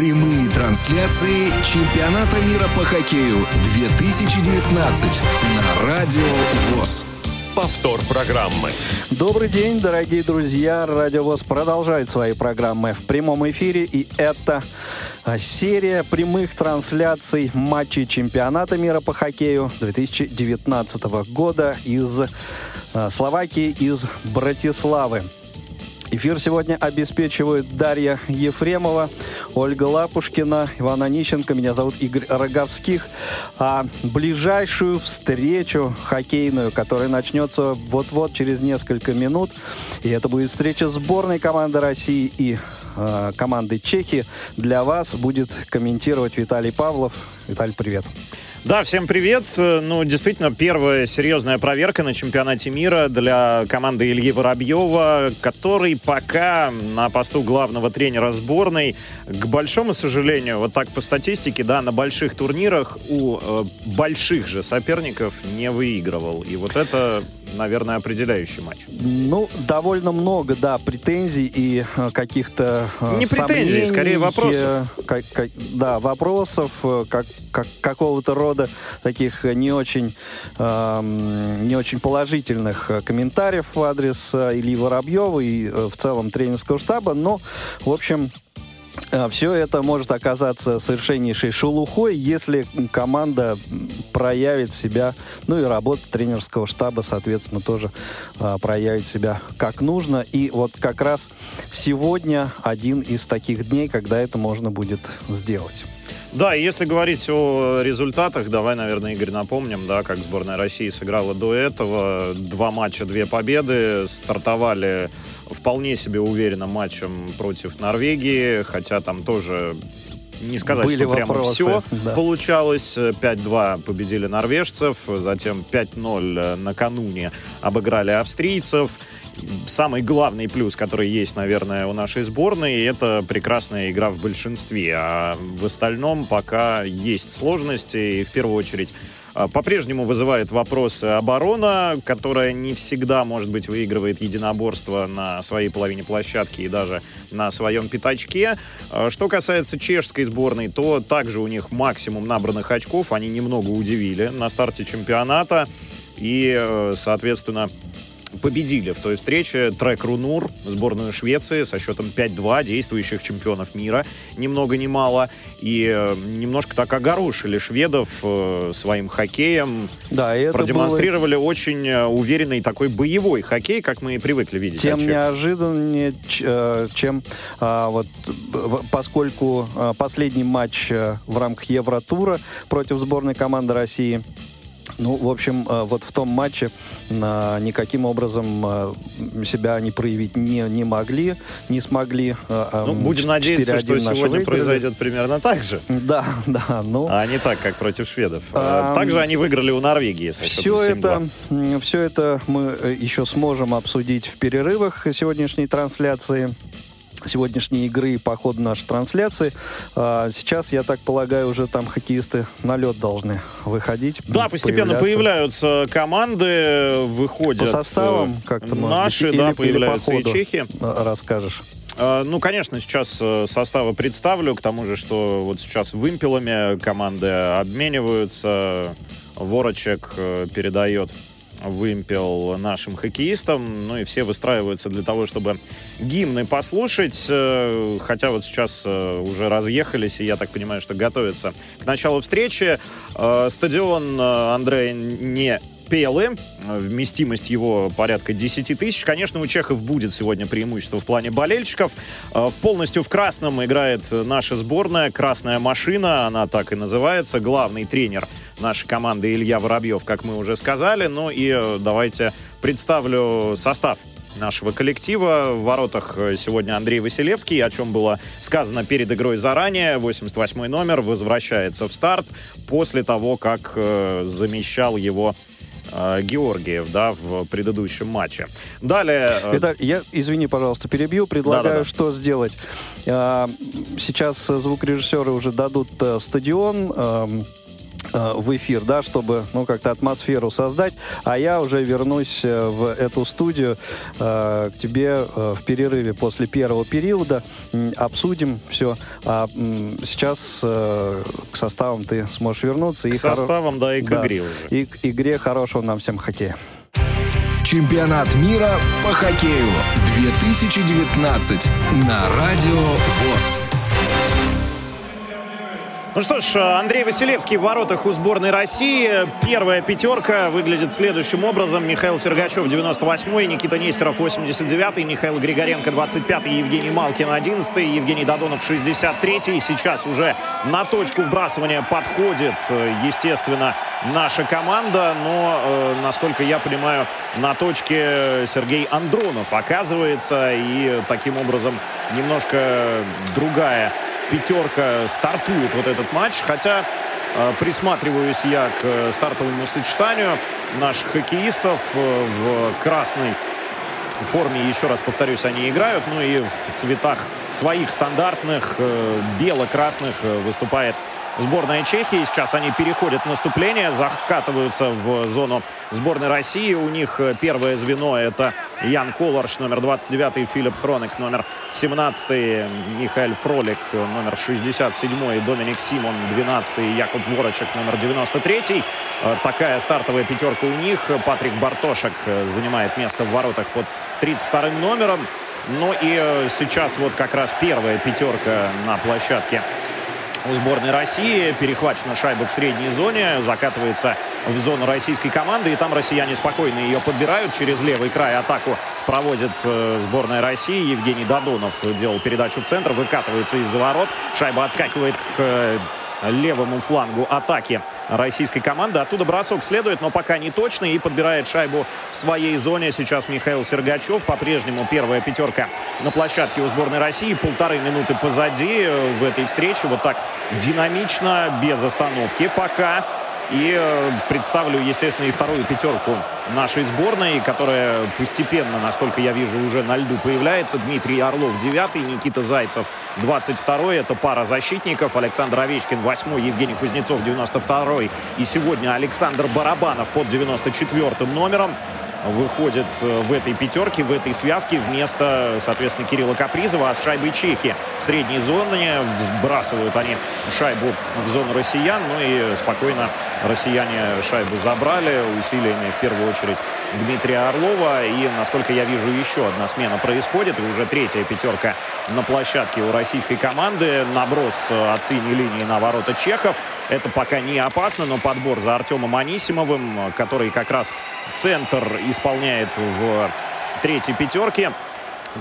Прямые трансляции чемпионата мира по хоккею 2019 на Радио ВОЗ. Повтор программы. Добрый день, дорогие друзья. Радио ВОЗ продолжает свои программы в прямом эфире. И это а, серия прямых трансляций матчей чемпионата мира по хоккею 2019 года из а, Словакии, из Братиславы. Эфир сегодня обеспечивают Дарья Ефремова, Ольга Лапушкина, Иван Онищенко. Меня зовут Игорь Роговских. А ближайшую встречу хоккейную, которая начнется вот-вот через несколько минут, и это будет встреча сборной команды России и э, команды Чехии, для вас будет комментировать Виталий Павлов. Виталий, привет. Да, всем привет. Ну, действительно, первая серьезная проверка на чемпионате мира для команды Ильи Воробьева, который пока на посту главного тренера сборной, к большому сожалению, вот так по статистике, да, на больших турнирах у э, больших же соперников не выигрывал. И вот это наверное, определяющий матч. Ну, довольно много, да, претензий и э, каких-то э, Не претензий, скорее вопросов. Э, как, как, да, вопросов, э, как, как, какого-то рода таких не очень, э, не очень положительных э, комментариев в адрес э, Ильи Воробьева и э, в целом тренерского штаба. Но, в общем, все это может оказаться совершеннейшей шелухой, если команда проявит себя, ну и работа тренерского штаба, соответственно, тоже э, проявит себя как нужно. И вот как раз сегодня один из таких дней, когда это можно будет сделать. Да, если говорить о результатах, давай, наверное, Игорь, напомним, да, как сборная России сыграла до этого. Два матча, две победы. Стартовали вполне себе уверенным матчем против Норвегии, хотя там тоже не сказать, Были что прямо вопросы, все да. получалось. 5-2 победили норвежцев, затем 5-0 накануне обыграли австрийцев. Самый главный плюс, который есть, наверное, у нашей сборной, это прекрасная игра в большинстве. А в остальном пока есть сложности, и в первую очередь а, по-прежнему вызывает вопросы оборона, которая не всегда, может быть, выигрывает единоборство на своей половине площадки и даже на своем пятачке. А, что касается чешской сборной, то также у них максимум набранных очков. Они немного удивили на старте чемпионата. И, э, соответственно, победили в той встрече Трек Рунур, сборную Швеции, со счетом 5-2, действующих чемпионов мира, ни много ни мало. И э, немножко так огорошили шведов э, своим хоккеем. Да, и это Продемонстрировали было... очень э, уверенный такой боевой хоккей, как мы и привыкли видеть. Тем неожиданнее, чем а, вот, поскольку а, последний матч в рамках Евротура против сборной команды России ну, в общем, э, вот в том матче никаким образом э, себя они проявить не, не могли, не смогли. Э, ну, будем надеяться, что сегодня выиграли. произойдет примерно так же. Да, да. Ну, а не так, как против шведов. А, Также они выиграли у Норвегии. Все это, все это мы еще сможем обсудить в перерывах сегодняшней трансляции сегодняшней игры по ходу нашей трансляции. А, сейчас, я так полагаю, уже там хоккеисты на лед должны выходить. Да, постепенно появляются команды, выходят. По составам э, как-то Наши, или, да, появляются или и чехи. Расскажешь. А, ну, конечно, сейчас э, составы представлю, к тому же, что вот сейчас вымпелами команды обмениваются. Ворочек э, передает вымпел нашим хоккеистам. Ну и все выстраиваются для того, чтобы гимны послушать. Э, хотя вот сейчас э, уже разъехались, и я так понимаю, что готовятся к началу встречи. Э, стадион Андрея не Пелы. Вместимость его порядка 10 тысяч. Конечно, у чехов будет сегодня преимущество в плане болельщиков. Э, полностью в красном играет наша сборная. Красная машина, она так и называется. Главный тренер нашей команды Илья Воробьев, как мы уже сказали. Ну и э, давайте представлю состав нашего коллектива. В воротах э, сегодня Андрей Василевский, о чем было сказано перед игрой заранее. 88 номер возвращается в старт после того, как э, замещал его Э, Георгиев, да, в предыдущем матче. Далее... Э, Итак, я, извини, пожалуйста, перебью. Предлагаю, да, да, да. что сделать. Э, сейчас звукорежиссеры уже дадут стадион, Э, в эфир, да, чтобы, ну, как-то атмосферу создать, а я уже вернусь э, в эту студию э, к тебе э, в перерыве после первого периода, обсудим все, а э, сейчас э, к составам ты сможешь вернуться. К и составам, хоро... да, и к да, игре уже. И к игре хорошего нам всем хоккея. Чемпионат мира по хоккею 2019 на Радио ВОЗ. Ну что ж, Андрей Василевский в воротах у сборной России. Первая пятерка выглядит следующим образом. Михаил Сергачев 98-й, Никита Нестеров 89-й, Михаил Григоренко 25-й, Евгений Малкин 11-й, Евгений Додонов 63-й. Сейчас уже на точку вбрасывания подходит, естественно, наша команда. Но, э, насколько я понимаю, на точке Сергей Андронов оказывается. И таким образом немножко другая пятерка стартует вот этот матч. Хотя э, присматриваюсь я к э, стартовому сочетанию наших хоккеистов э, в красной форме, еще раз повторюсь, они играют. Ну и в цветах своих стандартных, бело-красных выступает сборная Чехии. Сейчас они переходят наступление, закатываются в зону сборной России. У них э, первое звено это Ян Колорш, номер 29, Филипп Хроник, номер 17, Михаил Фролик, номер 67, Доминик Симон, 12, Якуб Ворочек, номер 93. Э, такая стартовая пятерка у них. Патрик Бартошек э, занимает место в воротах под 32 номером. Ну и сейчас вот как раз первая пятерка на площадке у сборной России. Перехвачена шайба в средней зоне, закатывается в зону российской команды. И там россияне спокойно ее подбирают. Через левый край атаку проводит э, сборная России. Евгений Додонов делал передачу в центр, выкатывается из-за ворот. Шайба отскакивает к левому флангу атаки российской команды. Оттуда бросок следует, но пока не точный. И подбирает шайбу в своей зоне. Сейчас Михаил Сергачев. По-прежнему первая пятерка на площадке у сборной России. Полторы минуты позади в этой встрече. Вот так динамично, без остановки пока. И э, представлю, естественно, и вторую пятерку нашей сборной, которая постепенно, насколько я вижу, уже на льду появляется. Дмитрий Орлов 9 Никита Зайцев 22 Это пара защитников. Александр Овечкин 8 Евгений Кузнецов 92 И сегодня Александр Барабанов под 94 номером выходит э, в этой пятерке, в этой связке вместо, соответственно, Кирилла Капризова. А с шайбой Чехи в средней зоне сбрасывают они шайбу в зону россиян. Ну и спокойно россияне шайбу забрали усилиями, в первую очередь, Дмитрия Орлова. И, насколько я вижу, еще одна смена происходит. И уже третья пятерка на площадке у российской команды. Наброс э, от синей линии на ворота чехов. Это пока не опасно, но подбор за Артемом Анисимовым, который как раз центр исполняет в третьей пятерке.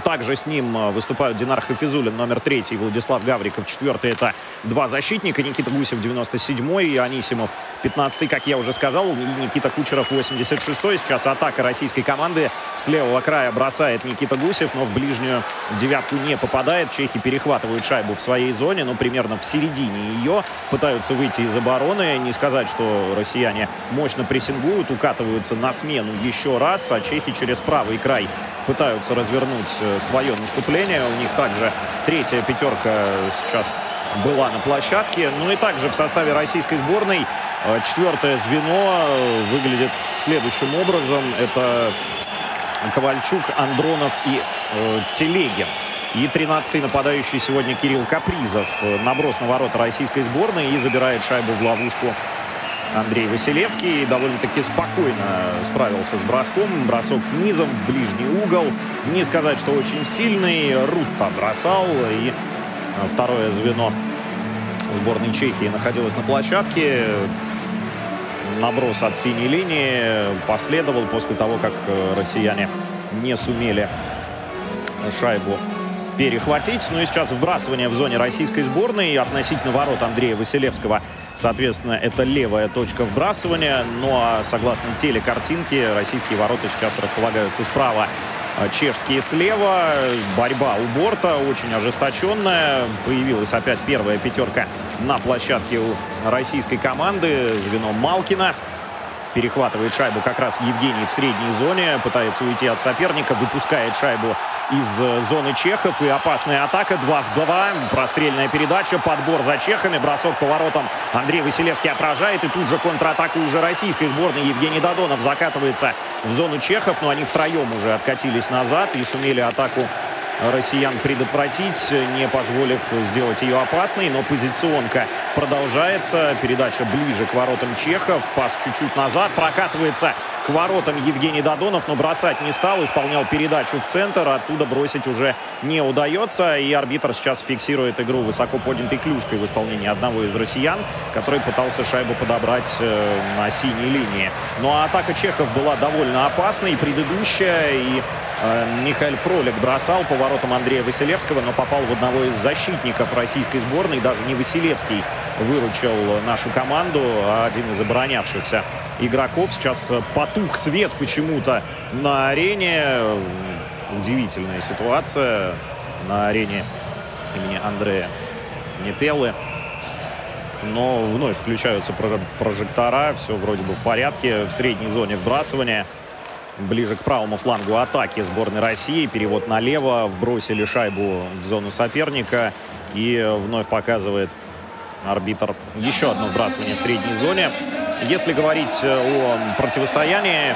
Также с ним э, выступают Динар Хафизулин, номер третий, Владислав Гавриков, четвертый. Это два защитника, Никита Гусев, 97-й, и Анисимов, 15-й, как я уже сказал, Никита Кучеров, 86-й. Сейчас атака российской команды с левого края бросает Никита Гусев, но в ближнюю девятку не попадает. Чехи перехватывают шайбу в своей зоне, но примерно в середине ее. Пытаются выйти из обороны. Не сказать, что россияне мощно прессингуют, укатываются на смену еще раз, а чехи через правый край пытаются развернуть э, свое наступление. У них также третья пятерка сейчас была на площадке. Ну и также в составе российской сборной э, четвертое звено э, выглядит следующим образом. Это Ковальчук, Андронов и э, Телегин. И 13-й нападающий сегодня Кирилл Капризов. Наброс на ворота российской сборной и забирает шайбу в ловушку Андрей Василевский довольно-таки спокойно справился с броском. Бросок низом в ближний угол. Не сказать, что очень сильный. Рутта бросал. И второе звено сборной Чехии находилось на площадке. Наброс от синей линии последовал после того, как э, россияне не сумели шайбу перехватить. Ну и сейчас вбрасывание в зоне российской сборной относительно ворот Андрея Василевского. Соответственно, это левая точка вбрасывания. Ну а согласно телекартинке, российские ворота сейчас располагаются справа а чешские слева. Борьба у борта очень ожесточенная. Появилась опять первая пятерка на площадке у российской команды. Звено Малкина. Перехватывает шайбу как раз Евгений в средней зоне. Пытается уйти от соперника. Выпускает шайбу из э, зоны Чехов. И опасная атака 2 в 2. Прострельная передача, подбор за Чехами. Бросок поворотом Андрей Василевский отражает. И тут же контратаку уже российской сборной. Евгений Додонов закатывается в зону Чехов. Но они втроем уже откатились назад и сумели атаку россиян предотвратить, не позволив сделать ее опасной. Но позиционка продолжается. Передача ближе к воротам Чехов. Пас чуть-чуть назад. Прокатывается к воротам Евгений Додонов, но бросать не стал. Исполнял передачу в центр. Оттуда бросить уже не удается. И арбитр сейчас фиксирует игру высоко поднятой клюшкой в исполнении одного из россиян, который пытался шайбу подобрать э, на синей линии. Ну а атака Чехов была довольно опасной. Предыдущая и Михаил Фролик бросал по воротам Андрея Василевского, но попал в одного из защитников российской сборной. Даже не Василевский выручил нашу команду, а один из оборонявшихся игроков. Сейчас потух свет почему-то на арене. Удивительная ситуация на арене имени Андрея Непелы. Но вновь включаются прожектора. Все вроде бы в порядке. В средней зоне вбрасывания ближе к правому флангу атаки сборной России. Перевод налево. Вбросили шайбу в зону соперника. И вновь показывает арбитр еще одно вбрасывание в средней зоне. Если говорить о противостоянии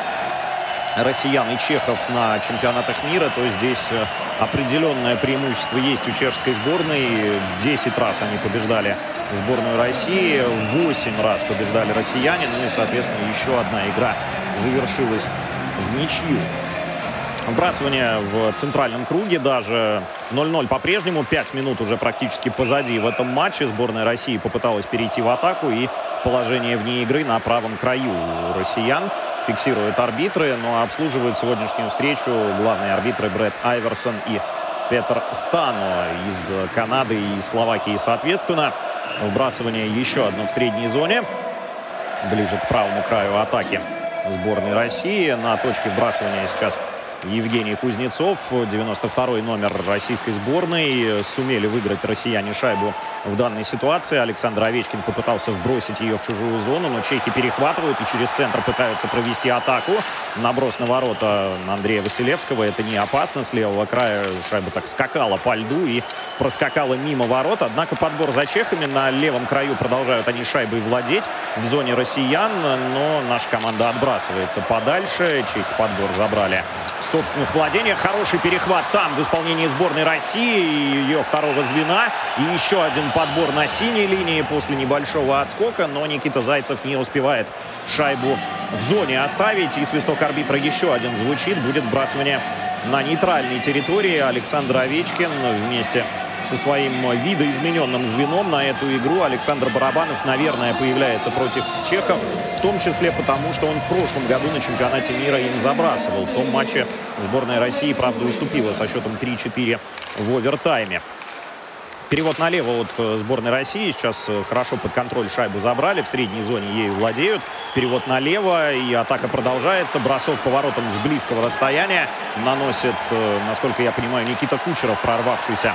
россиян и чехов на чемпионатах мира, то здесь определенное преимущество есть у чешской сборной. Десять раз они побеждали сборную России, восемь раз побеждали россияне. Ну и, соответственно, еще одна игра завершилась в ничью. Вбрасывание в центральном круге даже 0-0 по-прежнему. 5 минут уже практически позади в этом матче. Сборная России попыталась перейти в атаку и положение вне игры на правом краю россиян. Фиксируют арбитры, но обслуживают сегодняшнюю встречу главные арбитры Брэд Айверсон и Петр Стану из Канады и Словакии соответственно. Вбрасывание еще одно в средней зоне, ближе к правому краю атаки сборной России. На точке вбрасывания сейчас Евгений Кузнецов, 92-й номер российской сборной. Сумели выиграть россияне шайбу в данной ситуации. Александр Овечкин попытался вбросить ее в чужую зону, но чехи перехватывают и через центр пытаются провести атаку. Наброс на ворота Андрея Василевского. Это не опасно. С левого края шайба так скакала по льду и проскакала мимо ворот. Однако подбор за чехами. На левом краю продолжают они шайбой владеть в зоне россиян. Но наша команда отбрасывается подальше. Чехи подбор забрали собственных владениях. Хороший перехват там в исполнении сборной России и ее второго звена. И еще один подбор на синей линии после небольшого отскока. Но Никита Зайцев не успевает шайбу в зоне оставить. И свисток арбитра еще один звучит. Будет вбрасывание на нейтральной территории. Александр Овечкин вместе со своим видоизмененным звеном на эту игру. Александр Барабанов, наверное, появляется против чехов, в том числе потому, что он в прошлом году на чемпионате мира им забрасывал. В том матче сборная России, правда, уступила со счетом 3-4 в овертайме. Перевод налево от э, сборной России. Сейчас э, хорошо под контроль шайбу забрали. В средней зоне ею владеют. Перевод налево. И атака продолжается. Бросок поворотом с близкого расстояния. Наносит, э, насколько я понимаю, Никита Кучеров, прорвавшийся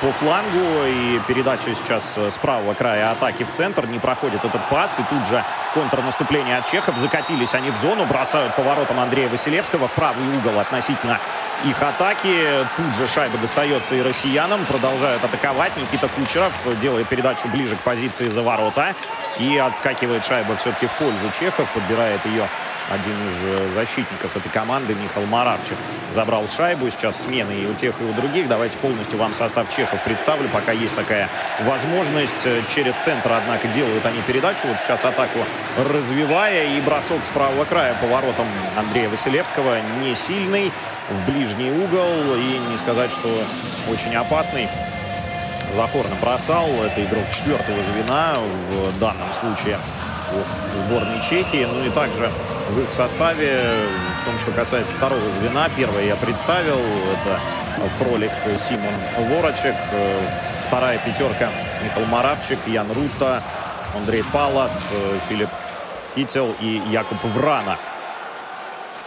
по флангу. И передача сейчас э, с правого края атаки в центр. Не проходит этот пас. И тут же контрнаступление от чехов. Закатились они в зону. Бросают поворотом Андрея Василевского в правый угол относительно их атаки. Тут же шайба достается и россиянам. Продолжают атаковать. Никита Кучеров делает передачу ближе к позиции за ворота. И отскакивает шайба все-таки в пользу чехов. Подбирает ее один из э, защитников этой команды, Михаил Маравчик, забрал шайбу. Сейчас смены и у тех, и у других. Давайте полностью вам состав чехов представлю, пока есть такая возможность. Э, через центр, однако, делают они передачу. Вот сейчас атаку развивая и бросок с правого края по воротам Андрея Василевского не сильный, в ближний угол и не сказать, что очень опасный. Запорно бросал. Это игрок четвертого звена в данном случае сборной Чехии. Ну и также в их составе, в том, что касается второго звена, первое я представил, это Фролик Симон Ворочек, вторая пятерка Михаил Маравчик, Ян Рута, Андрей Палат, Филипп Кител и Якуб Врана.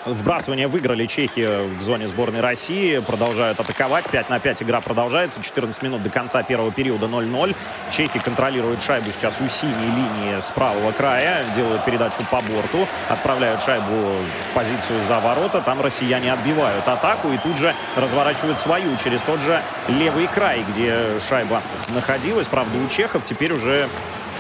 Вбрасывание выиграли чехи в зоне сборной России. Продолжают атаковать. 5 на 5 игра продолжается. 14 минут до конца первого периода 0-0. Чехи контролируют шайбу сейчас у синей линии с правого края. Делают передачу по борту. Отправляют шайбу в позицию за ворота. Там россияне отбивают атаку и тут же разворачивают свою через тот же левый край, где шайба находилась. Правда, у чехов теперь уже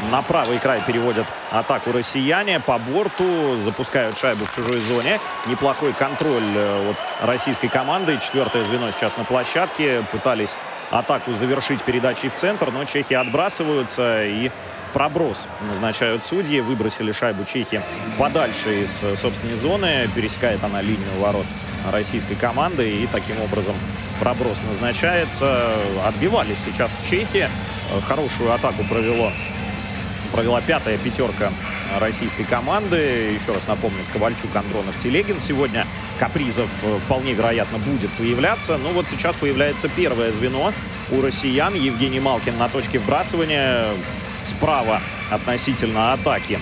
на правый край переводят атаку россияне. По борту запускают шайбу в чужой зоне. Неплохой контроль э, от российской команды. Четвертое звено сейчас на площадке. Пытались атаку завершить передачей в центр, но чехи отбрасываются и проброс назначают судьи. Выбросили шайбу чехи подальше из э, собственной зоны. Пересекает она линию ворот российской команды. И таким образом проброс назначается. Отбивались сейчас чехи. Э, хорошую атаку провело провела пятая пятерка российской команды. Еще раз напомню, Ковальчук, Андронов, Телегин. Сегодня Капризов э, вполне вероятно будет появляться. Ну вот сейчас появляется первое звено у россиян. Евгений Малкин на точке вбрасывания справа относительно атаки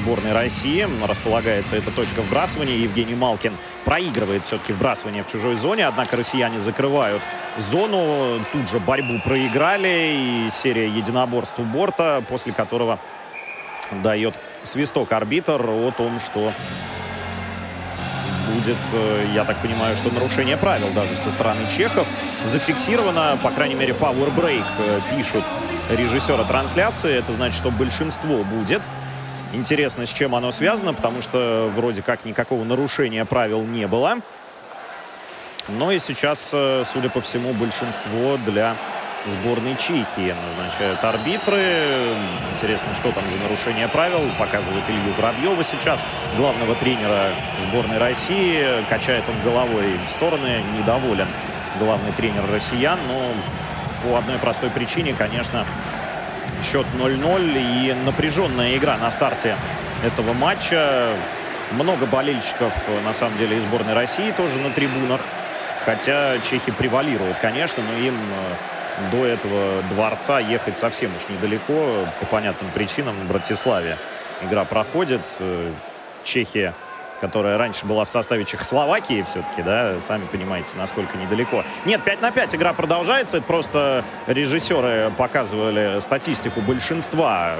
сборной России. Располагается эта точка вбрасывания. Евгений Малкин проигрывает все-таки вбрасывание в чужой зоне. Однако россияне закрывают зону. Тут же борьбу проиграли. И серия единоборств у борта, после которого дает свисток арбитр о том, что будет, э, я так понимаю, что нарушение правил даже со стороны чехов. Зафиксировано, по крайней мере, Power Break э, пишут режиссера трансляции. Это значит, что большинство будет. Интересно, с чем оно связано, потому что вроде как никакого нарушения правил не было. Но и сейчас, э, судя по всему, большинство для сборной Чехии назначают арбитры. Интересно, что там за нарушение правил. Показывает Илью Воробьева сейчас, главного тренера сборной России. Качает он головой в стороны, недоволен главный тренер россиян. Но по одной простой причине, конечно, счет 0-0 и напряженная игра на старте этого матча. Много болельщиков, на самом деле, из сборной России тоже на трибунах. Хотя чехи превалируют, конечно, но им э, до этого дворца ехать совсем уж недалеко. По понятным причинам в Братиславе игра проходит. Э, Чехия которая раньше была в составе Чехословакии все-таки, да, сами понимаете, насколько недалеко. Нет, 5 на 5 игра продолжается, это просто режиссеры показывали статистику большинства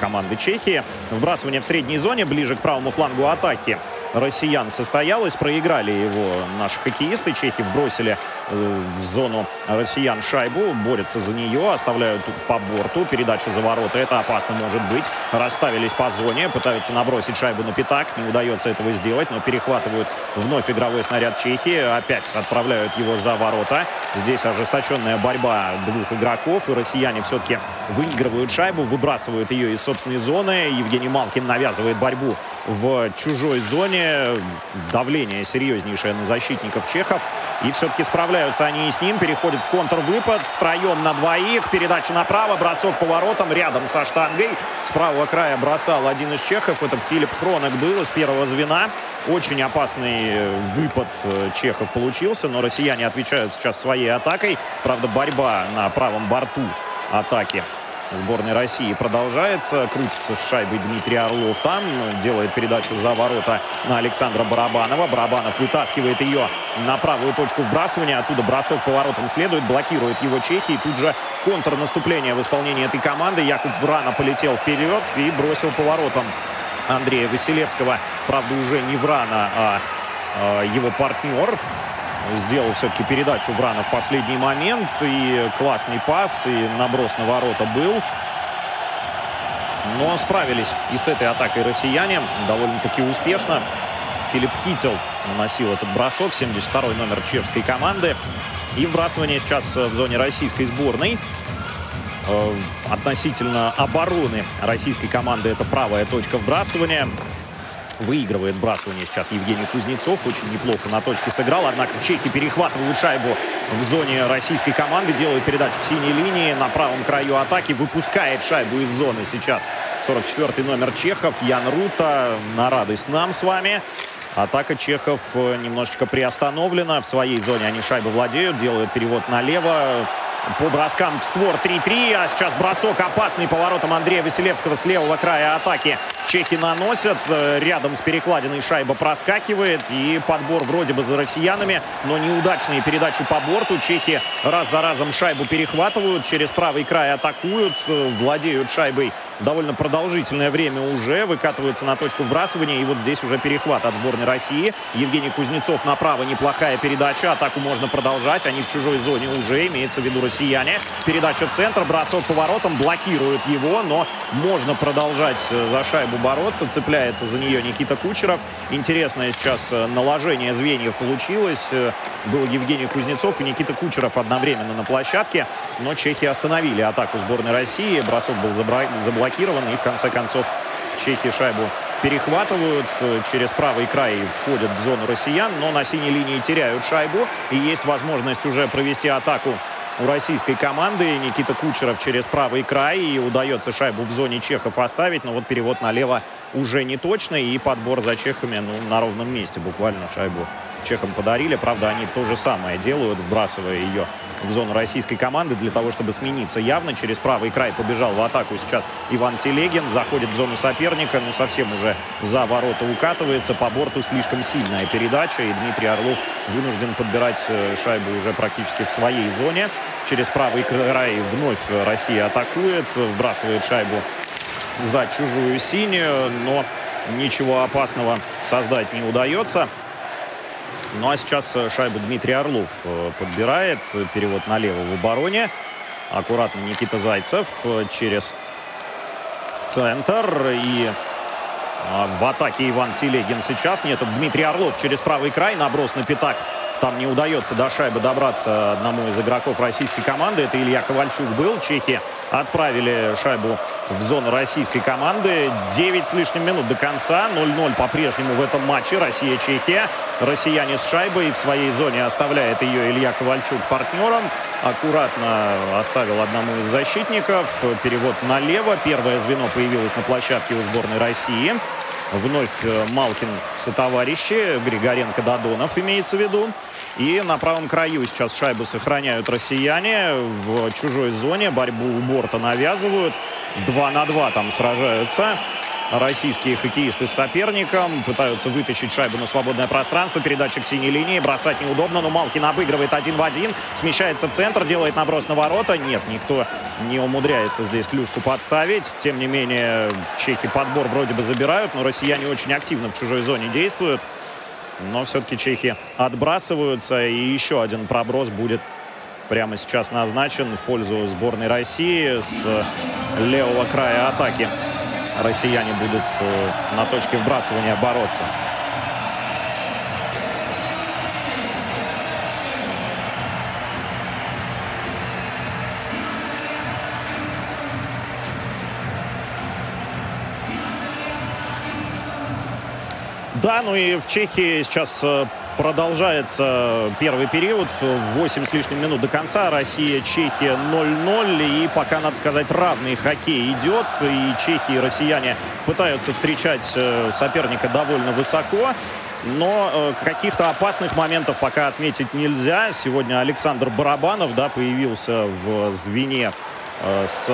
команды Чехии. Вбрасывание в средней зоне, ближе к правому флангу атаки россиян состоялось. Проиграли его наши хоккеисты. Чехи бросили э, в зону россиян шайбу. Борются за нее. Оставляют по борту. Передача за ворота. Это опасно может быть. Расставились по зоне. Пытаются набросить шайбу на пятак. Не удается этого сделать. Но перехватывают вновь игровой снаряд Чехии. Опять отправляют его за ворота. Здесь ожесточенная борьба двух игроков. И россияне все-таки выигрывают шайбу. Выбрасывают ее из собственной зоны. Евгений Малкин навязывает борьбу в чужой зоне. Давление серьезнейшее на защитников чехов. И все-таки справляются они и с ним. Переходит в контрвыпад. Втроем на двоих. Передача направо. Бросок поворотом рядом со штангой. С правого края бросал один из чехов. Это Филипп Хронок был из первого звена. Очень опасный выпад э, чехов получился. Но россияне отвечают сейчас своей атакой. Правда, борьба на правом борту атаки сборной России продолжается. Крутится с шайбой Дмитрий Орлов там. Делает передачу за ворота на Александра Барабанова. Барабанов вытаскивает ее на правую точку вбрасывания. Оттуда бросок поворотом следует. Блокирует его Чехии. Тут же контрнаступление в исполнении этой команды. Якуб Врана полетел вперед и бросил поворотом Андрея Василевского. Правда, уже не Врана, а, а его партнер сделал все-таки передачу Брана в последний момент. И классный пас, и наброс на ворота был. Но справились и с этой атакой россияне довольно-таки успешно. Филипп Хител наносил этот бросок, 72-й номер чешской команды. И вбрасывание сейчас в зоне российской сборной. Э, относительно обороны российской команды это правая точка вбрасывания. Выигрывает бросание сейчас Евгений Кузнецов. Очень неплохо на точке сыграл. Однако чехи перехватывают шайбу в зоне российской команды. Делают передачу к синей линии. На правом краю атаки выпускает шайбу из зоны сейчас 44-й номер Чехов. Ян Рута. На радость нам с вами. Атака чехов э, немножечко приостановлена. В своей зоне они шайбу владеют. Делают перевод налево. По броскам к створ 3-3. А сейчас бросок опасный поворотом Андрея Василевского с левого края атаки. Чехи наносят. Э, рядом с перекладиной шайба проскакивает. И подбор вроде бы за россиянами. Но неудачные передачи по борту. Чехи раз за разом шайбу перехватывают. Через правый край атакуют. Э, владеют шайбой довольно продолжительное время уже. Выкатывается на точку вбрасывания. И вот здесь уже перехват от сборной России. Евгений Кузнецов направо. Неплохая передача. Атаку можно продолжать. Они в чужой зоне уже. Имеется в виду россияне. Передача в центр. Бросок поворотом. Блокирует его. Но можно продолжать э, за шайбу бороться. Цепляется за нее Никита Кучеров. Интересное сейчас э, наложение звеньев получилось. Э, был Евгений Кузнецов и Никита Кучеров одновременно на площадке. Но чехи остановили атаку сборной России. Бросок был заблокирован заблокирован. И в конце концов чехи шайбу перехватывают. Э, через правый край входят в зону россиян. Но на синей линии теряют шайбу. И есть возможность уже провести атаку у российской команды. Никита Кучеров через правый край. И удается шайбу в зоне чехов оставить. Но вот перевод налево уже не точный. И подбор за чехами ну, на ровном месте буквально шайбу чехам подарили. Правда, они то же самое делают, вбрасывая ее в зону российской команды для того, чтобы смениться явно. Через правый край побежал в атаку сейчас Иван Телегин. Заходит в зону соперника, но совсем уже за ворота укатывается. По борту слишком сильная передача, и Дмитрий Орлов вынужден подбирать э, шайбу уже практически в своей зоне. Через правый край вновь Россия атакует, вбрасывает шайбу за чужую синюю, но ничего опасного создать не удается. Ну а сейчас э, шайбу Дмитрий Орлов э, подбирает. Перевод налево в обороне. Аккуратно Никита Зайцев э, через центр. И в атаке Иван Телегин сейчас. Нет, это Дмитрий Орлов через правый край. Наброс на пятак. Там не удается до шайбы добраться одному из игроков российской команды. Это Илья Ковальчук был. Чехи отправили шайбу в зону российской команды. 9 с лишним минут до конца. 0-0 по-прежнему в этом матче. Россия-Чехия. Россияне с шайбой в своей зоне оставляет ее Илья Ковальчук партнером. Аккуратно оставил одному из защитников. Перевод налево. Первое звено появилось на площадке у сборной России. Вновь э, Малкин сотоварищи. Григоренко Додонов имеется в виду. И на правом краю сейчас шайбу сохраняют россияне. В чужой зоне борьбу у борта навязывают. Два на два там сражаются. Российские хоккеисты с соперником пытаются вытащить шайбу на свободное пространство. Передача к синей линии. Бросать неудобно, но Малкин обыгрывает один в один. Смещается в центр, делает наброс на ворота. Нет, никто не умудряется здесь клюшку подставить. Тем не менее, чехи подбор вроде бы забирают, но россияне очень активно в чужой зоне действуют. Но все-таки чехи отбрасываются. И еще один проброс будет прямо сейчас назначен в пользу сборной России с левого края атаки. Россияне будут э, на точке вбрасывания бороться. Да, ну и в Чехии сейчас э, продолжается первый период. 8 с лишним минут до конца. Россия, Чехия 0-0. И пока, надо сказать, равный хоккей идет. И чехи, и россияне пытаются встречать э, соперника довольно высоко. Но э, каких-то опасных моментов пока отметить нельзя. Сегодня Александр Барабанов да, появился в звене Э, с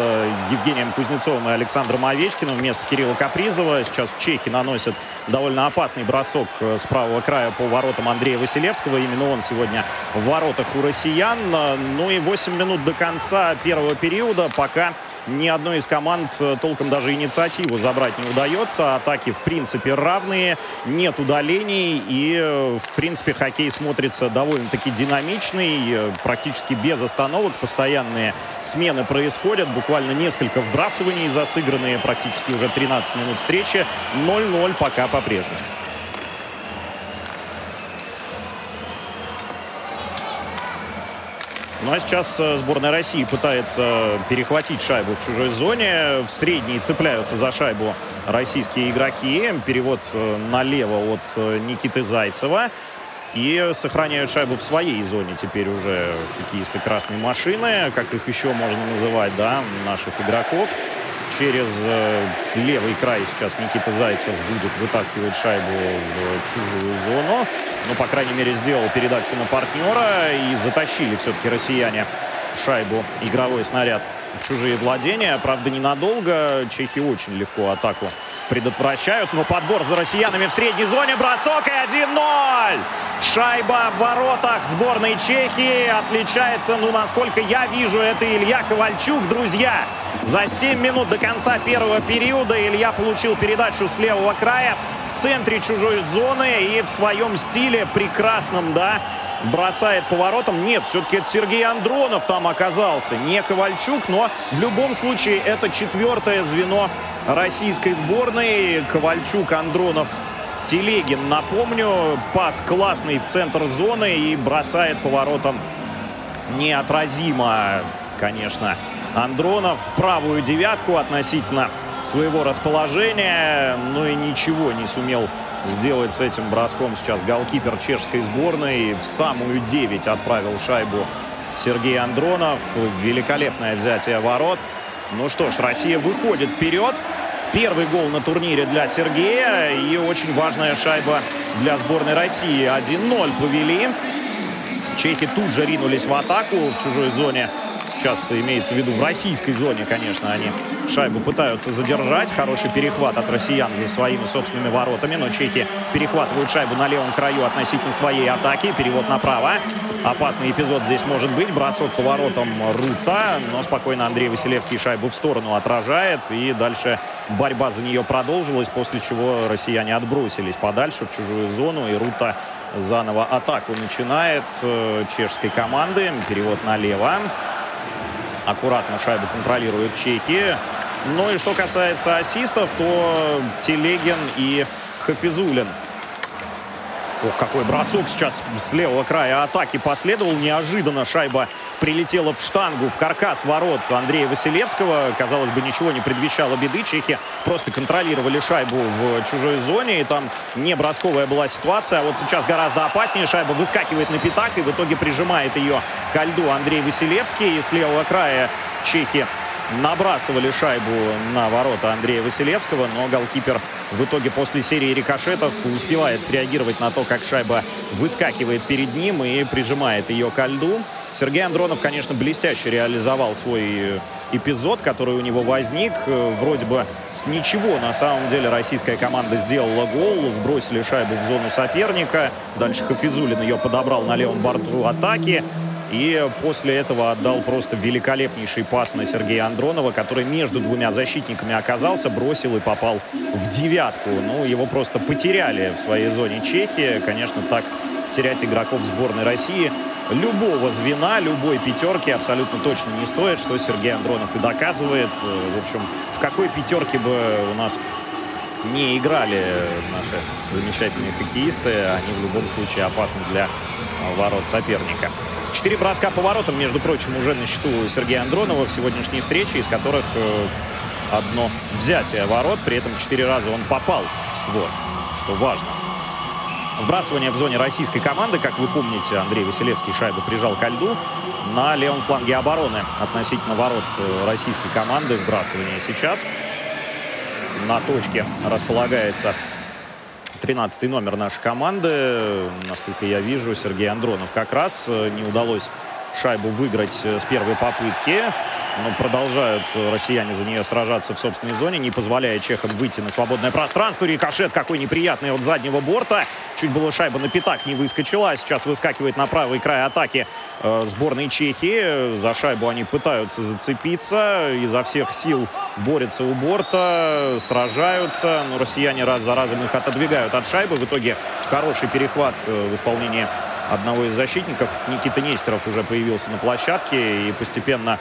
Евгением Кузнецовым и Александром Овечкиным вместо Кирилла Капризова. Сейчас чехи наносят довольно опасный бросок э, с правого края по воротам Андрея Василевского. Именно он сегодня в воротах у россиян. Ну и 8 минут до конца первого периода. Пока ни одной из команд э, толком даже инициативу забрать не удается. Атаки, в принципе, равные, нет удалений. И, э, в принципе, хоккей смотрится довольно-таки динамичный, практически без остановок. Постоянные смены происходят. Буквально несколько вбрасываний засыгранные, практически уже 13 минут встречи. 0-0 пока по-прежнему. Ну а сейчас э, сборная России пытается перехватить шайбу в чужой зоне. В средней цепляются за шайбу российские игроки. Перевод э, налево от э, Никиты Зайцева. И сохраняют шайбу в своей зоне теперь уже хоккеисты красной машины, как их еще можно называть, да, наших игроков. Через левый край сейчас Никита Зайцев будет вытаскивать шайбу в чужую зону ну, по крайней мере, сделал передачу на партнера и затащили все-таки россияне шайбу игровой снаряд в чужие владения. Правда, ненадолго. Чехи очень легко атаку предотвращают. Но подбор за россиянами в средней зоне. Бросок и 1-0. Шайба в воротах сборной Чехии. Отличается, ну, насколько я вижу, это Илья Ковальчук, друзья. За 7 минут до конца первого периода Илья получил передачу с левого края в центре чужой зоны и в своем стиле прекрасном, да, бросает поворотом. Нет, все-таки это Сергей Андронов там оказался, не Ковальчук, но в любом случае это четвертое звено российской сборной. Ковальчук, Андронов, Телегин. Напомню, пас классный в центр зоны и бросает поворотом неотразимо, конечно. Андронов в правую девятку относительно своего расположения, но и ничего не сумел сделать с этим броском сейчас голкипер чешской сборной. В самую 9 отправил шайбу Сергей Андронов. Великолепное взятие ворот. Ну что ж, Россия выходит вперед. Первый гол на турнире для Сергея и очень важная шайба для сборной России. 1-0 повели. Чехи тут же ринулись в атаку в чужой зоне. Сейчас имеется в виду в российской зоне, конечно, они шайбу пытаются задержать. Хороший перехват от россиян за своими собственными воротами. Но чехи перехватывают шайбу на левом краю относительно своей атаки. Перевод направо. Опасный эпизод здесь может быть. Бросок по воротам Рута. Но спокойно Андрей Василевский шайбу в сторону отражает. И дальше борьба за нее продолжилась. После чего россияне отбросились подальше в чужую зону. И Рута заново атаку начинает э, чешской команды. Перевод налево. Аккуратно шайбу контролируют чехи. Ну и что касается ассистов, то Телегин и Хафизулин Ох, какой бросок сейчас с левого края атаки последовал. Неожиданно шайба прилетела в штангу, в каркас ворот Андрея Василевского. Казалось бы, ничего не предвещало беды. Чехи просто контролировали шайбу в чужой зоне. И там не бросковая была ситуация. А вот сейчас гораздо опаснее. Шайба выскакивает на пятак и в итоге прижимает ее ко льду Андрей Василевский. И с левого края чехи набрасывали шайбу на ворота Андрея Василевского, но голкипер в итоге после серии рикошетов успевает среагировать на то, как шайба выскакивает перед ним и прижимает ее ко льду. Сергей Андронов, конечно, блестяще реализовал свой эпизод, который у него возник. Э, вроде бы с ничего, на самом деле, российская команда сделала гол, вбросили шайбу в зону соперника. Дальше Хафизулин ее подобрал на левом борту атаки. И после этого отдал просто великолепнейший пас на Сергея Андронова, который между двумя защитниками оказался, бросил и попал в девятку. Ну, его просто потеряли в своей зоне Чехии. Конечно, так терять игроков сборной России любого звена, любой пятерки абсолютно точно не стоит, что Сергей Андронов и доказывает. В общем, в какой пятерке бы у нас не играли наши замечательные хоккеисты, они в любом случае опасны для ворот соперника. Четыре броска по воротам, между прочим, уже на счету Сергея Андронова в сегодняшней встрече, из которых э, одно взятие ворот. При этом четыре раза он попал в створ, что важно. Вбрасывание в зоне российской команды, как вы помните, Андрей Василевский шайбу прижал ко льду на левом фланге обороны относительно ворот э, российской команды. Вбрасывание сейчас на точке располагается 13 номер нашей команды. Насколько я вижу, Сергей Андронов как раз э, не удалось шайбу выиграть э, с первой попытки. Но продолжают россияне за нее сражаться в собственной зоне, не позволяя чехам выйти на свободное пространство. Рикошет какой неприятный от заднего борта. Чуть было шайба на пятак не выскочила, а сейчас выскакивает на правый край атаки э, сборной Чехии. За шайбу они пытаются зацепиться. Изо всех сил борются у борта, сражаются. Но россияне раз за разом их отодвигают от шайбы. В итоге хороший перехват э, в исполнении одного из защитников. Никита Нестеров уже появился на площадке и постепенно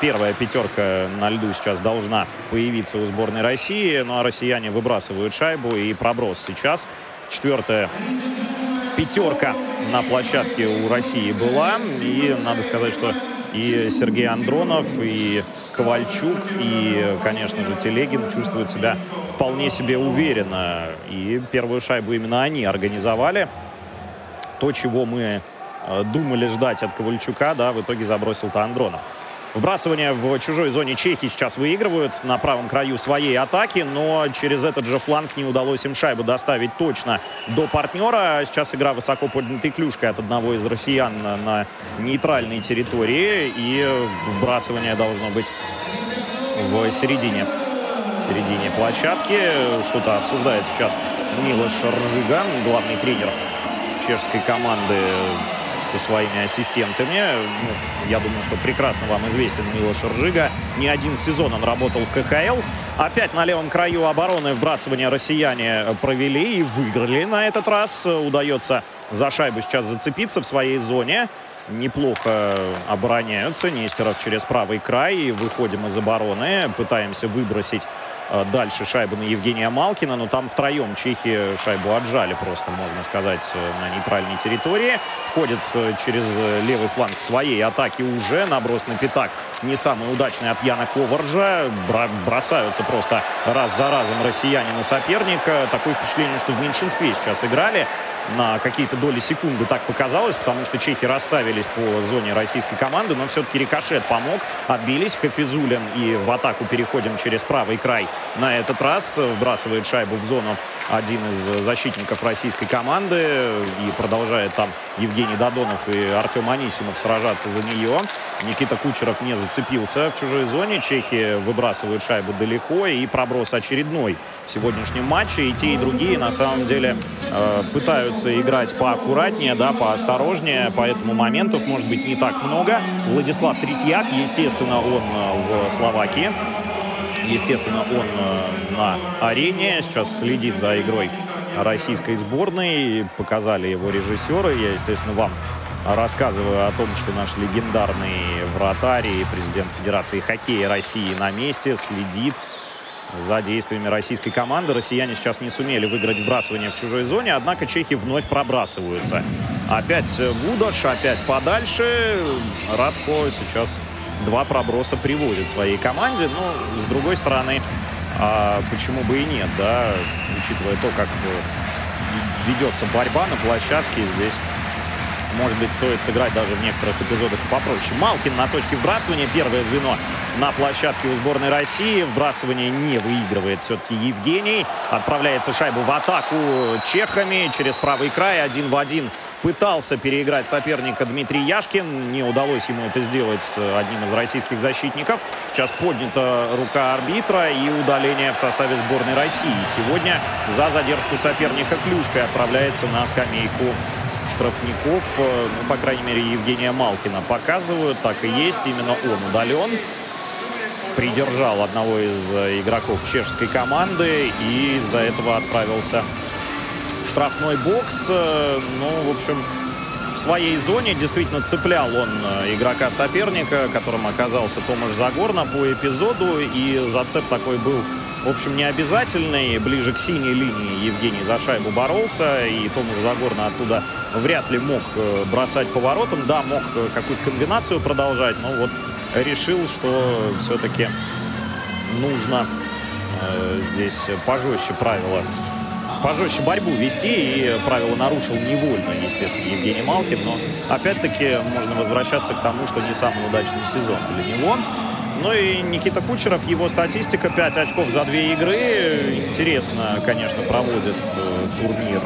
первая пятерка на льду сейчас должна появиться у сборной России. Ну а россияне выбрасывают шайбу и проброс сейчас. Четвертая пятерка на площадке у России была. И надо сказать, что и Сергей Андронов, и Ковальчук, и, конечно же, Телегин чувствуют себя вполне себе уверенно. И первую шайбу именно они организовали то, чего мы э, думали ждать от Ковальчука, да, в итоге забросил-то Андронов. Вбрасывание в чужой зоне Чехии сейчас выигрывают на правом краю своей атаки, но через этот же фланг не удалось им шайбу доставить точно до партнера. Сейчас игра высоко поднятой клюшкой от одного из россиян на, нейтральной территории. И вбрасывание должно быть в середине середине площадки. Что-то обсуждает сейчас Милош Ржиган, главный тренер чешской команды со своими ассистентами. Ну, я думаю, что прекрасно вам известен Милош Ржига. Не один сезон он работал в КХЛ. Опять на левом краю обороны вбрасывания россияне провели и выиграли на этот раз. Удается за шайбу сейчас зацепиться в своей зоне. Неплохо обороняются. Нестеров через правый край. Выходим из обороны. Пытаемся выбросить дальше шайбу на Евгения Малкина, но там втроем чехи шайбу отжали просто, можно сказать, э, на нейтральной территории. Входит э, через левый фланг своей атаки уже. Наброс на пятак не самый удачный от Яна Коваржа. Бросаются просто раз за разом россияне на соперника. Такое впечатление, что в меньшинстве сейчас играли на какие-то доли секунды так показалось, потому что чехи расставились по зоне российской команды, но все-таки рикошет помог, отбились. Хафизулин и в атаку переходим через правый край. На этот раз вбрасывает шайбу в зону один из защитников российской команды и продолжает там Евгений Додонов и Артем Анисимов сражаться за нее. Никита Кучеров не зацепился в чужой зоне. Чехи выбрасывают шайбу далеко и проброс очередной в сегодняшнем матче. И те, и другие на самом деле э, пытаются играть поаккуратнее, да, поосторожнее, поэтому моментов может быть не так много. Владислав Третьяк, естественно, он э, в Словакии. Естественно, он э, на арене. Сейчас следит за игрой российской сборной. Показали его режиссеры. Я, естественно, вам рассказываю о том, что наш легендарный вратарь и президент Федерации хоккея России на месте следит за действиями российской команды. Россияне сейчас не сумели выиграть вбрасывание в чужой зоне, однако чехи вновь пробрасываются. Опять Гудаш, опять подальше. Радко сейчас два проброса приводит своей команде. Но, с другой стороны, а почему бы и нет, да, учитывая то, как ведется борьба на площадке, здесь может быть, стоит сыграть даже в некоторых эпизодах попроще. Малкин на точке вбрасывания. Первое звено на площадке у сборной России. Вбрасывание не выигрывает все-таки Евгений. Отправляется шайбу в атаку чехами через правый край. Один в один пытался переиграть соперника Дмитрий Яшкин. Не удалось ему это сделать с одним из российских защитников. Сейчас поднята рука арбитра и удаление в составе сборной России. Сегодня за задержку соперника Клюшкой отправляется на скамейку штрафников, э, ну, по крайней мере, Евгения Малкина показывают. Так и есть, именно он удален. Придержал одного из э, игроков чешской команды и из-за этого отправился в штрафной бокс. Э, ну, в общем, в своей зоне действительно цеплял он игрока соперника, которым оказался Томаш Загорна по эпизоду. И зацеп такой был в общем, не обязательный. Ближе к синей линии Евгений за шайбу боролся, и Томаш Загорна оттуда вряд ли мог э, бросать поворотом. Да, мог э, какую-то комбинацию продолжать, но вот решил, что все-таки нужно э, здесь пожестче правила пожестче борьбу вести, и правила нарушил невольно, естественно, Евгений Малкин, но опять-таки можно возвращаться к тому, что не самый удачный сезон для него. Ну и Никита Кучеров, его статистика 5 очков за две игры. Интересно, конечно, проводит э, турнир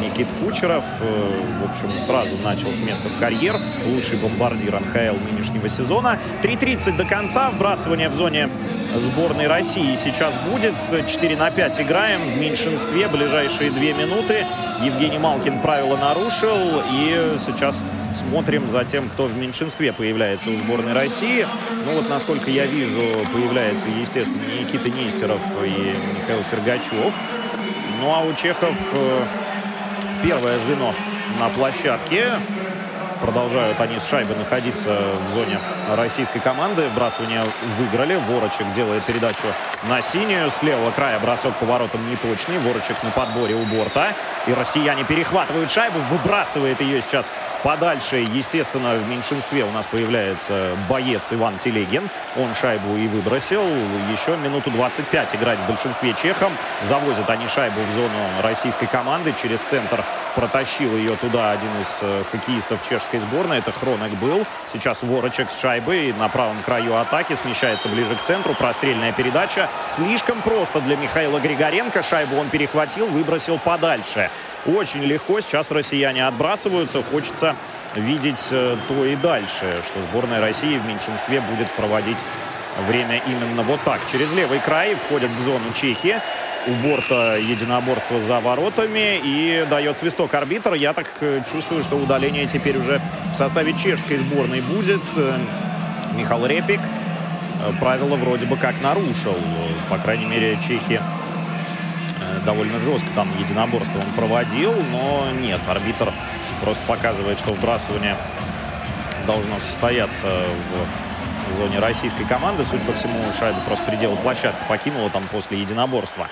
Никит Кучеров. Э, в общем, сразу начал с места в карьер. Лучший бомбардир НХЛ нынешнего сезона. 3.30 до конца. Вбрасывание в зоне сборной России сейчас будет. 4 на 5 играем в меньшинстве. Ближайшие две минуты. Евгений Малкин правила нарушил. И сейчас смотрим за тем, кто в меньшинстве появляется у сборной России. Ну вот, насколько я вижу, появляется, естественно, Никита Нестеров и Михаил Сергачев. Ну а у чехов э, первое звено на площадке. Продолжают они с шайбой находиться в зоне российской команды. Вбрасывание выиграли. Ворочек делает передачу на синюю. С левого края бросок поворотом неточный. Ворочек на подборе у борта. И россияне перехватывают шайбу. Выбрасывает ее сейчас подальше. Естественно, в меньшинстве у нас появляется боец Иван Телегин. Он шайбу и выбросил. Еще минуту 25 играть в большинстве чехом. Завозят они шайбу в зону российской команды через центр протащил ее туда один из э, хоккеистов чешской сборной. Это Хронек был. Сейчас Ворочек с шайбой на правом краю атаки. Смещается ближе к центру. Прострельная передача. Слишком просто для Михаила Григоренко. Шайбу он перехватил, выбросил подальше. Очень легко. Сейчас россияне отбрасываются. Хочется видеть э, то и дальше, что сборная России в меньшинстве будет проводить время именно вот так. Через левый край входят в зону Чехии у борта единоборство за воротами и дает свисток арбитр. Я так э, чувствую, что удаление теперь уже в составе чешской сборной будет. Э, Михаил Репик э, правила вроде бы как нарушил. По крайней мере, чехи довольно жестко там единоборство он проводил, но нет, арбитр просто показывает, что вбрасывание должно состояться в зоне российской команды. Судя по всему, шайба просто пределы площадки покинула там после единоборства.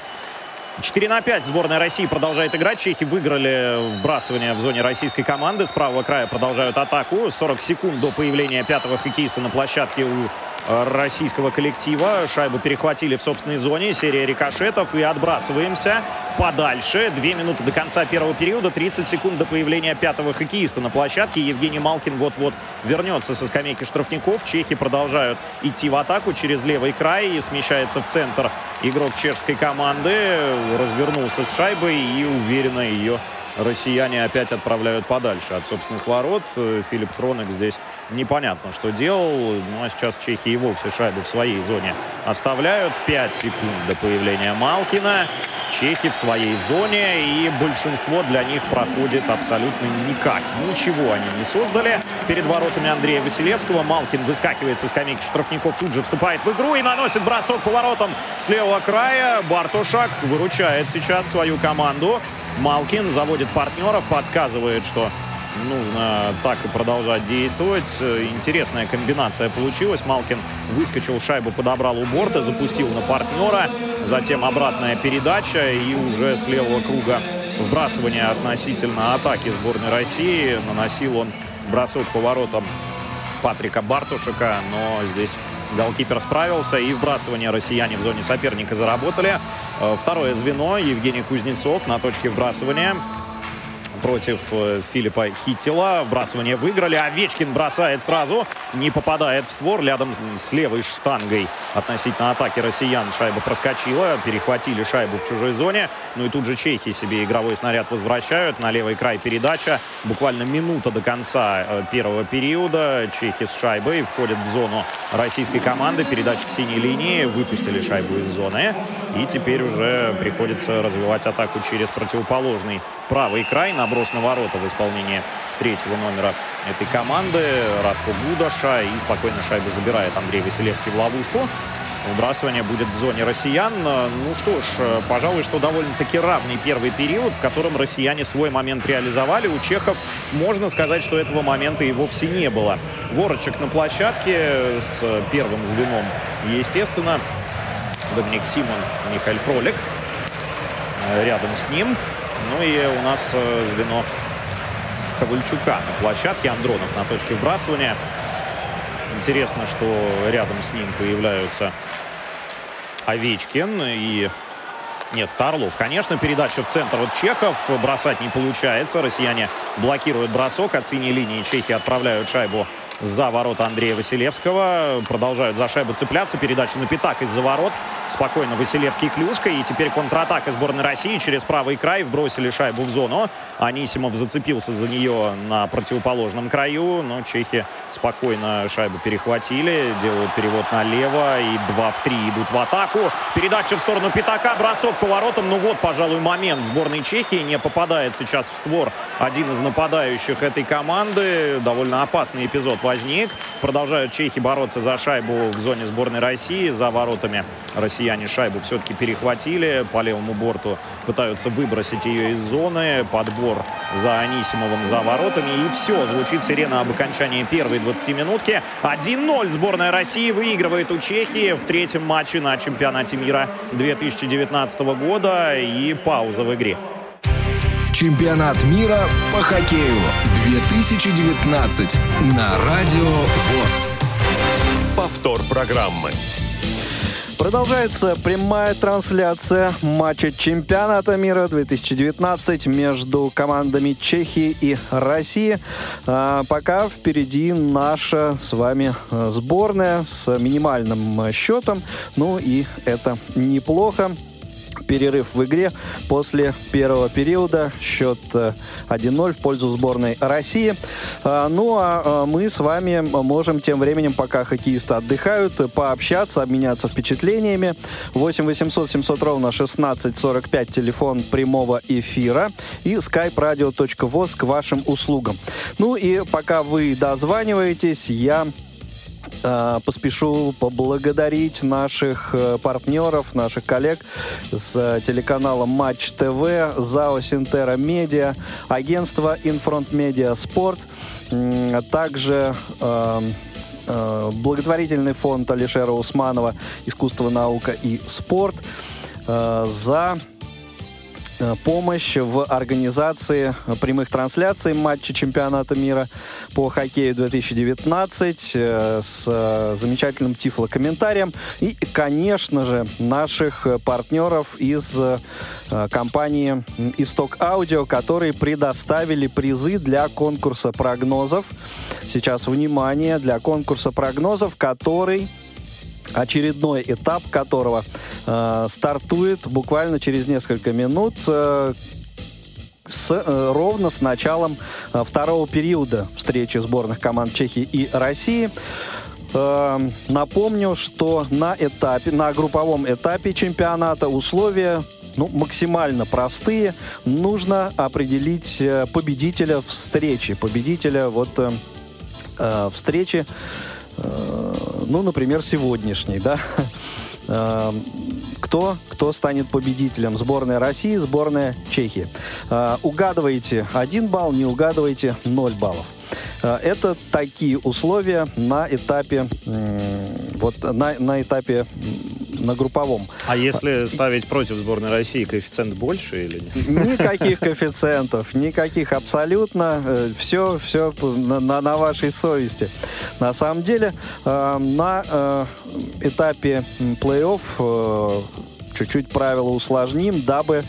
4 на 5 сборная России продолжает играть. Чехи выиграли вбрасывание в зоне российской команды. С правого края продолжают атаку. 40 секунд до появления пятого хоккеиста на площадке у российского коллектива. Шайбу перехватили в собственной зоне. Серия рикошетов и отбрасываемся подальше. Две минуты до конца первого периода. 30 секунд до появления пятого хоккеиста на площадке. Евгений Малкин вот-вот вернется со скамейки штрафников. Чехи продолжают идти в атаку через левый край. И смещается в центр игрок чешской команды. Развернулся с шайбой и уверенно ее россияне опять отправляют подальше от собственных ворот. Филипп Хронек здесь непонятно, что делал. Ну а сейчас чехи и вовсе шайбу в своей зоне оставляют. 5 секунд до появления Малкина. Чехи в своей зоне, и большинство для них проходит абсолютно никак. Ничего они не создали. Перед воротами Андрея Василевского Малкин выскакивает со скамейки штрафников, тут же вступает в игру и наносит бросок по воротам с левого края. Бартушак выручает сейчас свою команду. Малкин заводит партнеров, подсказывает, что нужно так и продолжать действовать. Интересная комбинация получилась. Малкин выскочил, шайбу подобрал у борта, запустил на партнера. Затем обратная передача и уже с левого круга вбрасывание относительно атаки сборной России. Наносил он бросок по воротам Патрика Бартушека, но здесь голкипер справился и вбрасывание россияне в зоне соперника заработали. Э, второе звено Евгений Кузнецов на точке вбрасывания против э, Филиппа Хитила. Вбрасывание выиграли. Овечкин бросает сразу. Не попадает в створ. Рядом с левой штангой относительно атаки россиян шайба проскочила. Перехватили шайбу в чужой зоне. Ну и тут же чехи себе игровой снаряд возвращают. На левый край передача. Буквально минута до конца э, первого периода. Чехи с шайбой входят в зону российской команды. Передача к синей линии. Выпустили шайбу из зоны. И теперь уже приходится развивать атаку через противоположный правый край. Наброс на ворота в исполнении третьего номера этой команды. Радко Будаша. И спокойно шайбу забирает Андрей Василевский в ловушку. Выбрасывание будет в зоне россиян. Ну что ж, пожалуй, что довольно-таки равный первый период, в котором россияне свой момент реализовали. У чехов можно сказать, что этого момента и вовсе не было. Ворочек на площадке с первым звеном, естественно. Доминик Симон, Михаил Фролик рядом с ним. Ну и у нас э, звено Ковальчука на площадке. Андронов на точке вбрасывания. Интересно, что рядом с ним появляются Овечкин и... Нет, Тарлов. Конечно, передача в центр от Чехов. Бросать не получается. Россияне блокируют бросок. От синей линии чехи отправляют шайбу за ворота Андрея Василевского. Продолжают за шайбу цепляться. Передача на пятак из-за ворот. Спокойно Василевский клюшка. И теперь контратака сборной России через правый край. Вбросили шайбу в зону. Анисимов зацепился за нее на противоположном краю. Но чехи спокойно шайбу перехватили. Делают перевод налево. И 2 в 3 идут в атаку. Передача в сторону пятака. Бросок по воротам. Ну вот, пожалуй, момент сборной Чехии. Не попадает сейчас в створ один из нападающих этой команды. Довольно опасный эпизод возник. Продолжают чехи бороться за шайбу в зоне сборной России. За воротами россияне шайбу все-таки перехватили. По левому борту пытаются выбросить ее из зоны. Подбор за Анисимовым за воротами. И все. Звучит сирена об окончании первой 20-минутки. 1-0 сборная России выигрывает у Чехии в третьем матче на чемпионате мира 2019 года. И пауза в игре. Чемпионат мира по хоккею 2019 на Радио ВОЗ. Повтор программы. Продолжается прямая трансляция матча чемпионата мира 2019 между командами Чехии и России. А, пока впереди наша с вами э, сборная с минимальным счетом. Ну и это неплохо перерыв в игре после первого периода. Счет 1-0 э, в пользу сборной России. А, ну а, а мы с вами можем тем временем, пока хоккеисты отдыхают, пообщаться, обменяться впечатлениями. 8 800 700 ровно 16 45 телефон прямого эфира и skype-radio.voz к вашим услугам. Ну и пока вы дозваниваетесь, я поспешу поблагодарить наших э, партнеров, наших коллег с телеканалом Матч ТВ, ЗАО Синтера Медиа, агентство Infront Media Sport, а также э, э, благотворительный фонд Алишера Усманова «Искусство, наука и спорт» за Э, помощь в организации прямых трансляций матча чемпионата мира по хоккею 2019 э, с э, замечательным тифлокомментарием и, конечно же, наших партнеров из компании «Исток Аудио», которые предоставили призы для конкурса прогнозов. Сейчас, внимание, для конкурса прогнозов, который очередной этап которого э, стартует буквально через несколько минут э, с, э, ровно с началом э, второго периода встречи сборных команд Чехии и России. Э, напомню, что на этапе, на групповом этапе чемпионата условия ну, максимально простые. Нужно определить э, победителя встречи. Победителя вот э, э встречи ну, например, сегодняшний, да, э, кто, кто станет победителем? Сборная России, сборная Чехии. Э, угадываете один балл, не угадываете 0 баллов. Это такие условия на этапе, вот на, на этапе на групповом. А если ставить против сборной России, коэффициент больше или нет? Никаких коэффициентов, никаких абсолютно. Все, все на, на, на вашей совести. На самом деле, э, на э, этапе плей-офф э, чуть-чуть правила усложним, дабы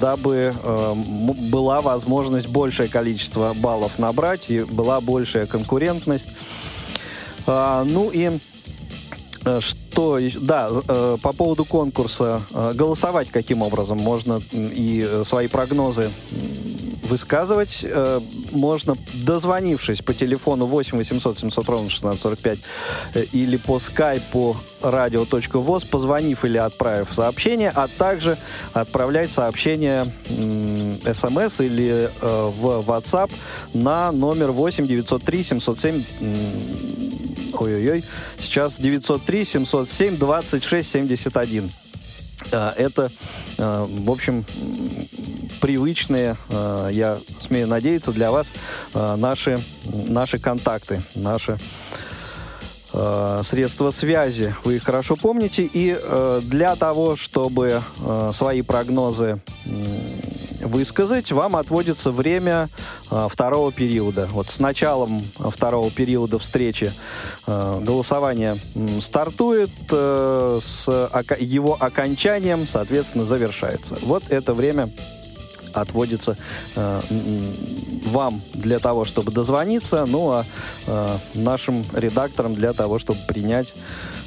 дабы э, была возможность большее количество баллов набрать и была большая конкурентность. Э, ну и что, да, э, по поводу конкурса, э, голосовать каким образом? Можно и свои прогнозы высказывать. Э, можно, дозвонившись по телефону 8 800 700 ровно 1645 э, или по скайпу radio.voz, позвонив или отправив сообщение, а также отправлять сообщение э, смс или э, в WhatsApp на номер 8 903 707 ой-ой-ой, сейчас 903 707 26 71. Это, э, в общем, привычные, э, я смею надеяться, для вас э, наши, наши контакты, наши средства связи. Вы их хорошо помните. И для того, чтобы свои прогнозы высказать, вам отводится время э, второго периода. Вот с началом второго периода встречи э, голосование стартует, э, с ока- его окончанием, соответственно, завершается. Вот это время отводится э, вам для того, чтобы дозвониться, ну а э, нашим редакторам для того, чтобы принять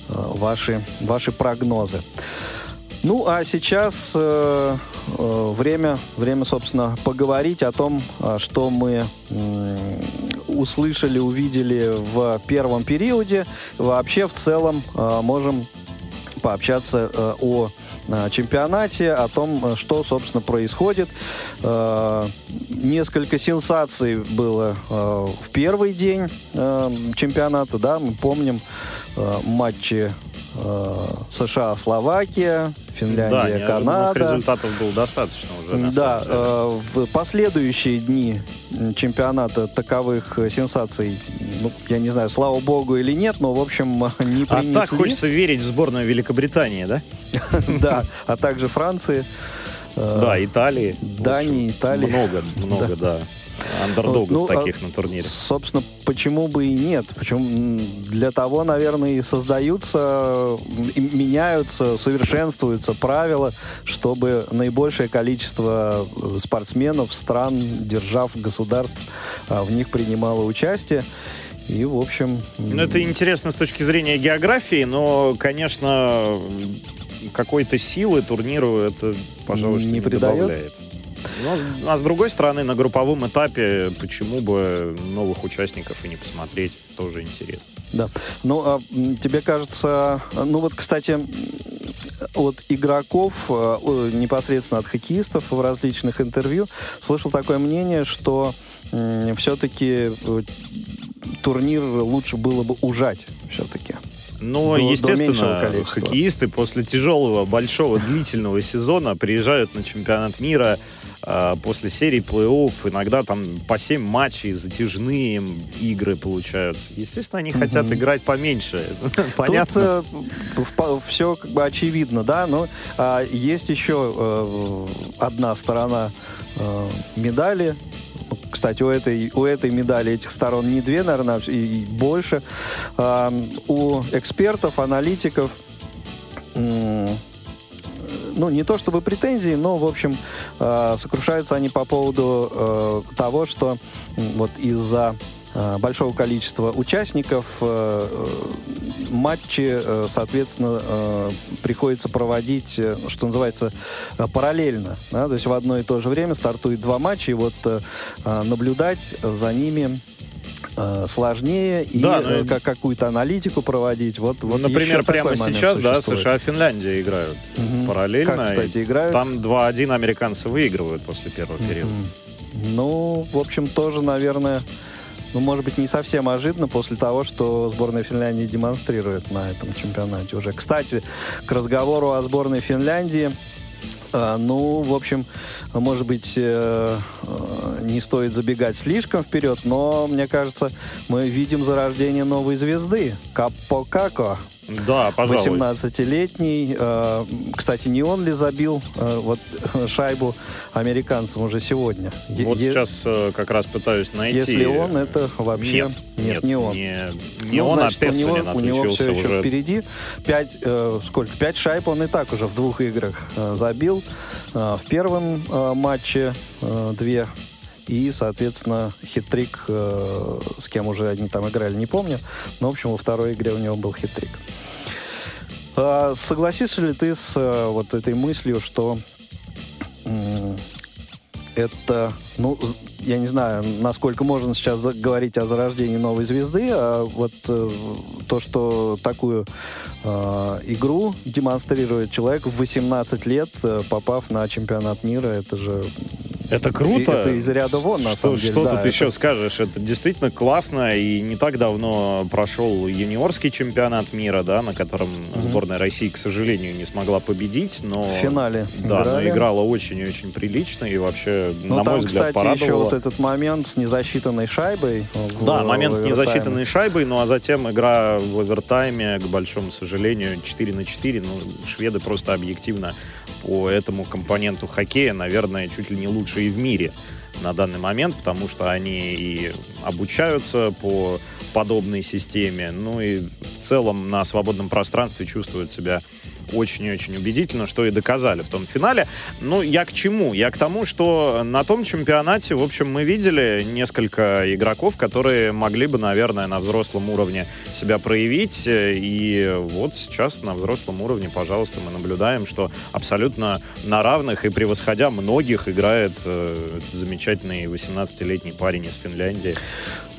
э, ваши, ваши прогнозы. Ну, а сейчас э, э, время, время, собственно, поговорить о том, э, что мы э, услышали, увидели в первом периоде. Вообще, в целом, э, можем пообщаться э, о э, чемпионате, о том, что, собственно, происходит. Э, несколько сенсаций было в первый день чемпионата, да, мы помним матчи Э, США, Словакия, Финляндия, да, Канада. результатов было достаточно уже. Да, э, в последующие дни чемпионата таковых сенсаций, ну, я не знаю, слава богу или нет, но, в общем, не принесли. А так хочется верить в сборную Великобритании, да? Да, а также Франции. Э, да, Италии. Дании, Италии. Много, много, да. Андердогов Ну, а, таких на турнире. Собственно, почему бы и нет? Почему для того, наверное, и создаются, и меняются, совершенствуются правила, чтобы наибольшее количество э, спортсменов, стран, держав, государств а, в них принимало участие. И, в общем... Ну, это интересно с точки зрения географии, но, конечно, какой-то силы турниру это, пожалуй, что Не не, придает? добавляет. Но, с- а с другой стороны, на групповом этапе почему бы новых участников и не посмотреть, тоже интересно. Да. Ну, а тебе кажется, ну вот, кстати, от игроков, э, непосредственно от хоккеистов в различных интервью, слышал такое мнение, что все-таки турнир лучше было бы ужать все-таки. Но, До- до естественно, количества. хоккеисты после тяжелого, большого, длительного сезона приезжают на чемпионат мира а, после серии плей-офф. Иногда там по 7 матчей, затяжные игры получаются. Естественно, они хотят играть поменьше. Понятно. Тут все как бы очевидно, да, но а, есть еще э, одна сторона э, медали. Кстати, у этой, у этой медали этих сторон не две, наверное, и, и больше. А, у экспертов, аналитиков, ну, не то чтобы претензии, но, в общем, э, сокрушаются они по поводу э, того, что вот из-за э, большого количества участников матчи, соответственно, приходится проводить, что называется, параллельно. да, то есть в одно и то же время стартует два матча, и вот наблюдать за ними э, сложнее и Да, ну э, и- как какую-то аналитику проводить. Вот, вот Например, еще такой прямо сейчас, да, существует. США-Финляндия играют Мгм. параллельно. Как, кстати, И играют? Там 2-1 американцы выигрывают после первого периода. Ну, в общем, тоже, наверное, ну, может быть, не совсем ожиданно после того, что сборная Финляндии демонстрирует на этом чемпионате уже. Кстати, к разговору о сборной Финляндии, ну, в общем, может быть, э, э, не стоит забегать слишком вперед, но, мне кажется, мы видим зарождение новой звезды. Капо Како. Да, пожалуй. 18-летний. Э, Кстати, не он ли забил э, вот шайбу американцам уже сегодня? Вот е- сейчас э, как раз пытаюсь найти. Если он, это вообще... Нет, нет, не он. Не, не Ну, он, значит, а у него, Песселин у него все еще уже. впереди. Пять, э, сколько? Пять шайб он и так уже в двух играх э, забил. Э, в первом э, матче э, две. И, соответственно, хитрик, э, с кем уже они там играли, не помню. Но, в общем, во второй игре у него был хитрик. А, согласишься ли ты с э, вот этой мыслью, что м, это, ну, я не знаю, насколько можно сейчас говорить о зарождении новой звезды, а вот э, то, что такую э, игру демонстрирует человек в 18 лет, э, попав на чемпионат мира, это же... Это круто. Это из ряда вон, на что, самом деле. Что да, тут это- еще скажешь? Это действительно классно. И не так давно прошел юниорский чемпионат мира, да, на котором сборная России, к сожалению, не смогла победить. Но, В финале Да, но играли. играла очень и очень прилично. И вообще, Ну, на там, мой взгляд, кстати, еще порадовала. вот этот момент с незасчитанной шайбой. в- Да, момент с в овертайме. незасчитанной шайбой, ну а затем игра в овертайме, к большому сожалению, 4 на 4. Ну, шведы просто объективно по этому компоненту хоккея, наверное, чуть ли не лучшие в мире на данный момент, потому что они и обучаются по подобной системе, ну и в целом на свободном пространстве чувствуют себя очень и очень убедительно, что и доказали в том финале. Ну, я к чему? Я к тому, что на том чемпионате, в общем, мы видели несколько игроков, которые могли бы, наверное, на взрослом уровне себя проявить. И вот сейчас на взрослом уровне, пожалуйста, мы наблюдаем, что абсолютно на равных и превосходя многих играет э, замечательный 18-летний парень из Финляндии.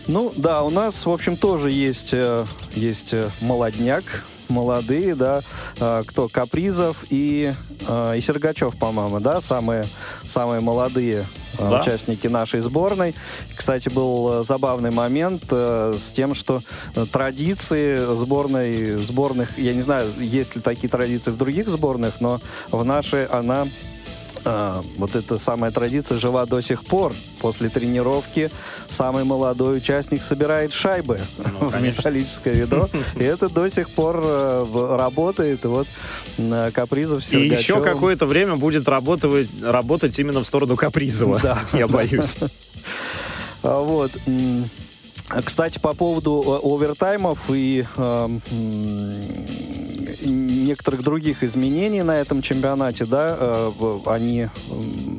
Ну да, у нас, в общем, тоже есть, э, есть э, молодняк, молодые, да, э, кто Капризов и, э, и Сергачев, по-моему, да, самые, самые молодые э, Да. участники нашей сборной. Кстати, был э, забавный момент э, с тем, что э, традиции сборной, сборных, я не знаю, есть ли такие традиции в других сборных, но в нашей она а, вот эта самая традиция жива до сих пор. После тренировки самый молодой участник собирает шайбы Ну, в металлическое ведро. И это до сих пор э, работает. И вот на Капризов с И еще какое-то время будет работать, работать именно в сторону Капризова, Да. я боюсь. А, Вот. Кстати, по поводу э, овертаймов и э, м, некоторых других изменений на этом чемпионате, да, э, они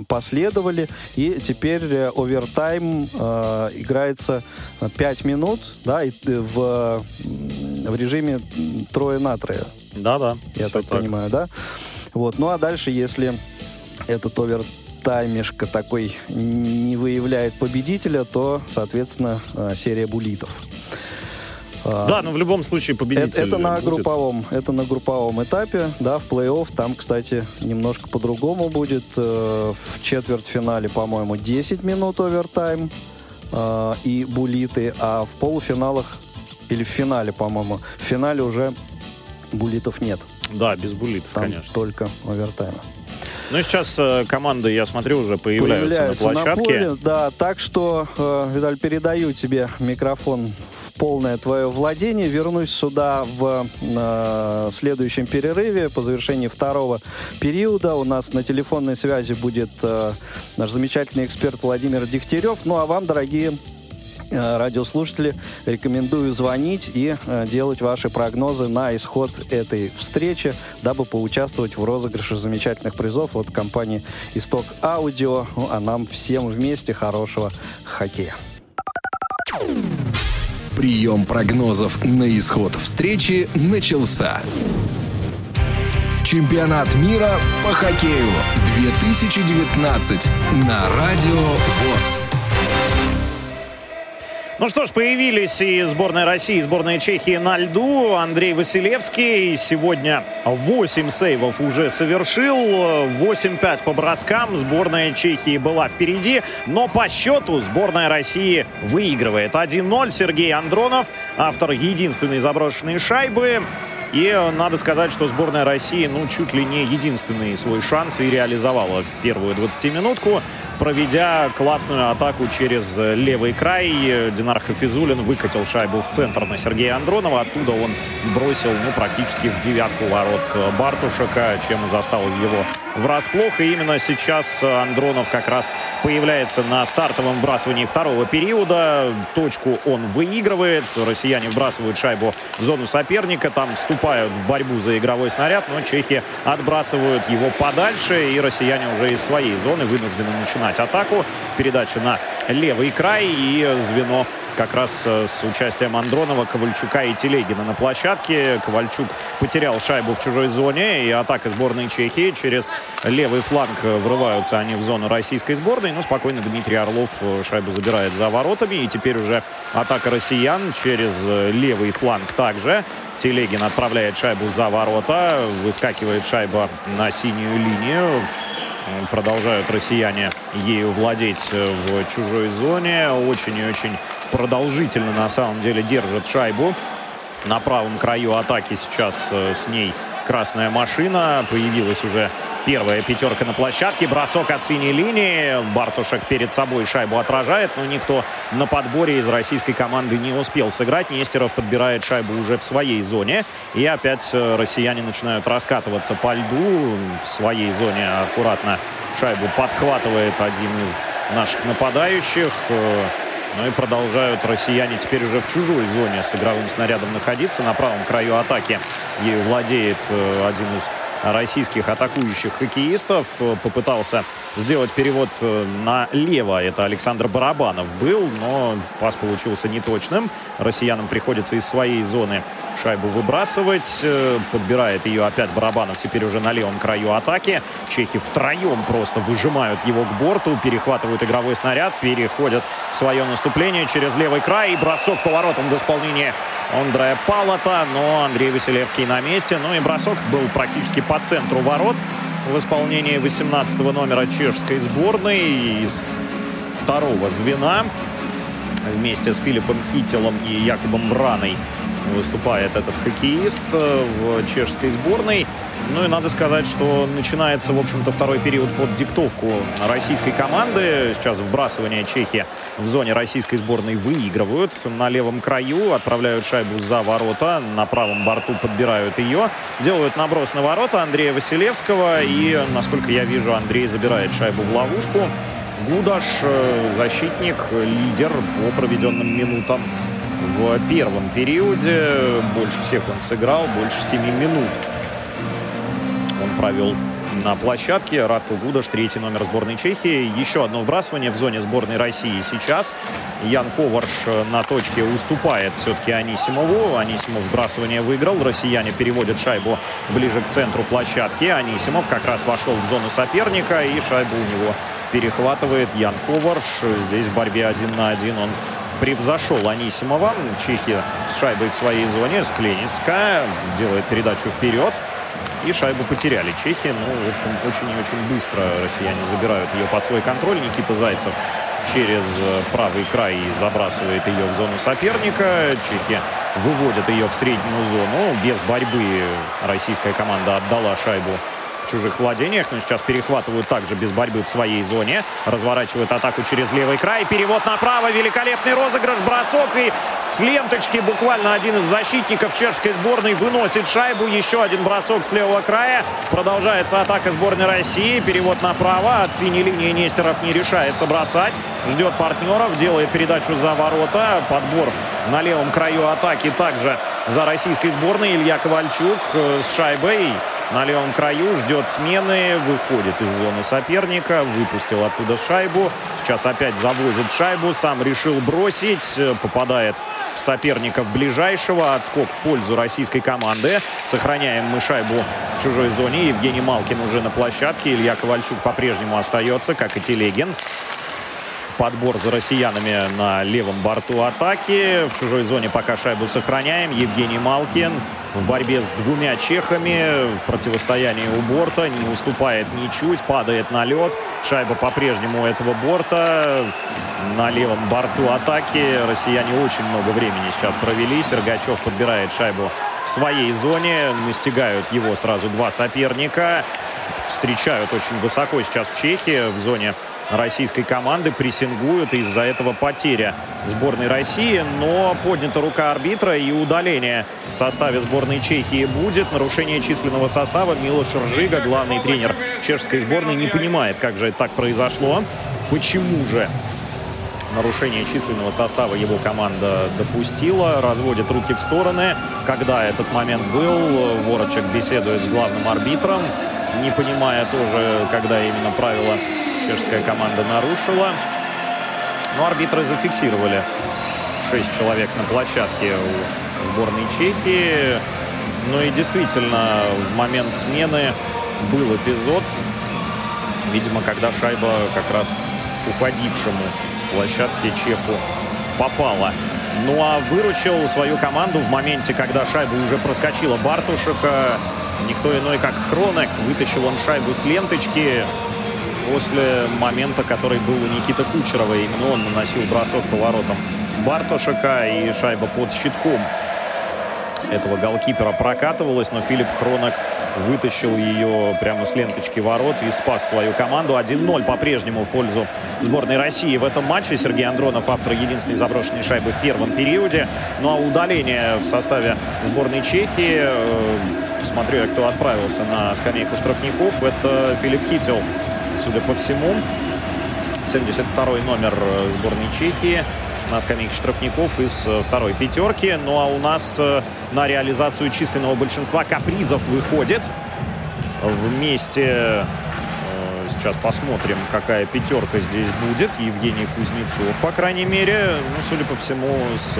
последовали, и теперь э, овертайм э, играется 5 минут, да, и в, в режиме трое на трое, Да-да. я всё так, понимаю, да? Вот, ну а дальше, если этот овертаймишка такой не выявляет победителя, то, соответственно, серия булитов. А, Да, но в любом случае победитель это, это на будет. групповом, это на групповом этапе, да, в плей-офф там, кстати, немножко по-другому будет. Э, В четвертьфинале, по-моему, 10 минут овертайм э, и булиты, а в полуфиналах или в финале, по-моему, в финале уже булитов нет. Да, без булитов, Там конечно. только овертаймы. Ну сейчас э, команды, я смотрю, уже появляются, Появляются на площадке. поле, да, так что, э, Виталь, передаю тебе микрофон в полное твое владение. Вернусь сюда в э, следующем перерыве по завершении второго периода. У нас на телефонной связи будет э, наш замечательный эксперт Владимир Дегтярев. Ну а вам, дорогие радиослушатели, рекомендую звонить и э, делать ваши прогнозы на исход этой встречи, дабы поучаствовать в розыгрыше замечательных призов от компании Исток Аудио. Ну, а нам всем вместе хорошего хоккея. Прием прогнозов на исход встречи начался. Чемпионат мира по хоккею 2019 на Радио ВОЗ. Ну что ж, появились и сборная России, и сборная Чехии на льду. Андрей Василевский сегодня 8 сейвов уже совершил. 8-5 по броскам. Сборная Чехии была впереди. Но по счету сборная России выигрывает. 1-0. Сергей Андронов, автор единственной заброшенной шайбы. И э, надо сказать, что сборная России, ну, чуть ли не единственный свой шанс и реализовала в первую 20-минутку, проведя классную атаку через э, левый край. Э, Динар Хафизулин выкатил шайбу в центр на Сергея Андронова. Оттуда он бросил, ну, практически в девятку ворот Бартушека, чем и заставил его врасплох. И именно сейчас Андронов как раз появляется на стартовом вбрасывании второго периода. Точку он выигрывает. Россияне вбрасывают шайбу в зону соперника. Там вступают в борьбу за игровой снаряд, но чехи отбрасывают его подальше. И россияне уже из своей зоны вынуждены начинать атаку. Передача на левый край и звено как раз э, с участием Андронова, Ковальчука и Телегина на площадке. Ковальчук потерял шайбу в чужой зоне и атака сборной Чехии через левый фланг э, врываются они в зону российской сборной. Но спокойно Дмитрий Орлов э, шайбу забирает за воротами. И теперь уже атака россиян через левый фланг также. Телегин отправляет шайбу за ворота. Выскакивает шайба на синюю линию. Продолжают россияне ею владеть э, в чужой зоне. Очень и очень продолжительно на самом деле держат шайбу. На правом краю атаки сейчас э, с ней красная машина. Появилась уже первая пятерка на площадке. Бросок от синей линии. Бартушек перед собой шайбу отражает, но никто на подборе из российской команды не успел сыграть. Нестеров подбирает шайбу уже в своей зоне. И опять э, россияне начинают раскатываться по льду. В своей зоне аккуратно шайбу подхватывает один из наших нападающих. Э, ну и продолжают россияне теперь уже в чужой зоне с игровым снарядом находиться. На правом краю атаки ею владеет э, один из российских атакующих хоккеистов. Э, Попытался сделать перевод э, налево. Это Александр Барабанов был, но пас получился неточным. Россиянам приходится из своей зоны шайбу выбрасывать. Э, Подбирает ее опять Барабанов теперь уже на левом краю атаки. Чехи втроем просто выжимают его к борту, перехватывают игровой снаряд, переходят в свое наступление через левый край. И бросок поворотом в исполнении Андрея Палата, но Андрей Василевский на месте. Ну и бросок был практически по центру ворот в исполнении 18 номера чешской сборной из второго звена. Вместе с Филиппом Хителом и Якубом Браной выступает этот хоккеист э, в чешской сборной. Ну и надо сказать, что начинается, в общем-то, второй период под диктовку российской команды. Сейчас вбрасывание Чехии в зоне российской сборной выигрывают. На левом краю отправляют шайбу за ворота. На правом борту подбирают ее. Делают наброс на ворота Андрея Василевского. И, насколько я вижу, Андрей забирает шайбу в ловушку. Гудаш, э, защитник, лидер по проведенным минутам в первом периоде. Больше всех он сыграл, больше 7 минут он провел на площадке. Радко Гудаш, третий номер сборной Чехии. Еще одно вбрасывание в зоне сборной России сейчас. Ян Коварш на точке уступает все-таки Анисимову. Анисимов вбрасывание выиграл. Россияне переводят шайбу ближе к центру площадки. Анисимов как раз вошел в зону соперника и шайбу у него перехватывает Ян Коварш. Здесь в борьбе один на один он превзошел Анисимова. Чехия с шайбой в своей зоне. Скленицкая делает передачу вперед. И шайбу потеряли чехи. Ну, в общем, очень и очень быстро россияне забирают ее под свой контроль. Никита Зайцев через э, правый край забрасывает ее в зону соперника. Чехи выводят ее в среднюю зону. Без борьбы российская команда отдала шайбу чужих владениях. Но сейчас перехватывают также без борьбы в своей зоне. Разворачивают атаку через левый край. Перевод направо. Великолепный розыгрыш. Бросок. И с ленточки буквально один из защитников чешской сборной выносит шайбу. Еще один бросок с левого края. Продолжается атака сборной России. Перевод направо. От синей линии Нестеров не решается бросать. Ждет партнеров. Делает передачу за ворота. Подбор на левом краю атаки также за российской сборной. Илья Ковальчук э, с шайбой на левом краю, ждет смены, выходит из зоны соперника, выпустил оттуда шайбу. Сейчас опять завозит шайбу, сам решил бросить, попадает в соперников ближайшего. Отскок в пользу российской команды. Сохраняем мы шайбу в чужой зоне. Евгений Малкин уже на площадке. Илья Ковальчук по-прежнему остается, как и Телегин. Подбор за россиянами на левом борту атаки. В чужой зоне пока шайбу сохраняем. Евгений Малкин в борьбе с двумя чехами. В противостоянии у борта. Не уступает ничуть. Падает на лед. Шайба по-прежнему у этого борта. На левом борту атаки. Россияне очень много времени сейчас провели. Сергачев подбирает шайбу в своей зоне. Настигают его сразу два соперника. Встречают очень высоко сейчас в Чехии в зоне российской команды прессингуют. Из-за этого потеря сборной России. Но поднята рука арбитра и удаление в составе сборной Чехии будет. Нарушение численного состава. Милош Ржига, главный тренер чешской сборной, не понимает, как же это так произошло. Почему же нарушение численного состава его команда допустила. Разводит руки в стороны. Когда этот момент был, Ворочек беседует с главным арбитром, не понимая тоже, когда именно правила чешская команда нарушила. Но арбитры зафиксировали 6 человек на площадке у сборной Чехии. Ну и действительно, в момент смены был эпизод. Видимо, когда шайба как раз уходившему с площадки Чеху попала. Ну а выручил свою команду в моменте, когда шайба уже проскочила Бартушека. Никто иной, как Хронек. Вытащил он шайбу с ленточки после момента, который был у Никиты Кучерова. Именно он наносил бросок по воротам Бартошика и шайба под щитком этого голкипера прокатывалась, но Филипп Хронок вытащил ее прямо с ленточки ворот и спас свою команду. 1-0 по-прежнему в пользу сборной России в этом матче. Сергей Андронов автор единственной заброшенной шайбы в первом периоде. Ну а удаление в составе сборной Чехии, э, смотрю я, кто отправился на скамейку штрафников, это Филипп Хител судя по всему. 72 номер э, сборной Чехии на скамейке штрафников из э, второй пятерки. Ну а у нас э, на реализацию численного большинства капризов выходит. Вместе сейчас посмотрим, какая пятерка здесь будет. Евгений Кузнецов, по крайней мере. Ну, судя по всему, с,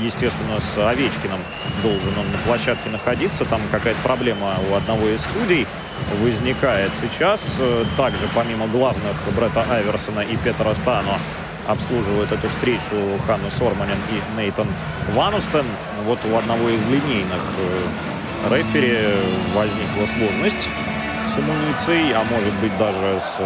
естественно, с Овечкиным должен он на площадке находиться. Там какая-то проблема у одного из судей возникает сейчас. Также, помимо главных, Бретта Айверсона и Петра Стано обслуживают эту встречу Ханну Сорманен и Нейтан Ванустен. Вот у одного из линейных э, рефери возникла сложность с амуницией, а может быть даже с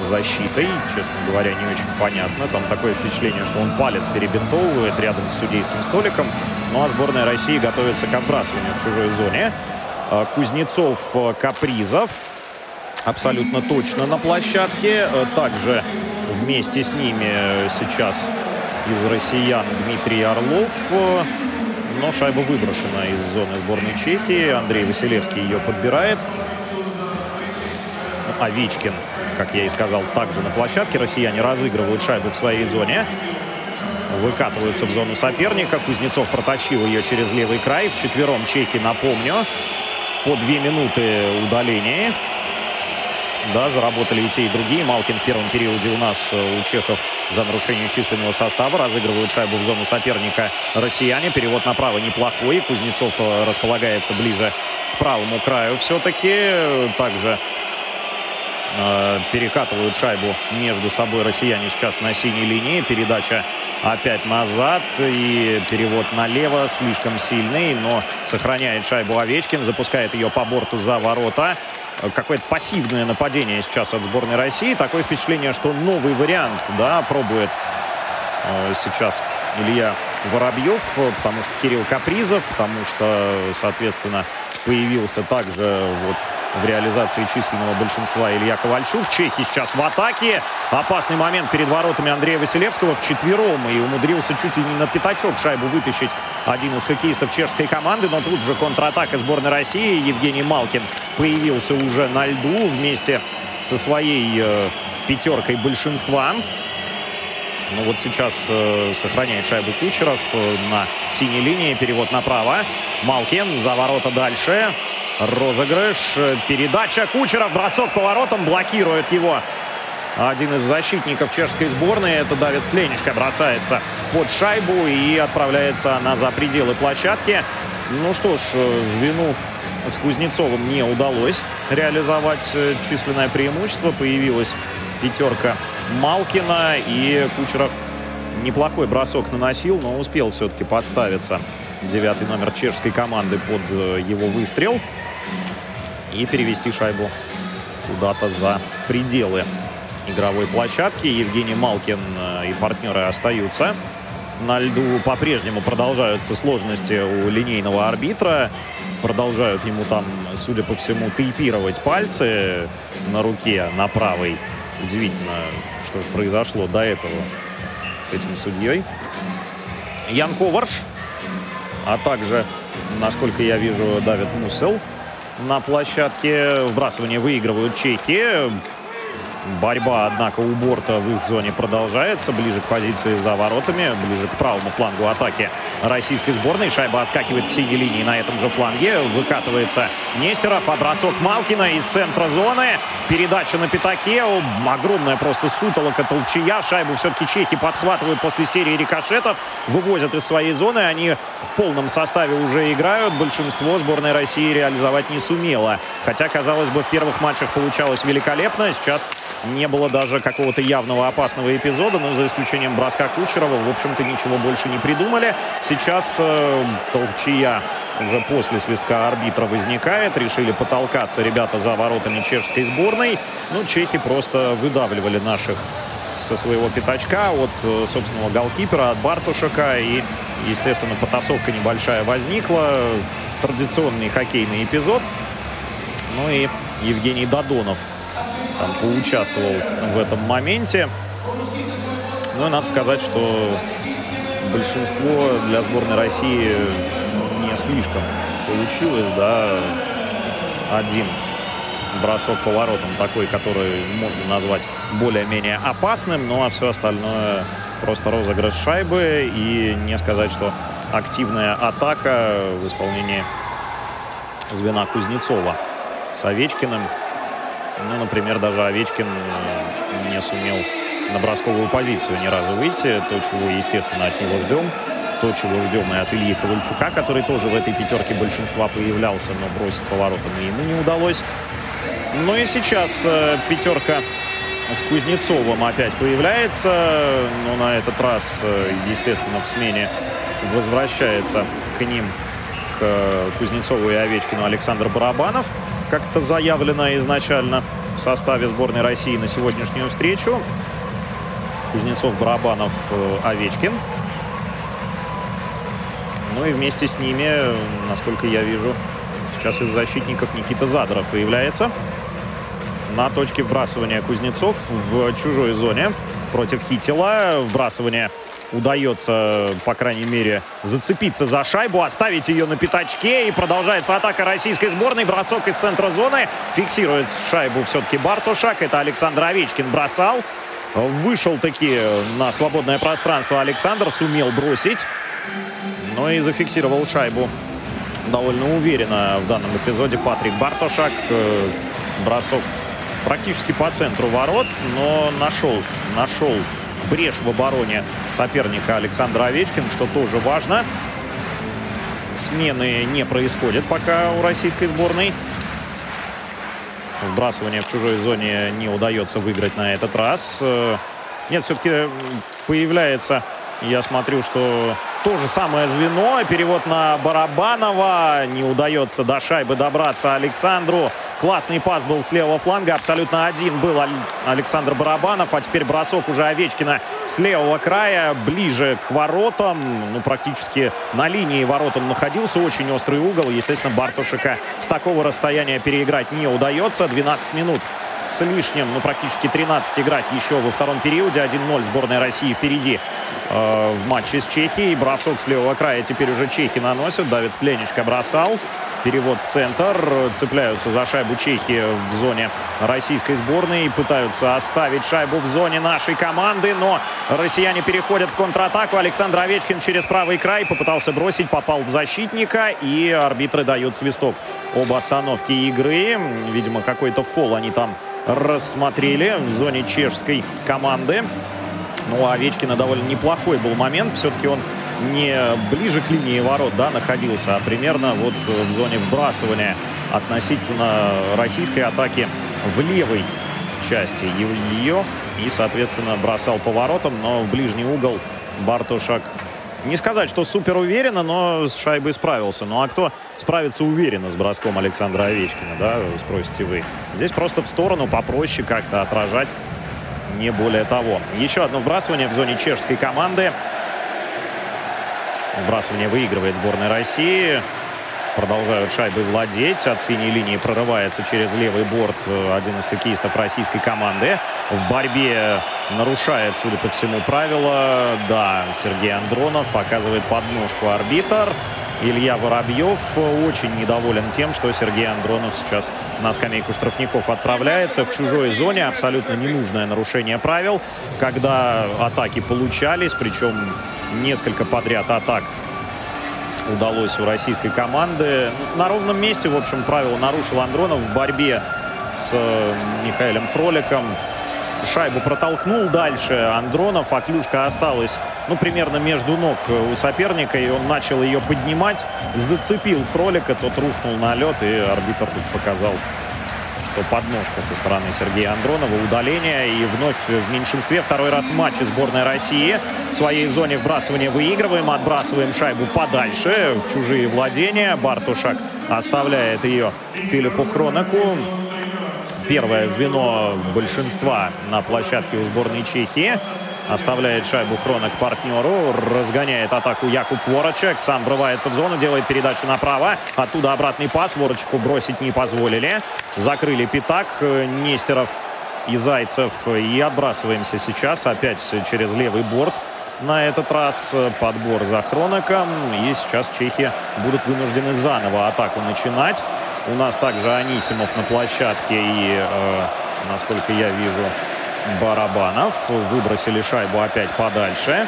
защитой. Честно говоря, не очень понятно. Там такое впечатление, что он палец перебинтовывает рядом с судейским столиком. Ну а сборная России готовится к отбрасыванию в чужой зоне. Э, Кузнецов, э, Капризов. Абсолютно точно на площадке. Э, также вместе с ними сейчас из россиян Дмитрий Орлов. Но шайба выброшена из зоны сборной Чехии. Андрей Василевский ее подбирает. Овечкин как я и сказал, также на площадке. Россияне разыгрывают шайбу в своей зоне. Выкатываются в зону соперника. Кузнецов протащил ее через левый край. В четвером чехи, напомню, по две минуты удаления. Да, заработали и те, и другие. Малкин в первом периоде у нас э, у чехов за нарушение численного состава. Разыгрывают шайбу в зону соперника россияне. Перевод направо неплохой. Кузнецов э, располагается ближе к правому краю все-таки. Также э, перекатывают шайбу между собой россияне сейчас на синей линии. Передача опять назад. И перевод налево. Слишком сильный, но сохраняет шайбу Овечкин, запускает ее по борту за ворота. Какое-то пассивное нападение сейчас от сборной России. Такое впечатление, что новый вариант, да, пробует э, сейчас Илья Воробьев, потому что Кирилл Капризов, потому что, соответственно, появился также вот в реализации численного большинства Илья Ковальчук. Чехи сейчас в атаке. Опасный момент перед воротами Андрея Василевского в четвером. И умудрился чуть ли не на пятачок шайбу вытащить один из хоккеистов чешской команды. Но тут же контратака сборной России. Евгений Малкин появился уже на льду вместе со своей э, пятеркой большинства. Ну вот сейчас э, сохраняет шайбу Кучеров э, на синей линии. Перевод направо. Малкин за ворота дальше. Розыгрыш. Передача Кучеров. Бросок поворотом. Блокирует его один из защитников чешской сборной. Это Давид Скленишко. Бросается под шайбу и отправляется на за пределы площадки. Ну что ж, звену с Кузнецовым не удалось реализовать э, численное преимущество. Появилась пятерка Малкина и Кучеров неплохой бросок наносил, но успел все-таки подставиться девятый номер чешской команды под э, его выстрел и перевести шайбу куда-то за пределы игровой площадки. Евгений Малкин э, и партнеры остаются. На льду по-прежнему продолжаются сложности у линейного арбитра. Продолжают ему там, судя по всему, тейпировать пальцы на руке, на правой. Удивительно, что произошло до этого с этим судьей. Ян Коварш, а также, насколько я вижу, Давид Мусел на площадке. Вбрасывание выигрывают чехи. Борьба, однако, у борта в их зоне продолжается. Ближе к позиции за воротами, ближе к правому флангу атаки российской сборной. Шайба отскакивает к синей линии на этом же фланге. Выкатывается Нестеров. А бросок Малкина из центра зоны. Передача на пятаке. Огромная просто сутолока, толчья. Шайбу все-таки чехи подхватывают после серии рикошетов. Вывозят из своей зоны. Они в полном составе уже играют. Большинство сборной России реализовать не сумела. Хотя, казалось бы, в первых матчах получалось великолепно. Сейчас не было даже какого-то явного опасного эпизода, но за исключением броска Кучерова, в общем-то, ничего больше не придумали. Сейчас э, толчья уже после свистка арбитра возникает. Решили потолкаться ребята за воротами чешской сборной. Ну, чехи просто выдавливали наших со своего пятачка от э, собственного голкипера, от Бартушека. И, естественно, потасовка небольшая возникла. Традиционный хоккейный эпизод. Ну и Евгений Додонов там поучаствовал в этом моменте. Ну и надо сказать, что большинство для сборной России не слишком получилось, да. Один бросок поворотом такой, который можно назвать более-менее опасным, ну а все остальное просто розыгрыш шайбы и не сказать, что активная атака в исполнении звена Кузнецова с Овечкиным. Ну, например, даже Овечкин э, не сумел на бросковую позицию ни разу выйти. То, чего, естественно, от него ждем. То, чего ждем и от Ильи Ковальчука, который тоже в этой пятерке большинства появлялся, но бросить поворотом ему не удалось. Ну и сейчас э, пятерка с Кузнецовым опять появляется. Но на этот раз, э, естественно, в смене возвращается к ним, к Кузнецову и Овечкину Александр Барабанов как это заявлено изначально в составе сборной России на сегодняшнюю встречу. Кузнецов, Барабанов, э, Овечкин. Ну и вместе с ними, насколько я вижу, сейчас из защитников Никита Задров появляется. На точке вбрасывания Кузнецов в чужой зоне против Хитила. Вбрасывание удается, по крайней мере, зацепиться за шайбу, оставить ее на пятачке. И продолжается атака российской сборной. Бросок из центра зоны. Фиксирует шайбу все-таки Бартушак. Это Александр Овечкин бросал. Вышел таки на свободное пространство Александр. Сумел бросить. Но и зафиксировал шайбу довольно уверенно в данном эпизоде Патрик Бартушак. Э, бросок практически по центру ворот, но нашел, нашел брешь в обороне соперника Александра Овечкин, что тоже важно. Смены не происходят пока у российской сборной. Вбрасывание в чужой зоне не удается выиграть на этот раз. Нет, все-таки появляется, я смотрю, что то же самое звено. Перевод на Барабанова. Не удается до шайбы добраться Александру. Классный пас был с левого фланга. Абсолютно один был Александр Барабанов. А теперь бросок уже Овечкина с левого края. Ближе к воротам. Ну, практически на линии воротам находился. Очень острый угол. Естественно, Бартушика с такого расстояния переиграть не удается. 12 минут с лишним, ну, практически 13 играть еще во втором периоде. 1-0 сборная России впереди э, в матче с Чехией. Бросок с левого края теперь уже чехи наносят. Давид Скленечко бросал. Перевод в центр. Цепляются за шайбу чехи в зоне российской сборной. Пытаются оставить шайбу в зоне нашей команды. Но россияне переходят в контратаку. Александр Овечкин через правый край попытался бросить. Попал в защитника. И арбитры дают свисток об остановке игры. Видимо, какой-то фол они там рассмотрели в зоне чешской команды. Ну, у Овечкина довольно неплохой был момент. Все-таки он не ближе к линии ворот да, находился, а примерно вот в зоне вбрасывания относительно российской атаки в левой части ее. И, соответственно, бросал поворотом, но в ближний угол Бартушак не сказать, что супер уверенно, но с шайбой справился. Ну а кто справится уверенно с броском Александра Овечкина, да, спросите вы. Здесь просто в сторону попроще как-то отражать, не более того. Еще одно вбрасывание в зоне чешской команды. Вбрасывание выигрывает сборная России. Продолжают шайбы владеть. От синей линии прорывается через левый борт э, один из хоккеистов российской команды. В борьбе нарушает, судя по всему, правила. Да, Сергей Андронов показывает подножку арбитр. Илья Воробьев очень недоволен тем, что Сергей Андронов сейчас на скамейку штрафников отправляется в чужой зоне. Абсолютно ненужное нарушение правил, когда атаки получались, причем несколько подряд атак удалось у российской команды. На ровном месте, в общем, правило нарушил Андронов в борьбе с э, Михаилом Фроликом. Шайбу протолкнул дальше Андронов, а клюшка осталась, ну, примерно между ног у соперника, и он начал ее поднимать, зацепил Фролика, тот рухнул на лед, и арбитр тут показал что подножка со стороны Сергея Андронова, удаление и вновь в меньшинстве. Второй раз в матче сборной России. В своей зоне вбрасывания выигрываем, отбрасываем шайбу подальше в чужие владения. Бартушак оставляет ее Филиппу Хронаку. Первое звено большинства на площадке у сборной Чехии. Оставляет шайбу Хронок партнеру. Разгоняет атаку Якуб Ворочек. Сам врывается в зону, делает передачу направо. Оттуда обратный пас. Ворочку бросить не позволили. Закрыли пятак. Нестеров и Зайцев. И отбрасываемся сейчас опять через левый борт. На этот раз подбор за Хроноком. И сейчас чехи будут вынуждены заново атаку начинать. У нас также Анисимов на площадке и, э, насколько я вижу, Барабанов. Выбросили шайбу опять подальше.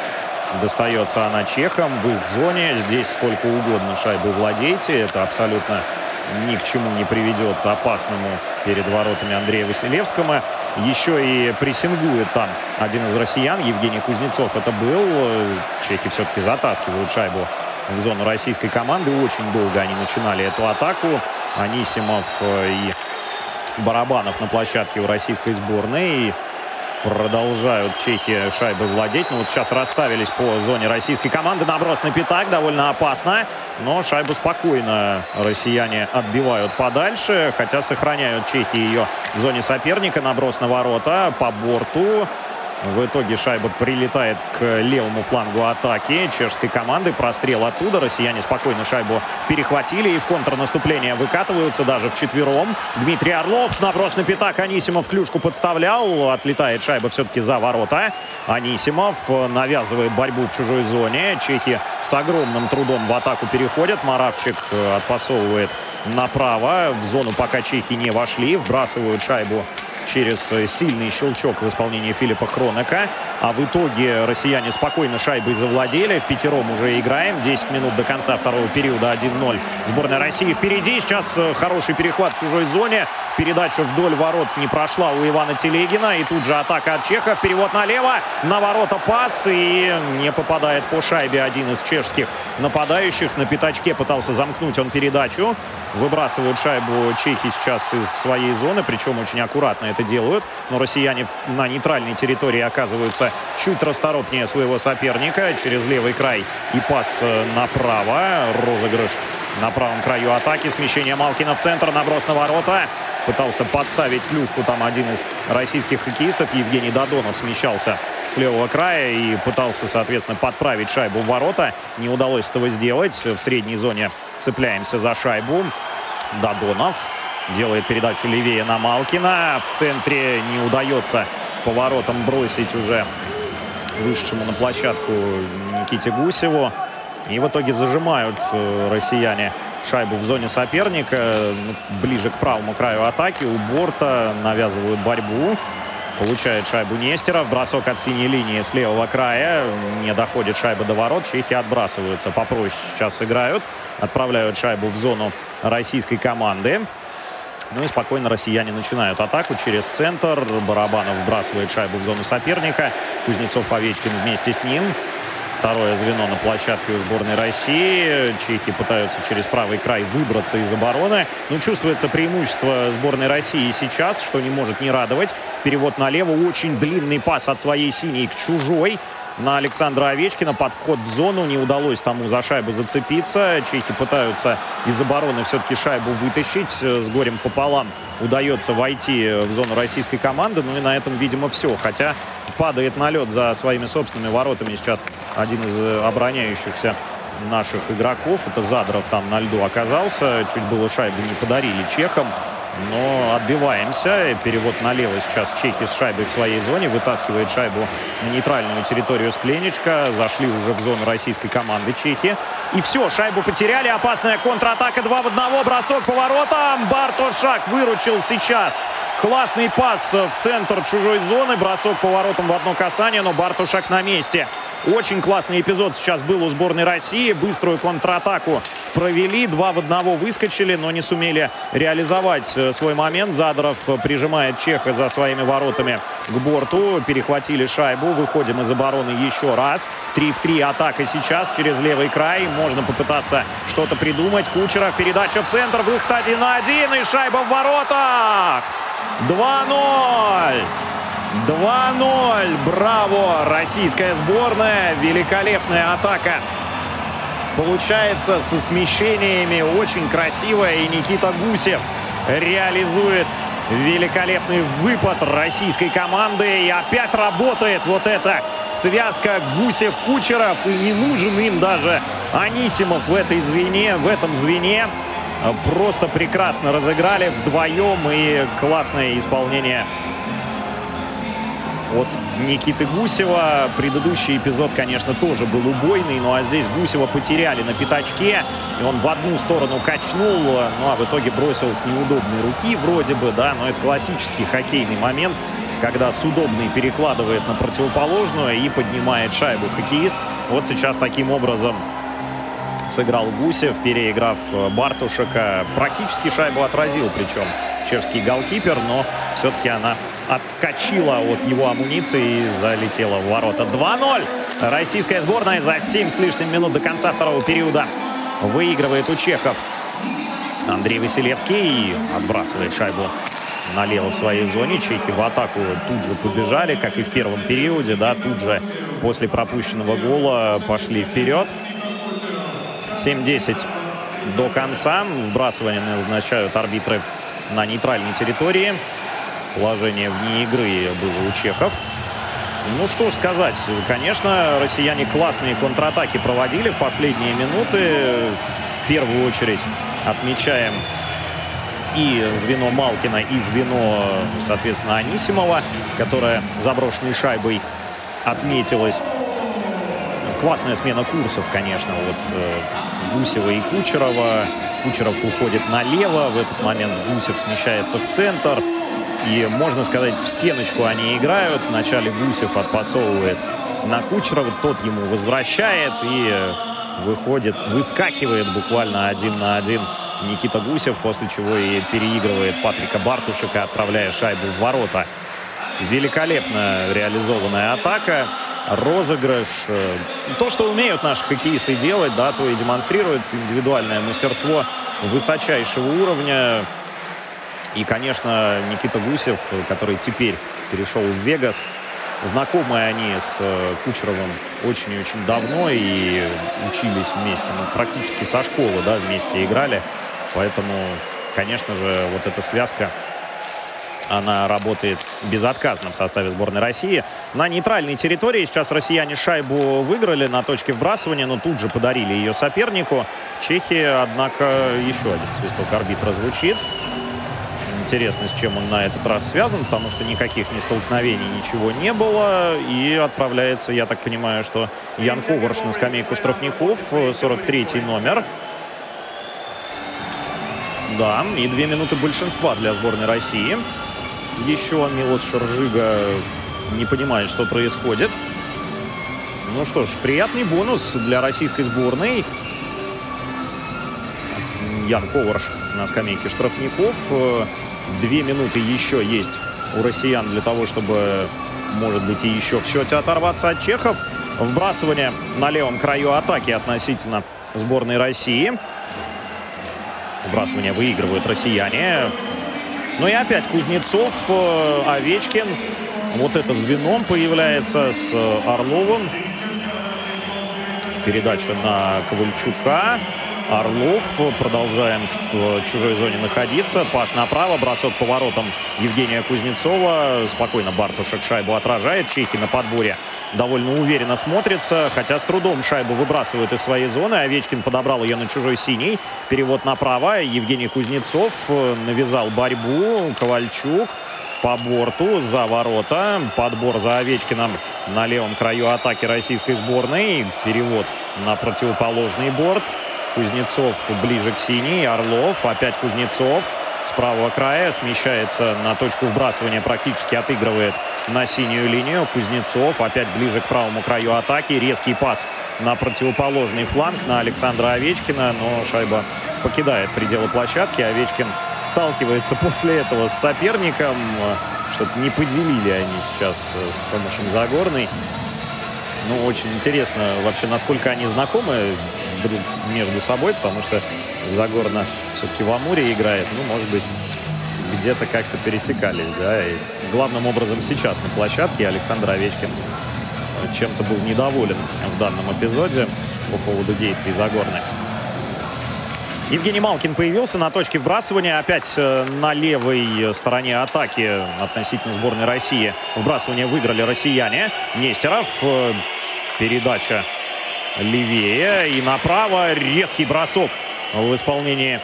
Достается она чехам в их зоне. Здесь сколько угодно шайбы владейте. Это абсолютно ни к чему не приведет опасному перед воротами Андрея Василевского. Еще и прессингует там один из россиян, Евгений Кузнецов. Это был. Чехи все-таки затаскивают шайбу в зону российской команды. Очень долго они начинали эту атаку. Анисимов и Барабанов на площадке у российской сборной. И Продолжают чехи шайбы владеть. Ну вот сейчас расставились по зоне российской команды. Наброс на пятак. Довольно опасно. Но шайбу спокойно россияне отбивают подальше. Хотя сохраняют чехи ее в зоне соперника. Наброс на ворота по борту. В итоге шайба прилетает к левому флангу атаки чешской команды. Прострел оттуда. Россияне спокойно шайбу перехватили и в контрнаступление выкатываются даже в четвером. Дмитрий Орлов. Наброс на пятак. Анисимов клюшку подставлял. Отлетает шайба все-таки за ворота. Анисимов навязывает борьбу в чужой зоне. Чехи с огромным трудом в атаку переходят. Маравчик отпасовывает направо. В зону пока чехи не вошли. Вбрасывают шайбу через э, сильный щелчок в исполнении Филиппа Хронека. А в итоге россияне спокойно шайбой завладели. В пятером уже играем. 10 минут до конца второго периода 1-0. Сборная России впереди. Сейчас э, хороший перехват в чужой зоне. Передача вдоль ворот не прошла у Ивана Телегина. И тут же атака от Чехов. Перевод налево. На ворота пас. И не попадает по шайбе один из чешских нападающих. На пятачке пытался замкнуть он передачу. Выбрасывают шайбу чехи сейчас из своей зоны. Причем очень аккуратно это делают. Но россияне на нейтральной территории оказываются чуть расторопнее своего соперника. Через левый край и пас э, направо. Розыгрыш на правом краю атаки. Смещение Малкина в центр. Наброс на ворота. Пытался подставить клюшку там один из российских хоккеистов. Евгений Додонов смещался с левого края и пытался, соответственно, подправить шайбу в ворота. Не удалось этого сделать. В средней зоне цепляемся за шайбу. Додонов делает передачу левее на Малкина. В центре не удается поворотом бросить уже вышедшему на площадку Никите Гусеву. И в итоге зажимают э, россияне шайбу в зоне соперника. Ну, ближе к правому краю атаки. У борта навязывают борьбу. Получает шайбу Нестеров. Бросок от синей линии с левого края. Не доходит шайба до ворот. Чехи отбрасываются. Попроще сейчас играют. Отправляют шайбу в зону российской команды. Ну и спокойно россияне начинают атаку через центр. Барабанов вбрасывает шайбу в зону соперника. Кузнецов Овечкин вместе с ним. Второе звено на площадке у сборной России. Чехи пытаются через правый край выбраться из обороны. Но чувствуется преимущество сборной России сейчас, что не может не радовать. Перевод налево. Очень длинный пас от своей синей к чужой на Александра Овечкина под вход в зону. Не удалось тому за шайбу зацепиться. Чехи пытаются из обороны все-таки шайбу вытащить. С горем пополам удается войти в зону российской команды. Ну и на этом, видимо, все. Хотя падает на лед за своими собственными воротами сейчас один из э, обороняющихся наших игроков. Это Задров там на льду оказался. Чуть было шайбу не подарили чехам. Но отбиваемся. Перевод налево сейчас чехи с шайбой в своей зоне. Вытаскивает шайбу на нейтральную территорию Скленечка. Зашли уже в зону российской команды чехи. И все, шайбу потеряли. Опасная контратака. Два в одного. Бросок по воротам. Бартошак выручил сейчас. Классный пас в центр чужой зоны. Бросок по воротам в одно касание. Но Бартушак на месте. Очень классный эпизод сейчас был у сборной России. Быструю контратаку провели. Два в одного выскочили, но не сумели реализовать э, свой момент. Задоров прижимает Чеха за своими воротами к борту. Перехватили шайбу. Выходим из обороны еще раз. 3 в 3 атака сейчас через левый край. Можно попытаться что-то придумать. Кучеров передача в центр. Выход 1 на 1. И шайба в воротах. 2-0. 2-0. Браво! Российская сборная. Великолепная атака. Получается со смещениями очень красивая. И Никита Гусев реализует великолепный выпад российской команды. И опять работает вот эта связка Гусев-Кучеров. И не нужен им даже Анисимов в этой звене, в этом звене. Просто прекрасно разыграли вдвоем. И классное исполнение от Никиты Гусева. Предыдущий эпизод, конечно, тоже был убойный, ну а здесь Гусева потеряли на пятачке, и он в одну сторону качнул, ну а в итоге бросил с неудобной руки вроде бы, да, но это классический хоккейный момент, когда с удобной перекладывает на противоположную и поднимает шайбу хоккеист. Вот сейчас таким образом сыграл Гусев, переиграв Бартушека. Практически шайбу отразил, причем чешский голкипер, но все-таки она отскочила от его амуниции и залетела в ворота. 2-0. Российская сборная за 7 с лишним минут до конца второго периода выигрывает у чехов. Андрей Василевский отбрасывает шайбу налево в своей зоне. Чехи в атаку тут же побежали, как и в первом периоде. Да, тут же после пропущенного гола пошли вперед. 7-10 до конца. Вбрасывание назначают арбитры на нейтральной территории. Положение вне игры было у чехов. Ну, что сказать. Конечно, россияне классные контратаки проводили в последние минуты. В первую очередь отмечаем и звено Малкина, и звено, соответственно, Анисимова, которая заброшенной шайбой отметилась. Классная смена курсов, конечно, вот э, Гусева и Кучерова. Кучеров уходит налево, в этот момент Гусев смещается в центр. И, можно сказать, в стеночку они играют. Вначале Гусев отпасовывает на Кучерова, тот ему возвращает и выходит, выскакивает буквально один на один Никита Гусев, после чего и переигрывает Патрика Бартушека, отправляя шайбу в ворота. Великолепно реализованная атака, розыгрыш. Э, то, что умеют наши хоккеисты делать, да, то и демонстрируют индивидуальное мастерство высочайшего уровня. И, конечно, Никита Гусев, который теперь перешел в Вегас, знакомы они с э, Кучеровым очень и очень давно и учились вместе, ну, практически со школы, да, вместе играли. Поэтому, конечно же, вот эта связка она работает безотказно в составе сборной России. На нейтральной территории сейчас россияне шайбу выиграли на точке вбрасывания, но тут же подарили ее сопернику. Чехи, однако, еще один свисток арбитра звучит. Интересно, с чем он на этот раз связан, потому что никаких ни столкновений, ничего не было. И отправляется, я так понимаю, что Ян Коварш на скамейку штрафников, 43 номер. Да, и две минуты большинства для сборной России. Еще Милош Ржига не понимает, что происходит. Ну что ж, приятный бонус для российской сборной. Ян Коварш на скамейке штрафников. Две минуты еще есть у россиян для того, чтобы, может быть, и еще в счете оторваться от чехов. Вбрасывание на левом краю атаки относительно сборной России. Вбрасывание выигрывают россияне. Ну и опять Кузнецов, э, Овечкин. Вот это звеном появляется с э, Орловым. Передача на Ковальчука. Орлов. Продолжаем в чужой зоне находиться. Пас направо, бросок поворотом Евгения Кузнецова. Спокойно Бартушек шайбу отражает. Чехи на подборе довольно уверенно смотрится, хотя с трудом шайбу выбрасывают из своей зоны. Овечкин подобрал ее на чужой синий. Перевод направо. Евгений Кузнецов э, навязал борьбу. Ковальчук по борту за ворота. Подбор за Овечкиным на левом краю атаки российской сборной. Перевод на противоположный борт. Кузнецов ближе к синей. Орлов. Опять Кузнецов. С правого края смещается на точку вбрасывания. Практически отыгрывает на синюю линию. Кузнецов опять ближе к правому краю атаки. Резкий пас на противоположный фланг на Александра Овечкина. Но шайба покидает пределы площадки. Овечкин сталкивается после этого с соперником. Что-то не поделили они сейчас с Томашем Загорной. Ну, очень интересно вообще, насколько они знакомы друг между собой, потому что Загорна все-таки в Амуре играет. Ну, может быть, где-то как-то пересекались, да, и главным образом сейчас на площадке Александр Овечкин чем-то был недоволен в данном эпизоде по поводу действий Загорной. Евгений Малкин появился на точке вбрасывания. Опять э, на левой стороне атаки относительно сборной России. Вбрасывание выиграли россияне. Нестеров. Э, передача левее. И направо резкий бросок в исполнении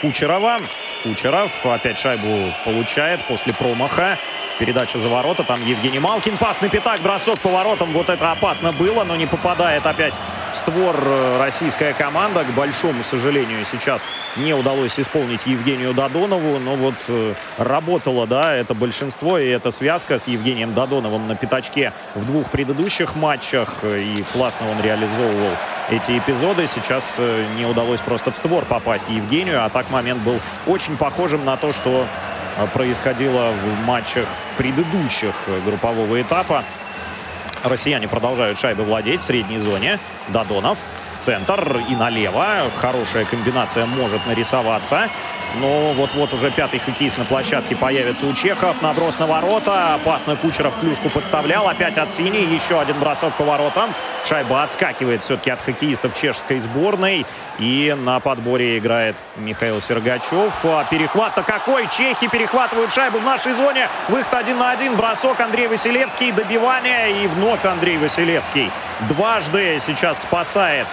Кучерова. Кучеров опять шайбу получает после промаха. Передача за ворота. Там Евгений Малкин. Пас на пятак. Бросок по воротам. Вот это опасно было, но не попадает опять в створ э, российская команда. К большому сожалению, сейчас не удалось исполнить Евгению Додонову. Но вот э, работало, да, это большинство. И эта связка с Евгением Додоновым на пятачке в двух предыдущих матчах. И классно он реализовывал эти эпизоды. Сейчас э, не удалось просто в створ попасть Евгению. А так момент был очень похожим на то, что происходило в матчах предыдущих группового этапа. Россияне продолжают шайбы владеть в средней зоне. Дадонов центр и налево. Хорошая комбинация может нарисоваться. Но вот-вот уже пятый хоккеист на площадке появится у Чехов. Наброс на ворота. Опасно Кучеров клюшку подставлял. Опять от синей. Еще один бросок по воротам. Шайба отскакивает все-таки от хоккеистов чешской сборной. И на подборе играет Михаил Сергачев. А перехват-то какой! Чехи перехватывают шайбу в нашей зоне. Выход один на один. Бросок Андрей Василевский. Добивание. И вновь Андрей Василевский. Дважды сейчас спасает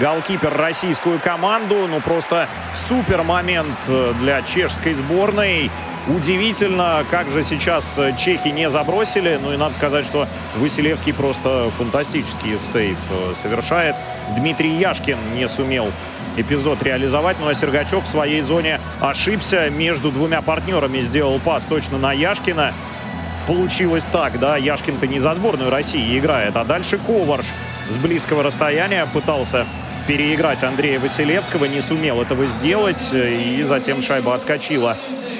голкипер российскую команду. Ну, просто супер момент э, для чешской сборной. Удивительно, как же сейчас э, чехи не забросили. Ну и надо сказать, что Василевский просто фантастический сейф э, совершает. Дмитрий Яшкин не сумел эпизод реализовать. Ну а Сергачев в своей зоне ошибся. Между двумя партнерами сделал пас точно на Яшкина. Получилось так, да, Яшкин-то не за сборную России играет, а дальше Коварш с близкого расстояния пытался переиграть Андрея Василевского, не сумел этого сделать, и затем шайба отскочила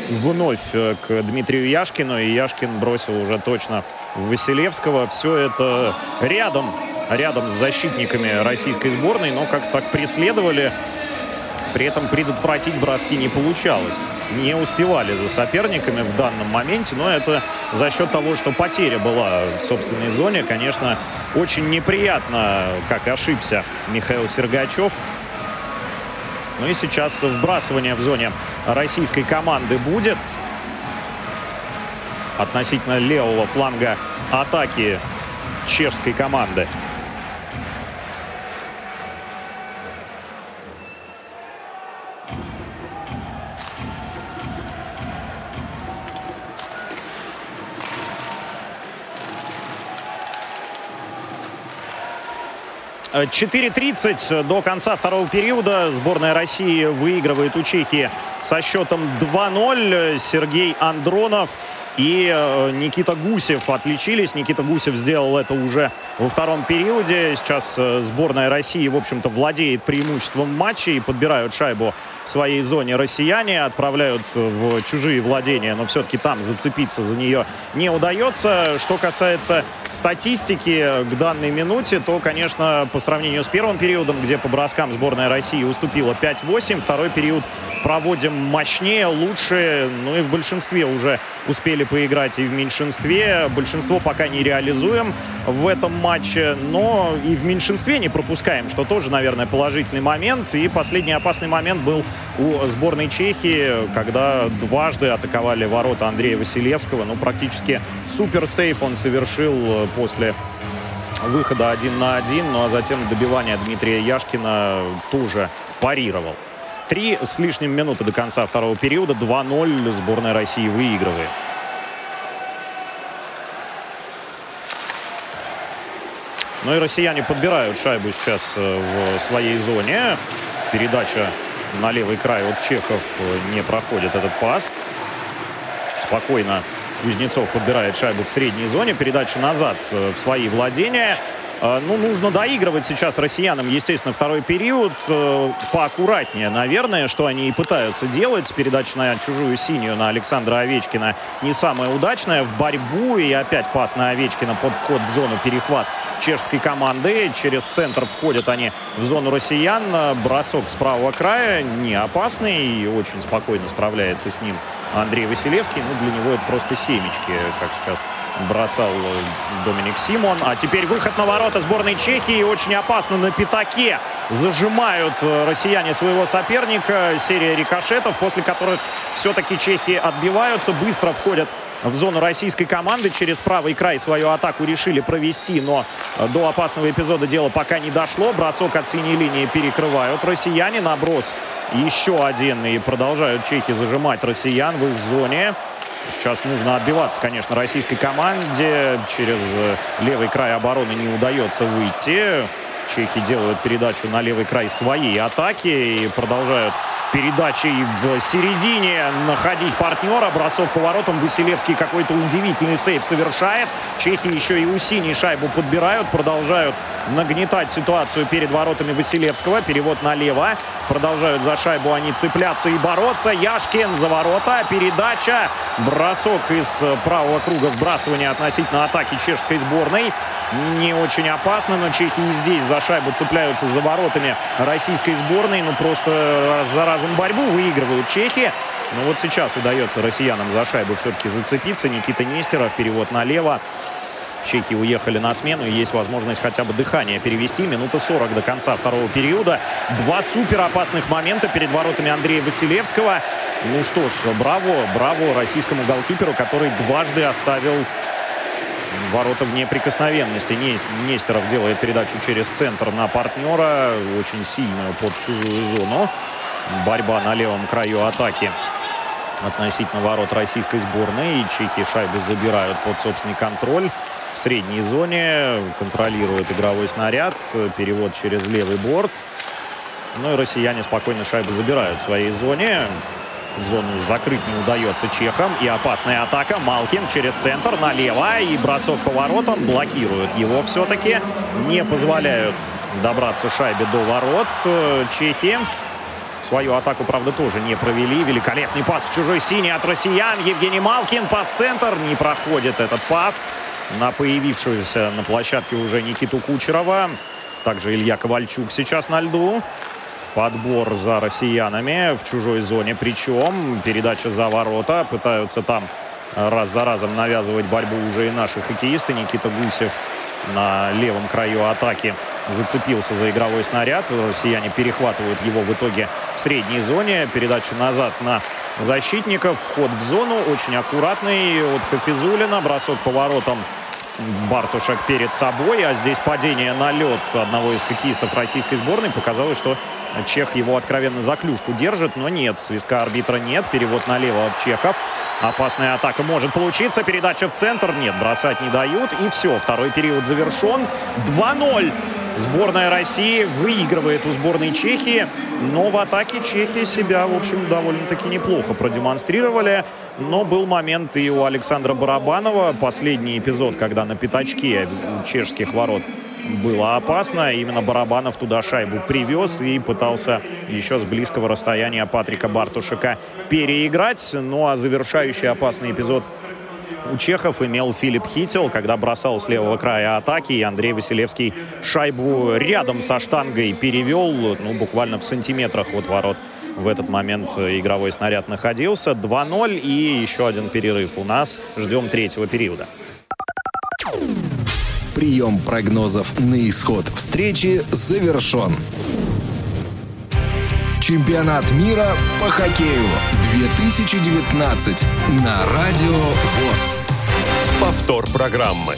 вновь э, к Дмитрию Яшкину, и Яшкин бросил уже точно Василевского. Все это рядом, рядом с защитниками российской сборной, но как так преследовали при этом предотвратить броски не получалось. Не успевали за соперниками в данном моменте, но это за счет того, что потеря была в собственной зоне. Конечно, очень неприятно, как ошибся Михаил Сергачев. Ну и сейчас вбрасывание в зоне российской команды будет. Относительно левого фланга атаки чешской команды. 4.30 до конца второго периода. Сборная России выигрывает у Чехии со счетом 2-0. Сергей Андронов и э, Никита Гусев отличились. Никита Гусев сделал это уже во втором периоде. Сейчас э, сборная России, в общем-то, владеет преимуществом матча и подбирают шайбу в своей зоне россияне. Отправляют в чужие владения, но все-таки там зацепиться за нее не удается. Что касается статистики к данной минуте, то, конечно, по сравнению с первым периодом, где по броскам сборная России уступила 5-8, второй период проводим мощнее, лучше. Ну и в большинстве уже успели поиграть и в меньшинстве. Большинство пока не реализуем в этом матче, но и в меньшинстве не пропускаем, что тоже, наверное, положительный момент. И последний опасный момент был у сборной Чехии, когда дважды атаковали ворота Андрея Василевского. Ну, практически супер сейф он совершил после выхода один на один, ну а затем добивание Дмитрия Яшкина тоже парировал. Три с лишним минуты до конца второго периода. 2-0 сборная России выигрывает. Ну и россияне подбирают шайбу сейчас э, в своей зоне. Передача на левый край от чехов не проходит этот пас. Спокойно Кузнецов подбирает шайбу в средней зоне. Передача назад э, в свои владения. А, ну, нужно доигрывать сейчас россиянам, естественно, второй период. Э, поаккуратнее, наверное, что они и пытаются делать. Передача на чужую синюю на Александра Овечкина не самая удачная. В борьбу и опять пас на Овечкина под вход в зону перехват чешской команды. Через центр входят они в зону россиян. Бросок с правого края не опасный. И очень спокойно справляется с ним Андрей Василевский. Ну, для него это просто семечки, как сейчас бросал Доминик Симон. А теперь выход на ворота сборной Чехии. Очень опасно на пятаке. Зажимают э, россияне своего соперника. Серия рикошетов, после которых все-таки чехи отбиваются. Быстро входят в зону российской команды. Через правый край свою атаку решили провести, но э, до опасного эпизода дело пока не дошло. Бросок от синей линии перекрывают россияне. Наброс еще один. И продолжают чехи зажимать россиян в их зоне. Сейчас нужно отбиваться, конечно, российской команде. Через э, левый край обороны не удается выйти. Чехи делают передачу на левый край своей атаки и продолжают передачей в середине находить партнера. Бросок поворотом. Василевский какой-то удивительный сейв совершает. Чехи еще и у синей шайбу подбирают. Продолжают нагнетать ситуацию перед воротами Василевского. Перевод налево. Продолжают за шайбу они цепляться и бороться. Яшкин за ворота. Передача. Бросок из правого круга вбрасывания относительно атаки чешской сборной. Не очень опасно, но чехи и здесь за шайбу цепляются за воротами российской сборной. Ну, просто раз за разом борьбу выигрывают чехи. Но вот сейчас удается россиянам за шайбу все-таки зацепиться. Никита Нестеров, перевод налево. Чехи уехали на смену. И есть возможность хотя бы дыхание перевести. Минута 40 до конца второго периода. Два супер опасных момента перед воротами Андрея Василевского. Ну что ж, браво, браво российскому голкиперу, который дважды оставил ворота в неприкосновенности. Нестеров делает передачу через центр на партнера. Очень сильную под чужую зону. Борьба на левом краю атаки относительно ворот российской сборной. И чехи шайбу забирают под собственный контроль. В средней зоне контролирует игровой снаряд. Перевод через левый борт. Ну и россияне спокойно шайбу забирают в своей зоне. Зону закрыть не удается чехам. И опасная атака. Малкин через центр налево. И бросок поворотом блокируют его все-таки. Не позволяют добраться шайбе до ворот. Чехи свою атаку, правда, тоже не провели. Великолепный пас к чужой синей от россиян. Евгений Малкин. Пас-центр. Не проходит этот пас на появившегося на площадке уже Никиту Кучерова. Также Илья Ковальчук сейчас на льду. Подбор за россиянами в чужой зоне. Причем передача за ворота. Пытаются там раз за разом навязывать борьбу уже и наши хоккеисты. Никита Гусев на левом краю атаки зацепился за игровой снаряд. Россияне перехватывают его в итоге в средней зоне. Передача назад на защитников. Вход в зону очень аккуратный от Хафизулина. Бросок поворотом Бартушек перед собой, а здесь падение на лед одного из хоккеистов российской сборной показалось, что Чех его откровенно за клюшку держит, но нет, свистка арбитра нет, перевод налево от Чехов. Опасная атака может получиться, передача в центр, нет, бросать не дают, и все, второй период завершен. 2-0 Сборная России выигрывает у сборной Чехии, но в атаке Чехии себя, в общем, довольно-таки неплохо продемонстрировали. Но был момент и у Александра Барабанова. Последний эпизод, когда на пятачке чешских ворот было опасно. Именно Барабанов туда шайбу привез и пытался еще с близкого расстояния Патрика Бартушека переиграть. Ну а завершающий опасный эпизод у чехов имел Филипп Хител, когда бросал с левого края атаки, и Андрей Василевский шайбу рядом со штангой перевел, ну, буквально в сантиметрах от ворот. В этот момент игровой снаряд находился. 2-0 и еще один перерыв у нас. Ждем третьего периода. Прием прогнозов на исход встречи завершен. Чемпионат мира по хоккею 2019 на Радио ВОЗ. Повтор программы.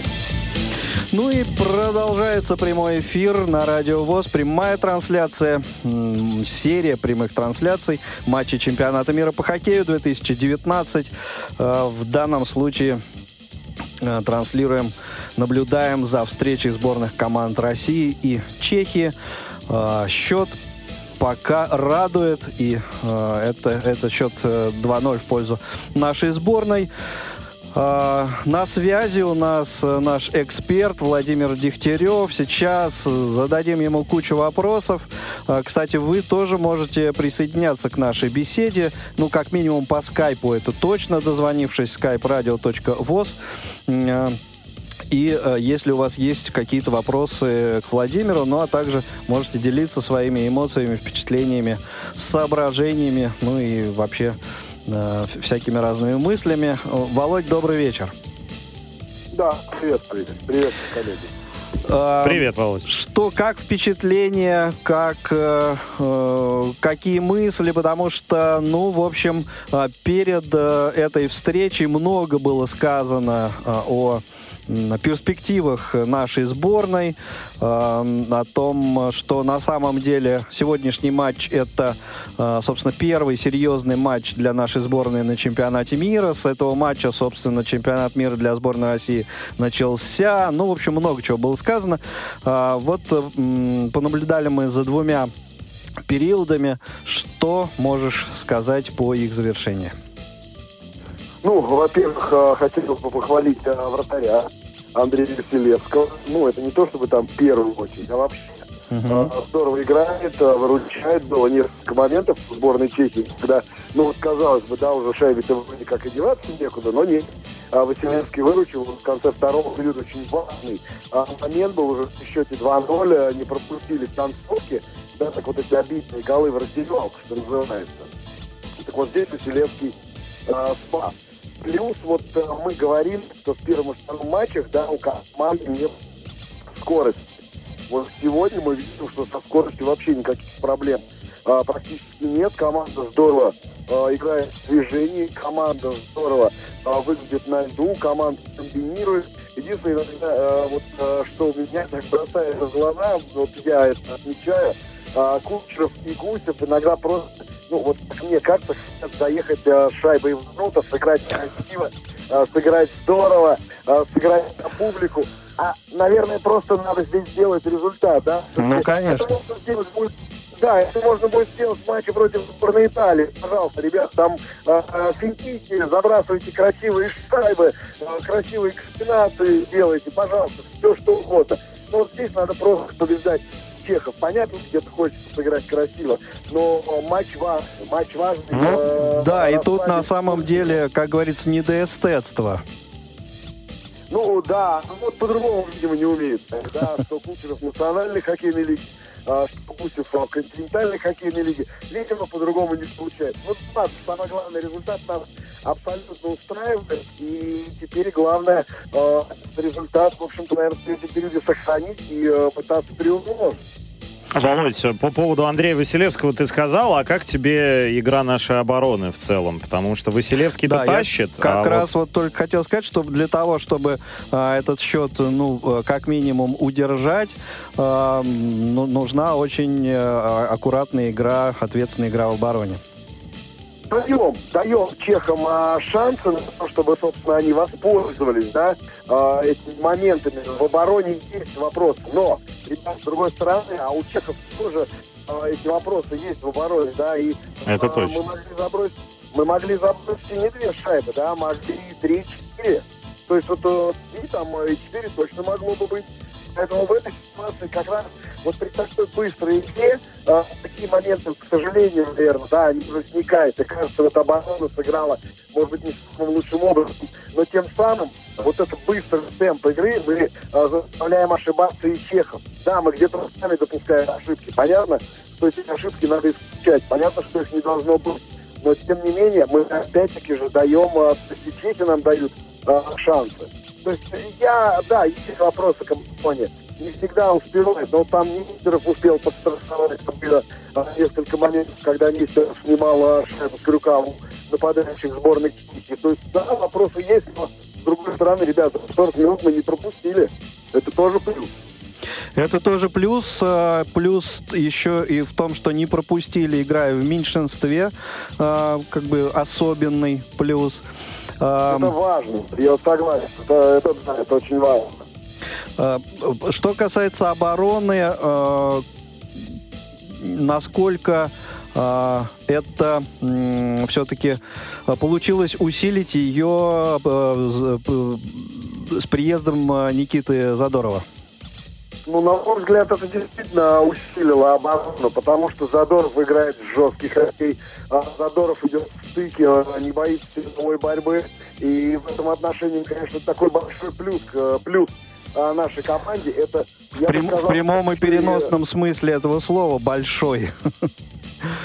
Ну и продолжается прямой эфир на Радио ВОЗ. Прямая трансляция, серия прямых трансляций матча чемпионата мира по хоккею 2019. Э, в данном случае транслируем, наблюдаем за встречей сборных команд России и Чехии. Э, счет пока радует. И э, это, это счет 2-0 э, в пользу нашей сборной. Uh, на связи у нас uh, наш эксперт Владимир Дегтярев. Сейчас зададим ему кучу вопросов. Uh, кстати, вы тоже можете присоединяться к нашей беседе. Ну, как минимум по скайпу это точно, дозвонившись skype-radio.voz. И э, если у вас есть какие-то вопросы к Владимиру, ну а также можете делиться своими эмоциями, впечатлениями, соображениями, ну и вообще э, всякими разными мыслями. Володь, добрый вечер. Да, привет, привет, привет, коллеги. А, Привет, Володь. Что, как впечатление, как, э, э, какие мысли, потому что, ну, в общем, э, перед э, этой встречей много было сказано э, о перспективах нашей сборной, э, о том, что на самом деле сегодняшний матч это, э, собственно, первый серьезный матч для нашей сборной на чемпионате мира. С этого матча, собственно, чемпионат мира для сборной России начался. Ну, в общем, много чего было сказано. Э, вот понаблюдали мы за двумя периодами. Что можешь сказать по их завершению? Ну, во-первых, э, хотел бы похвалить вратаря Андрея Василевского. Ну, это не то, чтобы там первую очередь, а вообще Uh-huh. здорово играет, выручает. Было несколько моментов в сборной Чехии, когда, ну вот казалось бы, да, уже шайбе-то вроде как и деваться некуда, но нет. А Василевский выручил в конце второго периода очень важный а, момент был уже в счете 2-0, не пропустили концовки, да, так вот эти обидные голы в раздевалку, что называется. Так вот здесь Василевский а, спас. Плюс вот а, мы говорим, что в первом и втором матчах, да, у команды нет скорости. Вот сегодня мы видим, что со скоростью вообще никаких проблем а, практически нет. Команда здорово а, играет в движении, команда здорово а, выглядит на льду, команда комбинирует. Единственное, иногда, а, вот, а, что меня так бросает в глаза, вот я это отмечаю, а, Кучеров и Гусев иногда просто, ну вот мне кажется, хотят заехать а, шайбой в ворота, сыграть красиво, а, сыграть здорово, а, сыграть на публику. А, наверное, просто надо здесь сделать результат, да? Ну, конечно. Да, это можно будет сделать в матче против сборной Италии. Пожалуйста, ребят, там э, финтите, забрасывайте красивые шайбы, э, красивые комбинации делайте, пожалуйста, все что угодно. Но вот здесь надо просто побеждать чехов. Понятно, где-то хочется сыграть красиво, но матч важный, матч важный. Ну, э, да, и тут на самом деле, как говорится, не до эстетства. Ну да, ну вот по-другому, видимо, не умеет. Да, что Кучеров в национальной хоккейной лиге, а, что Гусев в континентальной хоккейной лиге. Видимо, по-другому не получается. Вот ладно, самый главный результат нас абсолютно устраивает. И теперь главное э, результат, в общем-то, наверное, в третьем периоде сохранить и э, пытаться приумножить. Володь, по поводу Андрея Василевского ты сказал, а как тебе игра нашей обороны в целом? Потому что Василевский-то да, тащит. как а раз вот... вот только хотел сказать, что для того, чтобы а, этот счет, ну, э, как минимум удержать, а, ну, нужна очень а, аккуратная игра, ответственная игра в обороне даем, даем чехам а, шансы на то, чтобы, собственно, они воспользовались, да, а, этими моментами. В обороне есть вопросы, но, ребят, с другой стороны, а у чехов тоже а, эти вопросы есть в обороне, да, и Это а, точно. мы могли забросить, мы могли забросить не две шайбы, да, могли три-четыре. То есть вот э, и там и четыре точно могло бы быть. Поэтому в этой ситуации как раз вот при такой быстрой игре э, такие моменты, к сожалению, наверное, да, они возникают. И кажется, вот оборона сыграла, может быть, не самым лучшим образом, но тем самым вот этот быстрый темп игры мы э, заставляем ошибаться и чехов. Да, мы где-то сами допускаем ошибки. Понятно, что эти ошибки надо исключать. Понятно, что их не должно быть. Но, тем не менее, мы опять-таки же даем, э, чехи нам дают э, шансы. То есть я, да, есть вопросы к Амазоне. Не всегда успевает, но там Нестеров успел подстраховать. А, несколько моментов, когда Нестеров снимал а, шайбу с крюка у нападающих сборной Киевки. То есть, да, вопросы есть, но с другой стороны, ребята, 40 минут мы не пропустили. Это тоже плюс. Это тоже плюс. Плюс еще и в том, что не пропустили, играя в меньшинстве, как бы особенный плюс. Это важно, я согласен, это, это, да, это очень важно. А, что касается обороны, а, насколько а, это все-таки получилось усилить ее с приездом Никиты Задорова? Ну, на мой взгляд, это действительно усилило оборону, потому что Задоров играет в жесткий хоккей, а Задоров идет в стыке, не боится силовой борьбы. И в этом отношении, конечно, такой большой плюс, плюс а, нашей команде. Это, в, прям, сказал, в прямом и переносном смысле этого слова большой.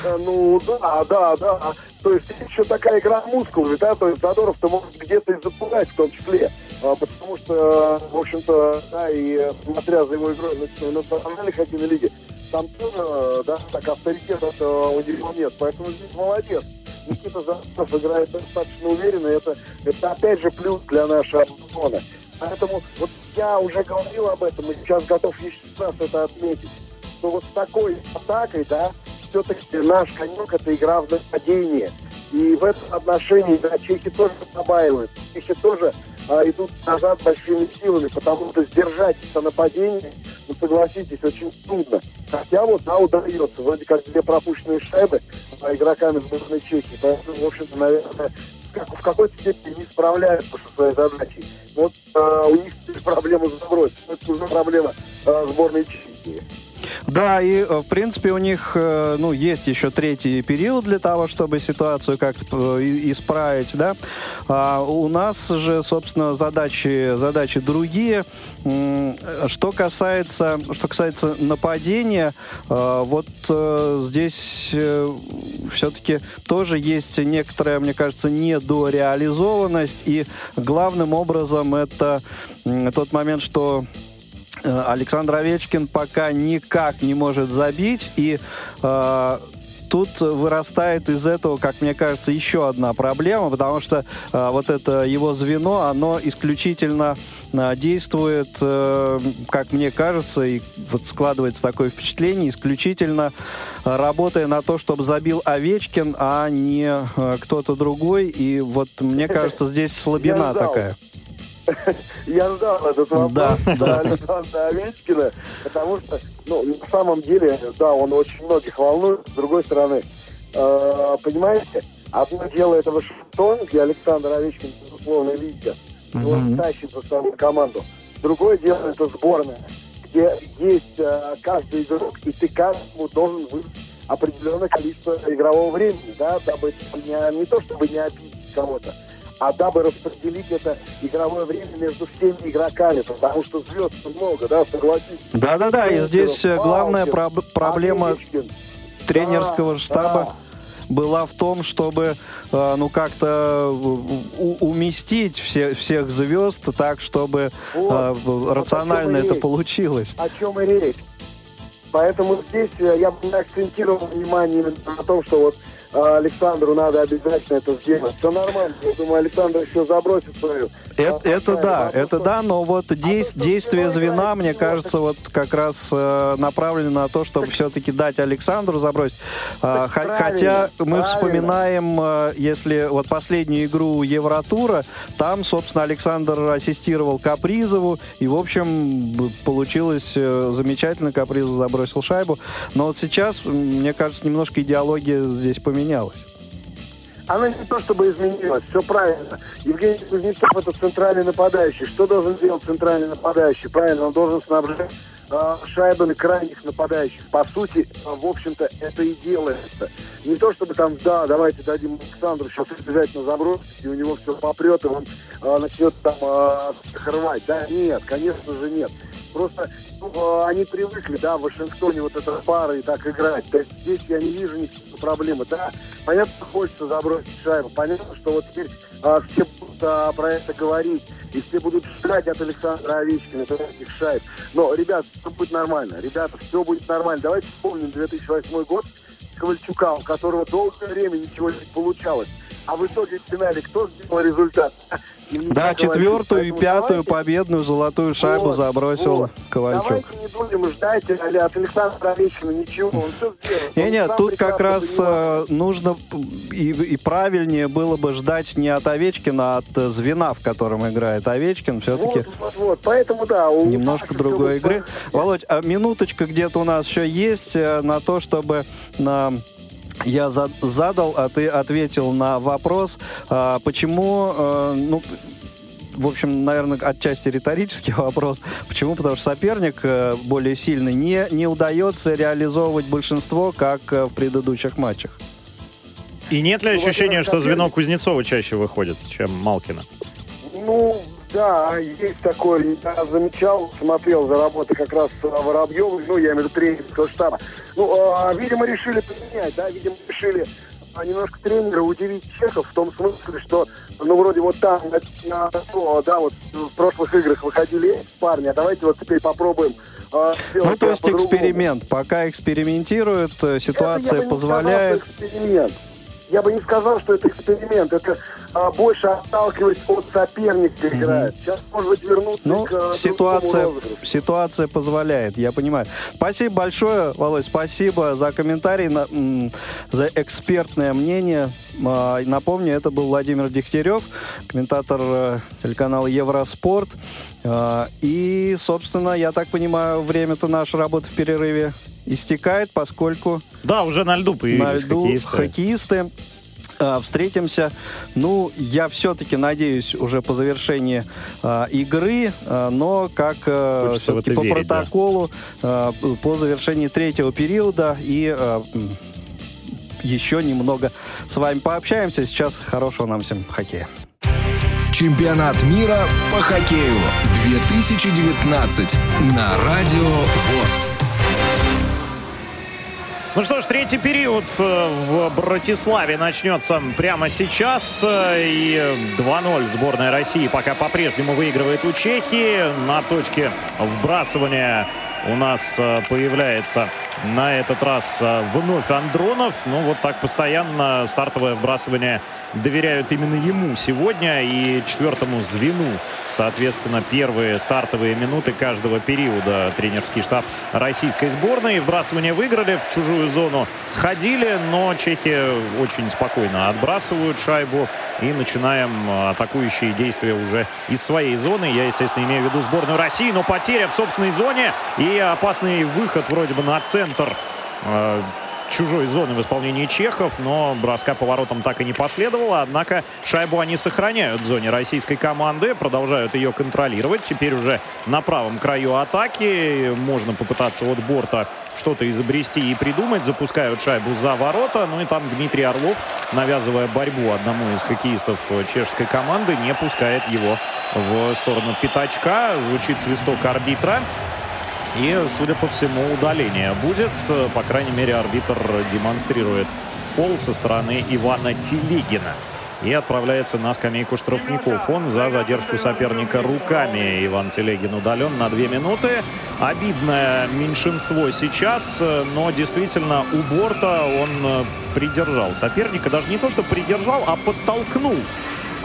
Э, ну, да, да, да. То есть еще такая игра мускулами, да, то есть Задоров-то может где-то и запугать в том числе. А, потому что, в общем-то, да, и смотря за его игрой на национальной хоккейной лиге, там тоже, да, так авторитета у него нет. Поэтому здесь молодец. Никита Задоров играет достаточно уверенно. Это, это опять же плюс для нашей обороны. Поэтому вот я уже говорил об этом, и сейчас готов еще раз это отметить, что вот с такой атакой, да, все-таки наш конек это игра в нападение. И в этом отношении, да, чехи тоже побаивают. Чехи тоже а, идут назад большими силами, потому что сдержать это нападение, ну, согласитесь, очень трудно. Хотя вот, да, удается. Вроде как две пропущенные шайбы а игроками сборной Чехии. Поэтому, в общем-то, наверное, как, в какой-то степени не справляются со своей задачей. Вот э, у них проблема забросить. Это уже проблема э, сборной Чехии. Да, и э, в принципе у них э, ну, есть еще третий период для того, чтобы ситуацию как-то э, исправить, да. А у нас же, собственно, задачи, задачи другие. Что касается, что касается нападения, вот здесь все-таки тоже есть некоторая, мне кажется, недореализованность, и главным образом это тот момент, что Александр Овечкин пока никак не может забить, и э, тут вырастает из этого, как мне кажется, еще одна проблема, потому что э, вот это его звено, оно исключительно э, действует, э, как мне кажется, и вот складывается такое впечатление, исключительно э, работая на то, чтобы забил Овечкин, а не э, кто-то другой. И вот мне кажется, здесь слабина такая. Я ждал этот вопрос да, да. Александра Овечкина, потому что, ну, на самом деле, да, он очень многих волнует. С другой стороны, э, понимаете, одно дело это Вашингтон, где Александр Овечкин, безусловно, лидер, mm-hmm. он тащит за собой команду. Другое дело это сборная, где есть э, каждый игрок, и ты каждому должен выдать определенное количество игрового времени, да, дабы не, не то чтобы не обидеть кого-то, а дабы распределить это игровое время между всеми игроками, потому что звезд много, да, согласитесь. Да-да-да, и здесь Малкин, главная про- проблема Амичкин. тренерского да, штаба. Да была в том, чтобы э, ну как-то уместить все, всех звезд так, чтобы вот, э, рационально это получилось. О чем и речь. Поэтому здесь э, я бы акцентировал внимание на том, что вот Александру надо обязательно это сделать. Все нормально. Я думаю, Александр еще забросит свою. Это, это да, это да, но вот действ, действие звена, мне кажется, вот как раз э, направлено на то, чтобы все-таки дать Александру забросить. Э, хотя мы вспоминаем, э, если вот последнюю игру Евротура, там, собственно, Александр ассистировал Капризову, и, в общем, получилось э, замечательно, Капризов забросил шайбу. Но вот сейчас, мне кажется, немножко идеология здесь поменялась? Она не то чтобы изменилась, все правильно. Евгений Кузнецов это центральный нападающий. Что должен делать центральный нападающий? Правильно, он должен снабжать э, шайбами крайних нападающих. По сути, э, в общем-то, это и делается. Не то чтобы там, да, давайте дадим Александру сейчас обязательно забросить, и у него все попрет, и он э, начнет там э, рвать. Да, нет, конечно же нет. Просто они привыкли, да, в Вашингтоне вот эта пара и так играть. То есть здесь я не вижу никаких проблемы. Да, понятно, хочется забросить шайбу. Понятно, что вот теперь а, все будут а, про это говорить. И все будут ждать от Александра Овечкина этих шайб. Но, ребят, все будет нормально. Ребята, все будет нормально. Давайте вспомним 2008 год Ковальчука, у которого долгое время ничего не получалось. А в итоге в финале кто сделал результат? Да, четвертую и пятую победную золотую шайбу вот, забросил вот. Ковальчук. Давайте не будем ждать от Александра Овечкина ничего, он все сделал. Не, нет, тут как раз э, нужно и, и правильнее было бы ждать не от Овечкина, а от э, звена, в котором играет Овечкин. Все-таки вот, вот, вот. Поэтому, да, у немножко другой игры. Володь, а минуточка где-то у нас еще есть э, на то, чтобы на я задал, а ты ответил на вопрос, а, почему, э, ну, в общем, наверное, отчасти риторический вопрос. Почему? Потому что соперник э, более сильный не, не удается реализовывать большинство, как э, в предыдущих матчах. И нет ли ну, ощущения, что звено Кузнецова чаще выходит, чем Малкина? Ну, да, есть такое. Я замечал, смотрел за работой как раз Воробьева, ну, я имею в виду тренерского штаба. Ну, а, видимо, решили поменять, да, видимо, решили а, немножко тренера удивить чехов в том смысле, что, ну, вроде вот там, на, на, да, вот в прошлых играх выходили парни, а давайте вот теперь попробуем а, ну, то есть эксперимент. Пока экспериментируют, э, ситуация Это, позволяет... Сказал, эксперимент. Я бы не сказал, что это эксперимент. Это а, больше отталкиваясь от соперника играет. Сейчас, может быть, вернуться Ну, к э, ситуация, ситуация позволяет, я понимаю. Спасибо большое, Володь, спасибо за комментарий, на- м, за экспертное мнение. А, Напомню, это был Владимир Дегтярев, комментатор э, телеканала Евроспорт. А, И, собственно, я так понимаю, время-то нашей работы в перерыве истекает, поскольку Да, уже на льду на появились льду хоккеисты. хоккеисты. А, Встретимся. Ну, я все-таки надеюсь уже по завершении а, игры, а, но как в все-таки по верить, да. протоколу а, по завершении третьего периода и м, еще немного с вами пообщаемся. Сейчас хорошего нам всем хоккея. Чемпионат мира по хоккею 2019 на Радио ВОЗ. Ну что ж, третий период э, в Братиславе начнется прямо сейчас. э, И 2-0 сборная России пока по-прежнему выигрывает у Чехии. На точке вбрасывания у нас э, появляется на этот раз э, вновь Андронов. Ну вот так постоянно стартовое вбрасывание доверяют именно ему сегодня и четвертому звену. Соответственно, первые стартовые минуты каждого периода тренерский штаб российской сборной. Вбрасывание выиграли, в чужую зону сходили, но чехи очень спокойно отбрасывают шайбу. И начинаем э, атакующие действия уже из своей зоны. Я, естественно, имею в виду сборную России, но потеря в собственной зоне и опасный выход вроде бы на центр э, чужой зоны в исполнении чехов, но броска по воротам так и не последовало. Однако шайбу они сохраняют в зоне российской команды, продолжают ее контролировать. Теперь уже на правом краю атаки можно попытаться от борта что-то изобрести и придумать. Запускают шайбу за ворота. Ну и там Дмитрий Орлов, навязывая борьбу одному из хоккеистов чешской команды, не пускает его в сторону пятачка. Звучит свисток арбитра. И, судя по всему, удаление будет. По крайней мере, арбитр демонстрирует фол со стороны Ивана Телегина. И отправляется на скамейку штрафников. Он за задержку соперника руками. Иван Телегин удален на две минуты. Обидное меньшинство сейчас, но действительно у борта он придержал соперника. Даже не то, что придержал, а подтолкнул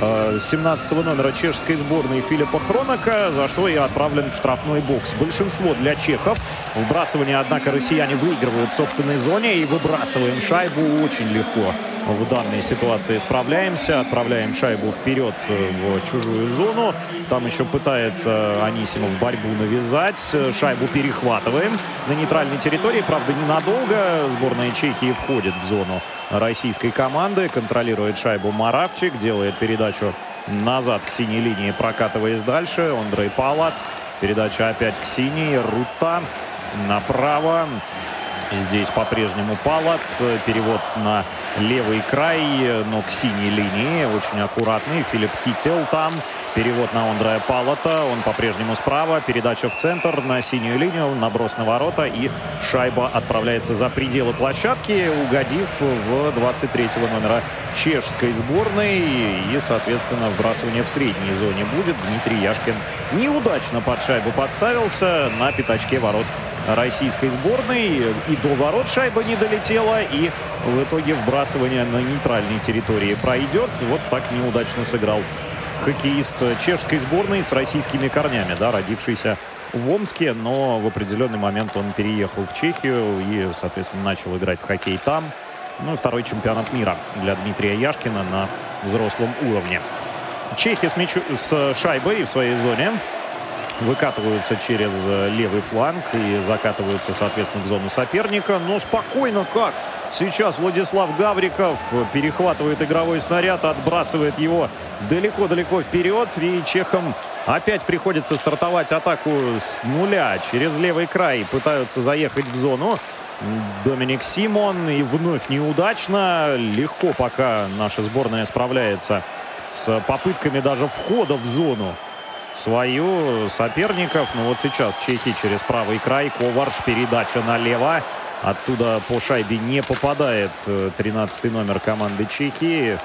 17 номера чешской сборной Филиппа Хронака, за что и отправлен в штрафной бокс. Большинство для чехов. Вбрасывание, однако, россияне выигрывают в собственной зоне и выбрасываем шайбу очень легко. В данной ситуации справляемся, отправляем шайбу вперед э, в чужую зону. Там еще пытается Анисимов борьбу навязать. Шайбу перехватываем на нейтральной территории. Правда, ненадолго. Сборная Чехии входит в зону российской команды. Контролирует шайбу Маравчик. Делает передачу назад к синей линии, прокатываясь дальше. Андрей Палат. Передача опять к синей. Рута направо. Здесь по-прежнему Палат. Перевод на левый край, но к синей линии. Очень аккуратный. Филипп Хител там. Перевод на Андрея Палата. Он по-прежнему справа. Передача в центр на синюю линию. Наброс на ворота. И шайба отправляется за пределы площадки, угодив в 23-го номера чешской сборной. И, соответственно, вбрасывание в средней зоне будет. Дмитрий Яшкин неудачно под шайбу подставился на пятачке ворот российской сборной. И до ворот шайба не долетела, и в итоге вбрасывание на нейтральной территории пройдет. Вот так неудачно сыграл хоккеист чешской сборной с российскими корнями, да, родившийся в Омске, но в определенный момент он переехал в Чехию и, соответственно, начал играть в хоккей там. Ну, и второй чемпионат мира для Дмитрия Яшкина на взрослом уровне. Чехи с, мячу- с шайбой в своей зоне выкатываются через э, левый фланг и закатываются, соответственно, в зону соперника. Но спокойно как? Сейчас Владислав Гавриков перехватывает игровой снаряд, отбрасывает его далеко-далеко вперед. И чехам опять приходится стартовать атаку с нуля. Через левый край пытаются заехать в зону. Доминик Симон и вновь неудачно. Легко пока наша сборная справляется с попытками даже входа в зону свою соперников. Но вот сейчас чехи через правый край. Коварш, передача налево. Оттуда по шайбе не попадает 13 номер команды Чехии.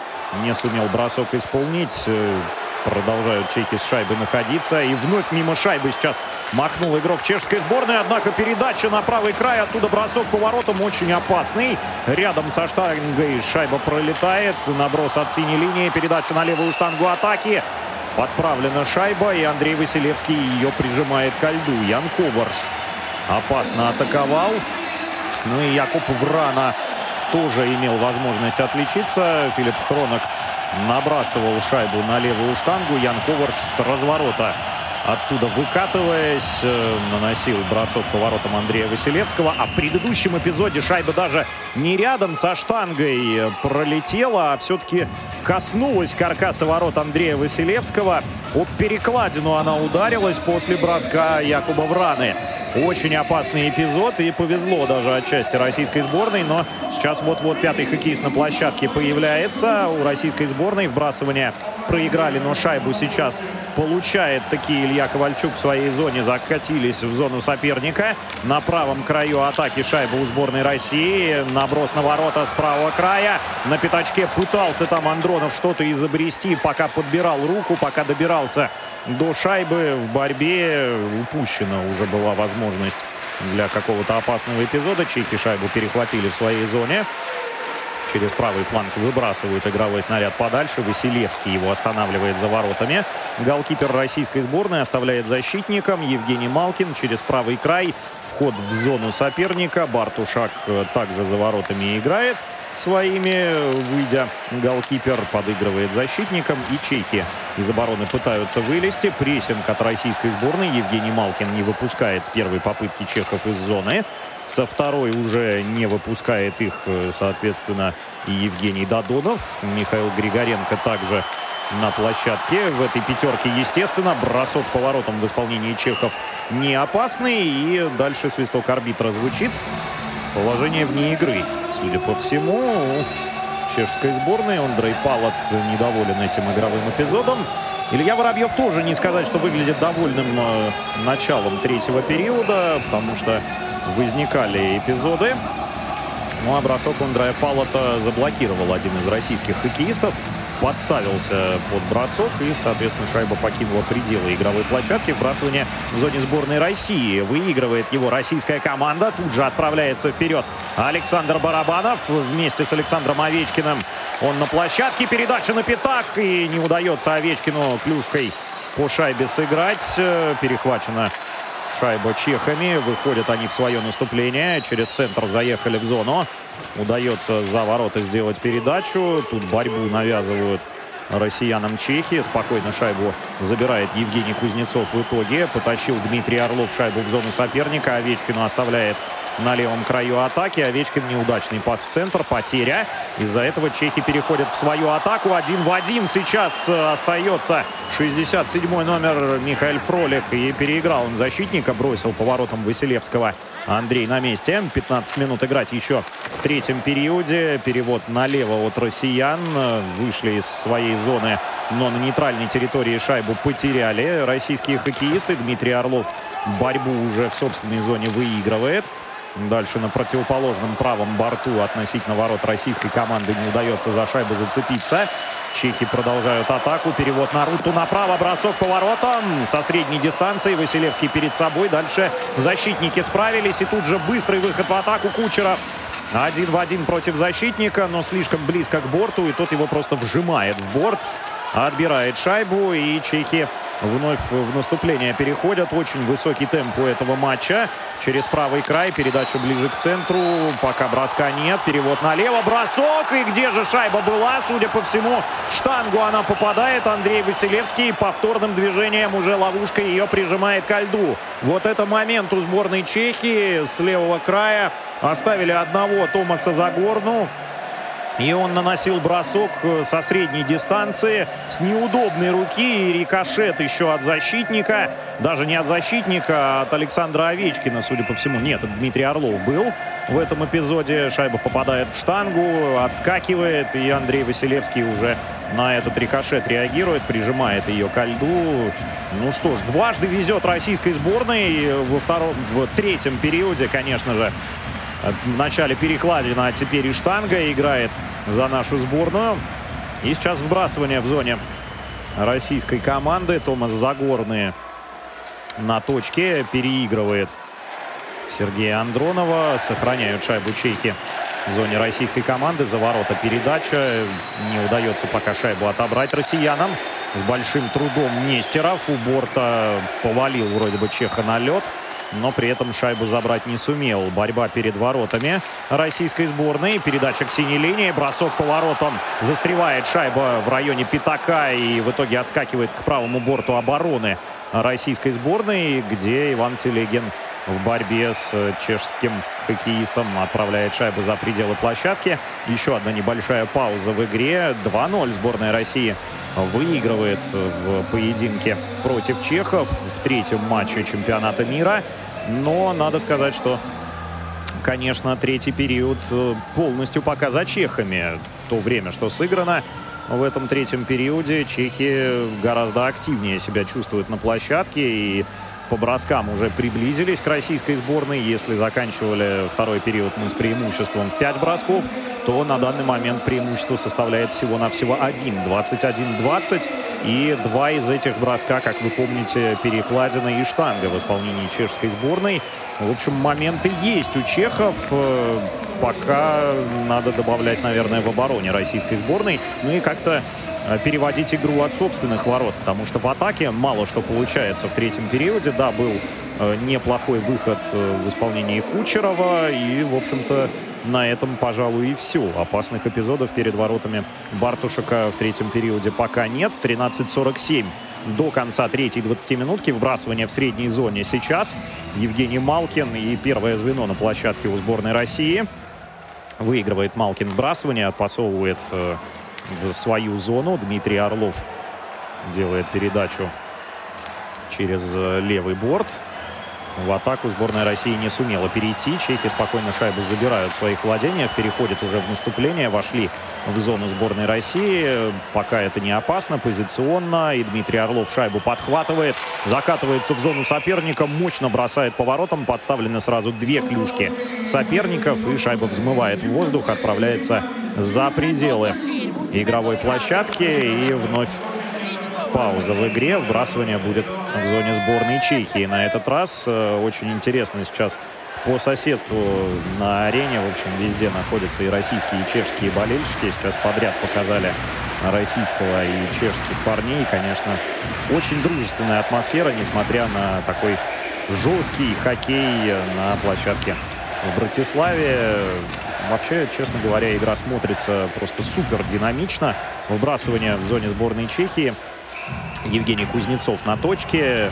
Не сумел бросок исполнить. Э, Продолжают чехи с шайбой находиться. И вновь мимо шайбы сейчас махнул игрок чешской сборной. Однако передача на правый край. Оттуда бросок поворотом очень опасный. Рядом со штангой шайба пролетает. Наброс от синей линии. Передача на левую штангу атаки. Подправлена шайба. И Андрей Василевский ее прижимает ко льду. Ян Коварш опасно атаковал. Ну и Якуб Врана тоже имел возможность отличиться. Филипп Хронок набрасывал шайбу на левую штангу. Ян Коварш с разворота оттуда выкатываясь, э, наносил бросок поворотом Андрея Василевского. А в предыдущем эпизоде шайба даже не рядом со штангой пролетела, а все-таки коснулась каркаса ворот Андрея Василевского. Об перекладину она ударилась после броска Якуба Враны. Очень опасный эпизод и повезло даже отчасти российской сборной, но сейчас вот-вот пятый хоккеист на площадке появляется. У российской сборной вбрасывание проиграли, но шайбу сейчас получает такие Илья Ковальчук в своей зоне. Закатились в зону соперника. На правом краю атаки шайба у сборной России. Наброс на ворота с правого края. На пятачке пытался там Андронов что-то изобрести, пока подбирал руку, пока добирался до шайбы в борьбе упущена уже была возможность для какого-то опасного эпизода. Чехи шайбу перехватили в своей зоне. Через правый фланг выбрасывают игровой снаряд подальше. Василевский его останавливает за воротами. Голкипер российской сборной оставляет защитникам. Евгений Малкин через правый край. Вход в зону соперника. Бартошак э, также за воротами играет своими, выйдя. Голкипер подыгрывает защитникам. И чехи из обороны пытаются вылезти. Прессинг от российской сборной. Евгений Малкин не выпускает с первой попытки чехов из зоны. Со второй уже не выпускает их, э, соответственно, Евгений Дадонов. Михаил Григоренко также на площадке. В этой пятерке, естественно, бросок поворотом в исполнении чехов не опасный. И дальше свисток арбитра звучит. Положение вне игры судя по всему, чешской сборной. Андрей Палат недоволен этим игровым эпизодом. Илья Воробьев тоже не сказать, что выглядит довольным э, началом третьего периода, потому что возникали эпизоды. Ну а бросок Андрея Палата заблокировал один из российских хоккеистов подставился под бросок и, соответственно, шайба покинула пределы игровой площадки. Вбрасывание в зоне сборной России. Выигрывает его российская команда. Тут же отправляется вперед Александр Барабанов вместе с Александром Овечкиным. Он на площадке. Передача на пятак. И не удается Овечкину клюшкой по шайбе сыграть. Перехвачена шайба чехами. Выходят они в свое наступление. Через центр заехали в зону. Удается за ворота сделать передачу. Тут борьбу навязывают россиянам Чехии. Спокойно шайбу забирает Евгений Кузнецов в итоге. Потащил Дмитрий Орлов шайбу в зону соперника. Овечкину оставляет на левом краю атаки. Овечкин неудачный пас в центр. Потеря. Из-за этого чехи переходят в свою атаку. Один в один сейчас э, остается 67-й номер Михаил Фролик. И переиграл он защитника. Бросил поворотом Василевского. Андрей на месте. 15 минут играть еще в третьем периоде. Перевод налево от россиян. Вышли из своей зоны, но на нейтральной территории шайбу потеряли. Российские хоккеисты. Дмитрий Орлов борьбу уже в собственной зоне выигрывает. Дальше на противоположном правом борту относительно ворот российской команды не удается за шайбу зацепиться. Чехи продолжают атаку. Перевод на руту направо. Бросок поворотом со средней дистанции. Василевский перед собой. Дальше защитники справились. И тут же быстрый выход в атаку Кучера. Один в один против защитника, но слишком близко к борту. И тот его просто вжимает в борт. Отбирает шайбу. И чехи вновь в наступление переходят. Очень высокий темп у этого матча. Через правый край, передача ближе к центру. Пока броска нет. Перевод налево. Бросок. И где же шайба была? Судя по всему, штангу она попадает. Андрей Василевский повторным движением уже ловушкой ее прижимает ко льду. Вот это момент у сборной Чехии с левого края. Оставили одного Томаса Загорну. И он наносил бросок э, со средней дистанции с неудобной руки. И рикошет еще от защитника. Даже не от защитника, а от Александра Овечкина, судя по всему. Нет, это Дмитрий Орлов был в этом эпизоде. Шайба попадает в штангу, отскакивает. И Андрей Василевский уже на этот рикошет реагирует, прижимает ее ко льду. Ну что ж, дважды везет российской сборной. Во втором, в третьем периоде, конечно же, в начале перекладина, а теперь и штанга играет за нашу сборную. И сейчас вбрасывание в зоне российской команды. Томас Загорный на точке переигрывает Сергея Андронова. Сохраняют шайбу чехи в зоне российской команды. За ворота передача. Не удается пока шайбу отобрать россиянам. С большим трудом Нестеров у борта повалил вроде бы Чеха на лед но при этом шайбу забрать не сумел. Борьба перед воротами российской сборной. Передача к синей линии. Бросок по воротам. Застревает шайба в районе пятака и в итоге отскакивает к правому борту обороны российской сборной, где Иван Телегин в борьбе с чешским хоккеистом отправляет шайбу за пределы площадки. Еще одна небольшая пауза в игре. 2-0 сборная России выигрывает в поединке против чехов в третьем матче чемпионата мира. Но надо сказать, что, конечно, третий период э, полностью пока за чехами. То время, что сыграно в этом третьем периоде, чехи гораздо активнее себя чувствуют на площадке и по броскам уже приблизились к российской сборной. Если заканчивали второй период мы с преимуществом в 5 бросков, то на данный момент преимущество составляет всего-навсего один, 21-20. И два из этих броска, как вы помните, перекладина и штанга в исполнении чешской сборной. В общем, моменты есть у чехов. Э, пока надо добавлять, наверное, в обороне российской сборной. Ну и как-то переводить игру от собственных ворот, потому что в атаке мало что получается в третьем периоде. Да, был э, неплохой выход в исполнении Кучерова, и, в общем-то, на этом, пожалуй, и все. Опасных эпизодов перед воротами Бартушека в третьем периоде пока нет. 13.47 до конца третьей 20 минутки. Вбрасывание в средней зоне сейчас. Евгений Малкин и первое звено на площадке у сборной России. Выигрывает Малкин вбрасывание, отпасовывает э, в свою зону. Дмитрий Орлов делает передачу через э, левый борт. В атаку сборная России не сумела перейти. Чехи спокойно шайбу забирают в своих владениях, переходят уже в наступление, вошли в зону сборной России. Пока это не опасно, позиционно. И Дмитрий Орлов шайбу подхватывает, закатывается в зону соперника, мощно бросает поворотом. Подставлены сразу две клюшки соперников, и шайба взмывает в воздух, отправляется за пределы игровой площадки. И вновь пауза в игре. Вбрасывание будет в зоне сборной Чехии. На этот раз э, очень интересно сейчас по соседству на арене. В общем, везде находятся и российские, и чешские болельщики. Сейчас подряд показали российского и чешских парней. Конечно, очень дружественная атмосфера, несмотря на такой жесткий хоккей на площадке в Братиславе. Вообще, честно говоря, игра смотрится просто супер динамично. Выбрасывание в зоне сборной Чехии – Евгений Кузнецов на точке.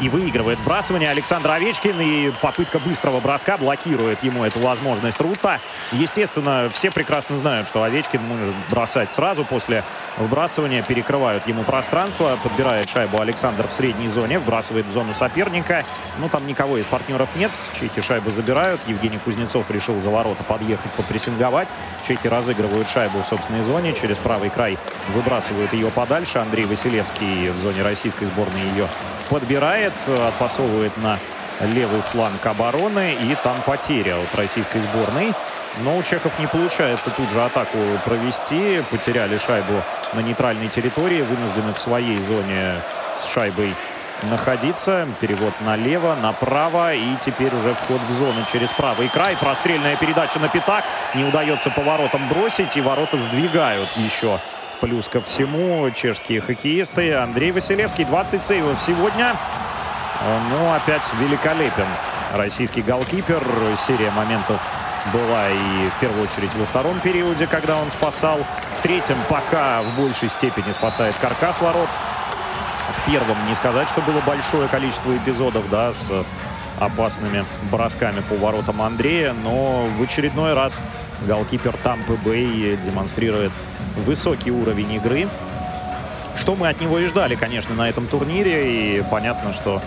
И выигрывает бросывание Александр Овечкин. И попытка быстрого броска блокирует ему эту возможность Рута. Естественно, все прекрасно знают, что Овечкин может бросать сразу после вбрасывания. Перекрывают ему пространство. Подбирает шайбу Александр в средней зоне. Вбрасывает в зону соперника. Ну, там никого из партнеров нет. Чехи шайбу забирают. Евгений Кузнецов решил за ворота подъехать, попрессинговать. Чехи разыгрывают шайбу в собственной зоне. Через правый край выбрасывают ее подальше. Андрей Василевский в зоне российской сборной ее подбирает, отпасовывает на левый фланг обороны. И там потеря от российской сборной. Но у чехов не получается тут же атаку провести. Потеряли шайбу на нейтральной территории. Вынуждены в своей зоне с шайбой находиться. Перевод налево, направо. И теперь уже вход в зону через правый край. Прострельная передача на пятак. Не удается поворотом бросить. И ворота сдвигают еще Плюс ко всему чешские хоккеисты. Андрей Василевский, 20 сейвов сегодня. Ну, опять великолепен российский голкипер. Серия моментов была и в первую очередь во втором периоде, когда он спасал. В третьем пока в большей степени спасает каркас ворот. В первом не сказать, что было большое количество эпизодов, да, с опасными бросками по воротам Андрея, но в очередной раз голкипер Тампы Бэй демонстрирует высокий уровень игры. Что мы от него и ждали, конечно, на этом турнире. И понятно, что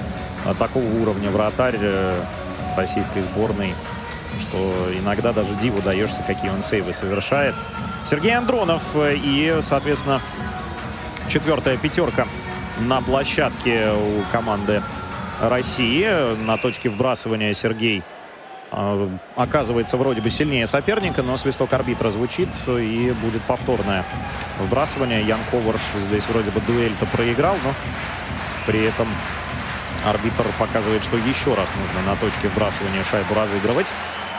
такого уровня вратарь э, российской сборной, что иногда даже диву даешься, какие он сейвы совершает. Сергей Андронов э, и, соответственно, четвертая пятерка на площадке у команды России. На точке вбрасывания Сергей э, оказывается вроде бы сильнее соперника, но свисток арбитра звучит и будет повторное вбрасывание. Ян Коварш здесь вроде бы дуэль-то проиграл, но при этом арбитр показывает, что еще раз нужно на точке вбрасывания шайбу разыгрывать.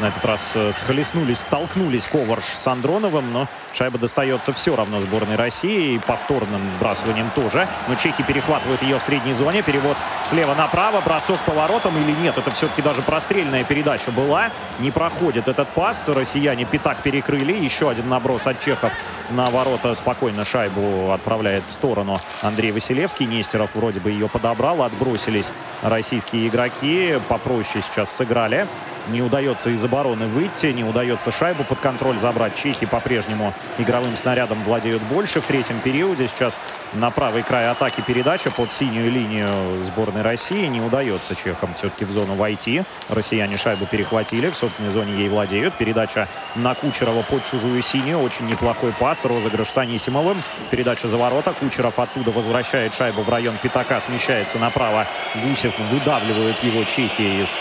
На этот раз э, схлестнулись, столкнулись Коварш с Андроновым, но шайба достается все равно сборной России. И повторным бросанием тоже. Но чехи перехватывают ее в средней зоне. Перевод слева направо. Бросок поворотом или нет. Это все-таки даже прострельная передача была. Не проходит этот пас. Россияне пятак перекрыли. Еще один наброс от чехов на ворота. Спокойно шайбу отправляет в сторону Андрей Василевский. Нестеров вроде бы ее подобрал. Отбросились российские игроки. Попроще сейчас сыграли. Не удается из обороны выйти, не удается шайбу под контроль забрать. Чехи по-прежнему игровым снарядом владеют больше. В третьем периоде сейчас на правый край атаки передача под синюю линию сборной России. Не удается чехам все-таки в зону войти. Россияне шайбу перехватили, в собственной зоне ей владеют. Передача на Кучерова под чужую синюю. Очень неплохой пас. Розыгрыш с Анисимовым. Передача за ворота. Кучеров оттуда возвращает шайбу в район пятака. Смещается направо. Гусев выдавливает его чехи из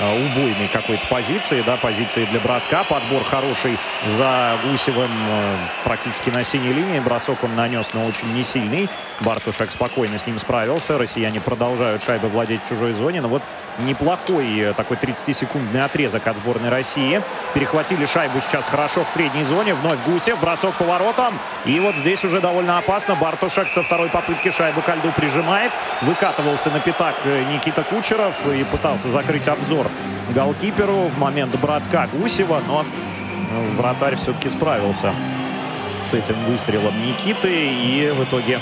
Э, убойной какой-то позиции, да, позиции для броска. Подбор хороший за Гусевым э, практически на синей линии. Бросок он нанес, но очень не сильный. Бартушек спокойно с ним справился. Россияне продолжают шайбы владеть в чужой зоне. Но вот неплохой э, такой 30-секундный отрезок от сборной России. Перехватили шайбу сейчас хорошо в средней зоне. Вновь Гусев, бросок поворотом. И вот здесь уже довольно опасно. Бартушек со второй попытки шайбу ко льду прижимает. Выкатывался на пятак Никита Кучеров и пытался закрыть обзор голкиперу в момент броска Гусева, но ну, вратарь все-таки справился с этим выстрелом Никиты и в итоге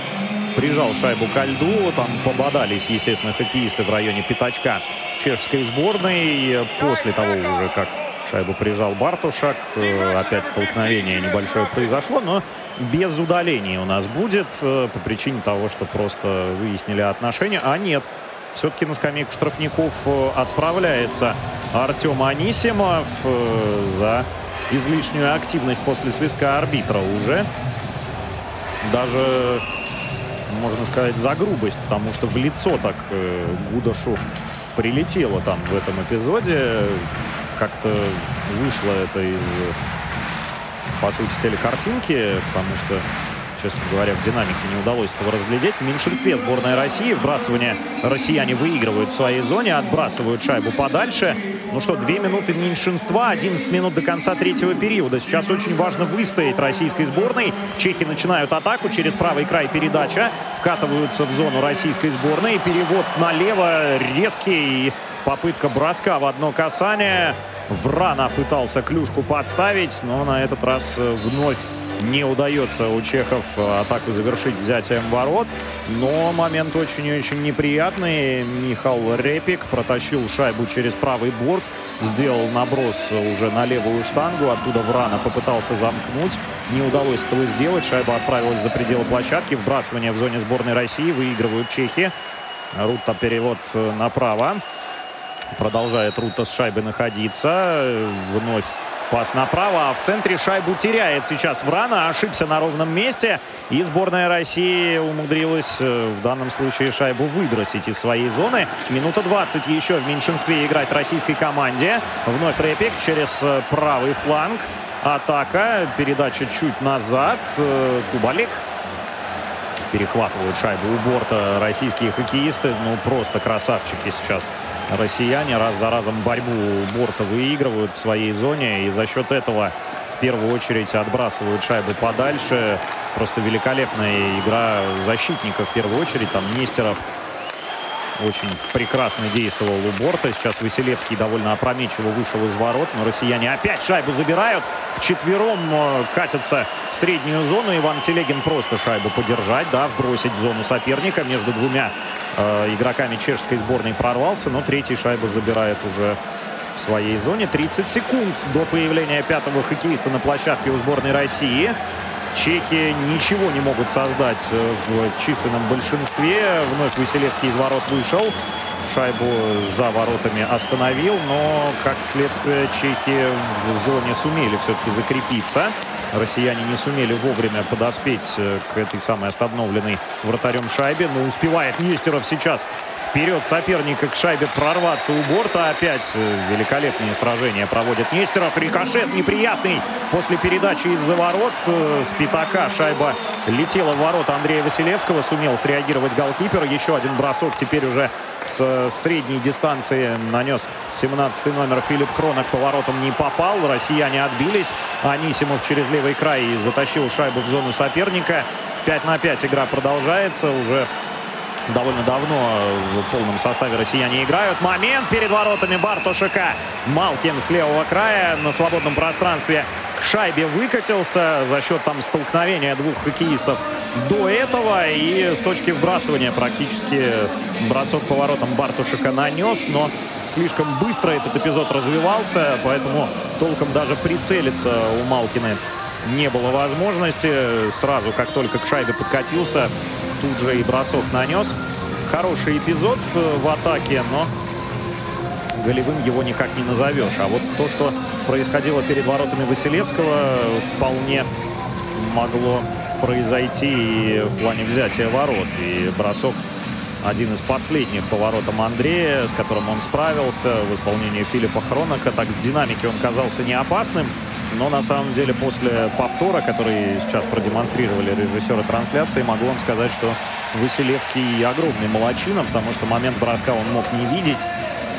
прижал шайбу ко льду. Там пободались, естественно, хоккеисты в районе пятачка чешской сборной. После того уже, как шайбу прижал Бартушак, э, опять столкновение небольшое произошло, но без удалений у нас будет э, по причине того, что просто выяснили отношения. А нет, все-таки на скамейку штрафников э, отправляется Артем Анисимов за излишнюю активность после свистка арбитра уже. Даже, можно сказать, за грубость, потому что в лицо так э, Гудашу прилетело там в этом эпизоде. Как-то вышло это из, по сути, телекартинки, потому что честно говоря, в динамике не удалось этого разглядеть. В меньшинстве сборная России. Вбрасывание россияне выигрывают в своей зоне, отбрасывают шайбу подальше. Ну что, две минуты меньшинства, 11 минут до конца третьего периода. Сейчас очень важно выстоять российской сборной. Чехи начинают атаку через правый край передача. Вкатываются в зону российской сборной. Перевод налево резкий. Попытка броска в одно касание. Врана пытался клюшку подставить, но на этот раз вновь не удается у чехов э, атаку завершить взятием ворот. Но момент очень-очень неприятный. Михал Репик протащил шайбу через правый борт. Сделал наброс уже на левую штангу. Оттуда Врана попытался замкнуть. Не удалось этого сделать. Шайба отправилась за пределы площадки. Вбрасывание в зоне сборной России. Выигрывают чехи. Рута перевод э, направо. Продолжает Рута с шайбой находиться. Вновь Пас направо, а в центре шайбу теряет сейчас Врана. Ошибся на ровном месте. И сборная России умудрилась э, в данном случае шайбу выбросить из своей зоны. Минута 20 еще в меньшинстве играть российской команде. Вновь Репик через э, правый фланг. Атака. Передача чуть назад. Э, Кубалик перехватывают шайбу у борта российские хоккеисты. Ну, просто красавчики сейчас россияне раз за разом борьбу борта выигрывают в своей зоне. И за счет этого в первую очередь отбрасывают шайбу подальше. Просто великолепная игра защитников в первую очередь. Там Нестеров очень прекрасно действовал у борта. Сейчас Василевский довольно опрометчиво вышел из ворот. Но россияне опять шайбу забирают. Вчетвером э, катятся в среднюю зону. Иван Телегин просто шайбу подержать, да, вбросить в зону соперника между двумя э, игроками чешской сборной прорвался, но третий шайбу забирает уже в своей зоне. 30 секунд до появления пятого хоккеиста на площадке у сборной России. Чехи ничего не могут создать э, в численном большинстве. Вновь Василевский из ворот вышел. Шайбу за воротами остановил, но, как следствие, чехи в зоне сумели все-таки закрепиться. Россияне не сумели вовремя подоспеть э, к этой самой остановленной вратарем шайбе. Но успевает Нестеров сейчас вперед соперника к шайбе прорваться у борта. Опять э, великолепные сражения проводит Нестеров. Рикошет неприятный после передачи из-за ворот. Э, с пятака шайба летела в ворота Андрея Василевского. Сумел среагировать голкипер. Еще один бросок теперь уже с средней дистанции нанес 17 номер Филипп Хронок. По воротам не попал. Россияне отбились. Анисимов через левый край затащил шайбу в зону соперника. 5 на 5 игра продолжается. Уже довольно давно в полном составе россияне играют. Момент перед воротами Бартошика. Малкин с левого края на свободном пространстве к шайбе выкатился за счет там столкновения двух хоккеистов до этого. И с точки вбрасывания практически бросок по воротам Бартушика нанес, но слишком быстро этот эпизод развивался, поэтому толком даже прицелиться у Малкина не было возможности. Сразу, как только к шайбе подкатился, тут же и бросок нанес. Хороший эпизод э, в атаке, но голевым его никак не назовешь. А вот то, что происходило перед воротами Василевского, вполне могло произойти и в плане взятия ворот. И бросок один из последних поворотом Андрея, с которым он справился в исполнении Филиппа Хронока. Так в динамике он казался не опасным, но на самом деле после повтора, который сейчас продемонстрировали режиссеры трансляции, могу вам сказать, что Василевский огромный молочина, потому что момент броска он мог не видеть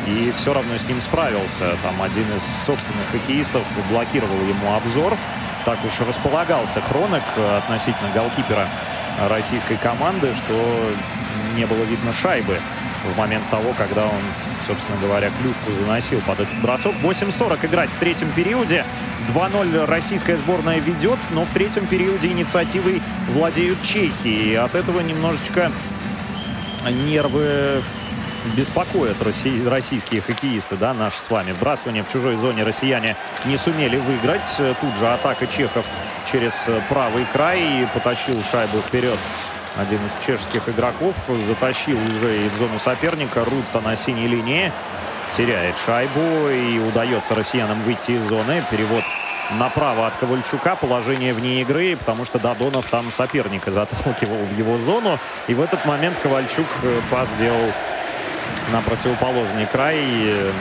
и все равно с ним справился. Там один из собственных хоккеистов блокировал ему обзор. Так уж располагался Хронок относительно голкипера российской команды, что не было видно шайбы в момент того, когда он, собственно говоря, клюшку заносил под этот бросок. 8.40 играть в третьем периоде. 2-0 российская сборная ведет, но в третьем периоде инициативой владеют чехи. И от этого немножечко нервы беспокоят российские хоккеисты, да, наши с вами. Вбрасывание в чужой зоне россияне не сумели выиграть. Тут же атака чехов через правый край и потащил шайбу вперед один из чешских игроков затащил уже и в зону соперника. Рутта на синей линии теряет шайбу и удается россиянам выйти из зоны. Перевод направо от Ковальчука. Положение вне игры, потому что Дадонов там соперника заталкивал в его зону. И в этот момент Ковальчук э, пас сделал на противоположный край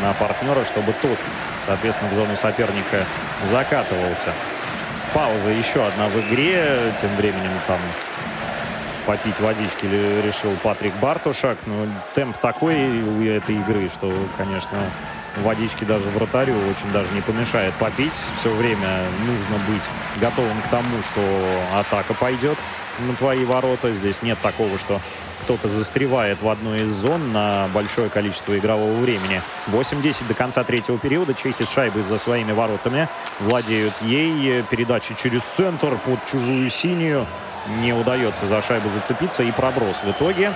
на партнера, чтобы тот, соответственно, в зону соперника закатывался. Пауза еще одна в игре. Тем временем там попить водички решил Патрик Бартушак. Но темп такой у этой игры, что, конечно, водички даже вратарю очень даже не помешает попить. Все время нужно быть готовым к тому, что атака пойдет на твои ворота. Здесь нет такого, что кто-то застревает в одной из зон на большое количество игрового времени. 8-10 до конца третьего периода. Чехи с шайбой за своими воротами владеют ей. Передача через центр под чужую синюю не удается за шайбу зацепиться и проброс в итоге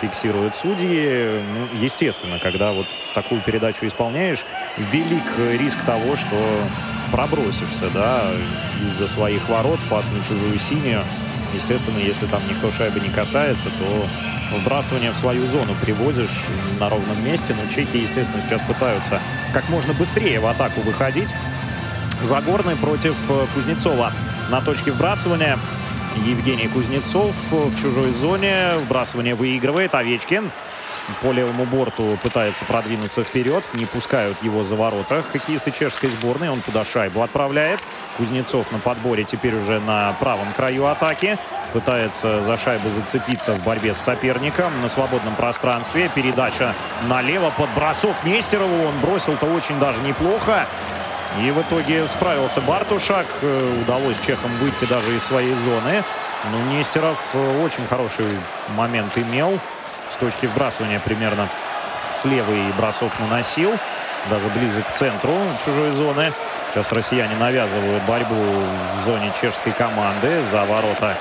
фиксируют судьи. Ну, естественно, когда вот такую передачу исполняешь, велик риск того, что пробросишься, да, из-за своих ворот, пас на чужую синюю. Естественно, если там никто шайбы не касается, то вбрасывание в свою зону приводишь на ровном месте. Но чехи, естественно, сейчас пытаются как можно быстрее в атаку выходить. Загорный против Кузнецова на точке вбрасывания. Евгений Кузнецов в чужой зоне. Вбрасывание выигрывает. Овечкин по левому борту пытается продвинуться вперед. Не пускают его за ворота. Хоккеисты чешской сборной. Он туда шайбу отправляет. Кузнецов на подборе теперь уже на правом краю атаки. Пытается за шайбу зацепиться в борьбе с соперником на свободном пространстве. Передача налево под бросок Нестерову. Он бросил-то очень даже неплохо. И в итоге справился Бартушак. Э, удалось чехам выйти даже из своей зоны. Но Нестеров э, очень хороший момент имел. С точки вбрасывания примерно с левой бросок наносил. Даже ближе к центру чужой зоны. Сейчас россияне навязывают борьбу в зоне чешской команды. За ворота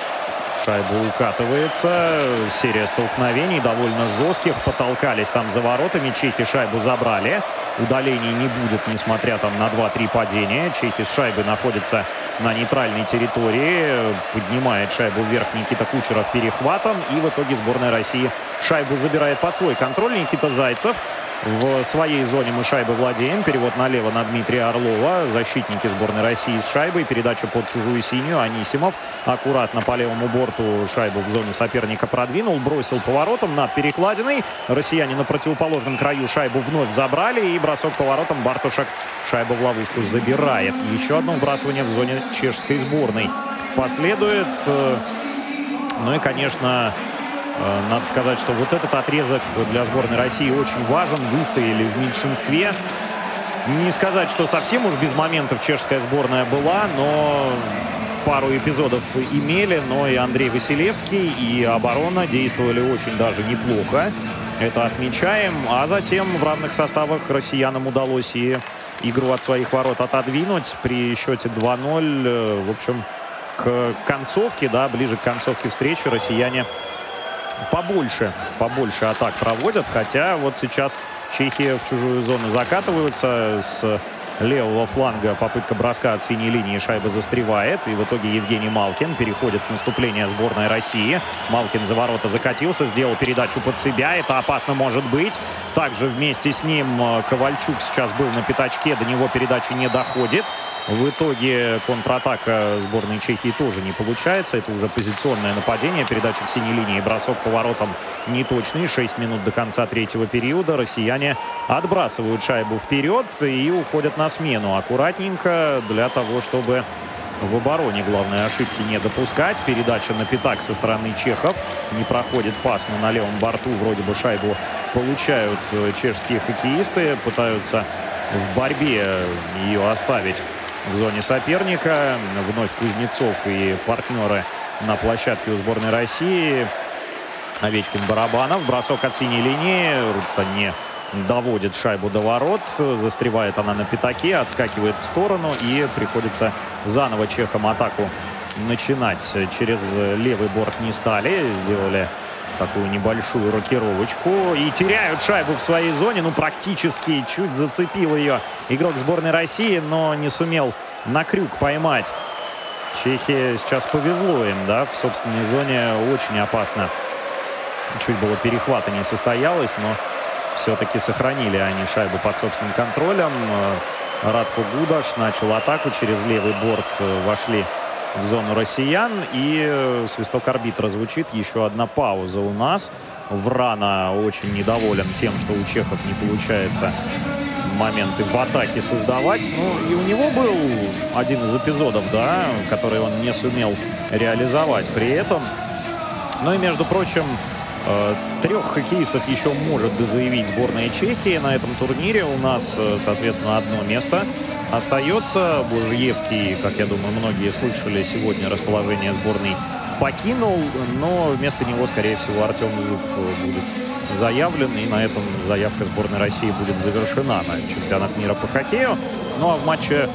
шайба укатывается. Серия столкновений довольно жестких. Потолкались там за воротами. Чехи шайбу забрали. Удалений не будет, несмотря там на 2-3 падения. Чехи с шайбой находятся на нейтральной территории. Поднимает шайбу вверх Никита Кучеров перехватом. И в итоге сборная России шайбу забирает под свой контроль. Никита Зайцев в своей зоне мы шайбы владеем. Перевод налево на Дмитрия Орлова. Защитники сборной России с шайбой. Передача под чужую синюю. Анисимов аккуратно по левому борту шайбу в зону соперника продвинул. Бросил поворотом над перекладиной. Россияне на противоположном краю шайбу вновь забрали. И бросок поворотом Бартушек шайбу в ловушку забирает. Еще одно вбрасывание в зоне чешской сборной. Последует. Э, ну и, конечно, надо сказать, что вот этот отрезок для сборной России очень важен. Выстояли в меньшинстве. Не сказать, что совсем уж без моментов чешская сборная была, но пару эпизодов имели, но и Андрей Василевский, и оборона действовали очень даже неплохо. Это отмечаем. А затем в равных составах россиянам удалось и игру от своих ворот отодвинуть при счете 2-0. Э, в общем, к концовке, да, ближе к концовке встречи россияне побольше, побольше атак проводят. Хотя вот сейчас Чехия в чужую зону закатываются с левого фланга попытка броска от синей линии шайба застревает. И в итоге Евгений Малкин переходит в наступление сборной России. Малкин за ворота закатился, сделал передачу под себя. Это опасно может быть. Также вместе с ним э, Ковальчук сейчас был на пятачке. До него передача не доходит. В итоге контратака сборной Чехии тоже не получается. Это уже позиционное нападение. Передача к синей линии. Бросок поворотом неточный. 6 минут до конца третьего периода. Россияне отбрасывают шайбу вперед и уходят на смену. Аккуратненько для того, чтобы в обороне главное ошибки не допускать. Передача на пятак со стороны чехов. Не проходит пас, но на левом борту вроде бы шайбу получают чешские хоккеисты. Пытаются в борьбе ее оставить в зоне соперника. Вновь Кузнецов и партнеры на площадке у сборной России. Овечкин Барабанов. Бросок от синей линии. Рутта не доводит шайбу до ворот. Застревает она на пятаке, отскакивает в сторону и приходится заново чехам атаку начинать. Через левый борт не стали. Сделали такую небольшую рокировочку. И теряют шайбу в своей зоне. Ну, практически чуть зацепил ее игрок сборной России, но не сумел на крюк поймать. Чехия сейчас повезло им, да, в собственной зоне очень опасно. Чуть было перехвата не состоялось, но все-таки сохранили они шайбу под собственным контролем. Радко Гудаш начал атаку через левый борт, вошли в зону россиян. И э, свисток арбитра звучит. Еще одна пауза у нас. Врана очень недоволен тем, что у чехов не получается моменты в атаке создавать. Ну, и у него был один из эпизодов, да, который он не сумел реализовать при этом. Ну и, между прочим, трех хоккеистов еще может заявить сборная Чехии на этом турнире. У нас, э, соответственно, одно место остается. Бужиевский, как я думаю, многие слышали сегодня расположение сборной покинул, но вместо него, скорее всего, Артем Зуб будет заявлен, и на этом заявка сборной России будет завершена на чемпионат мира по хоккею. Ну а в матче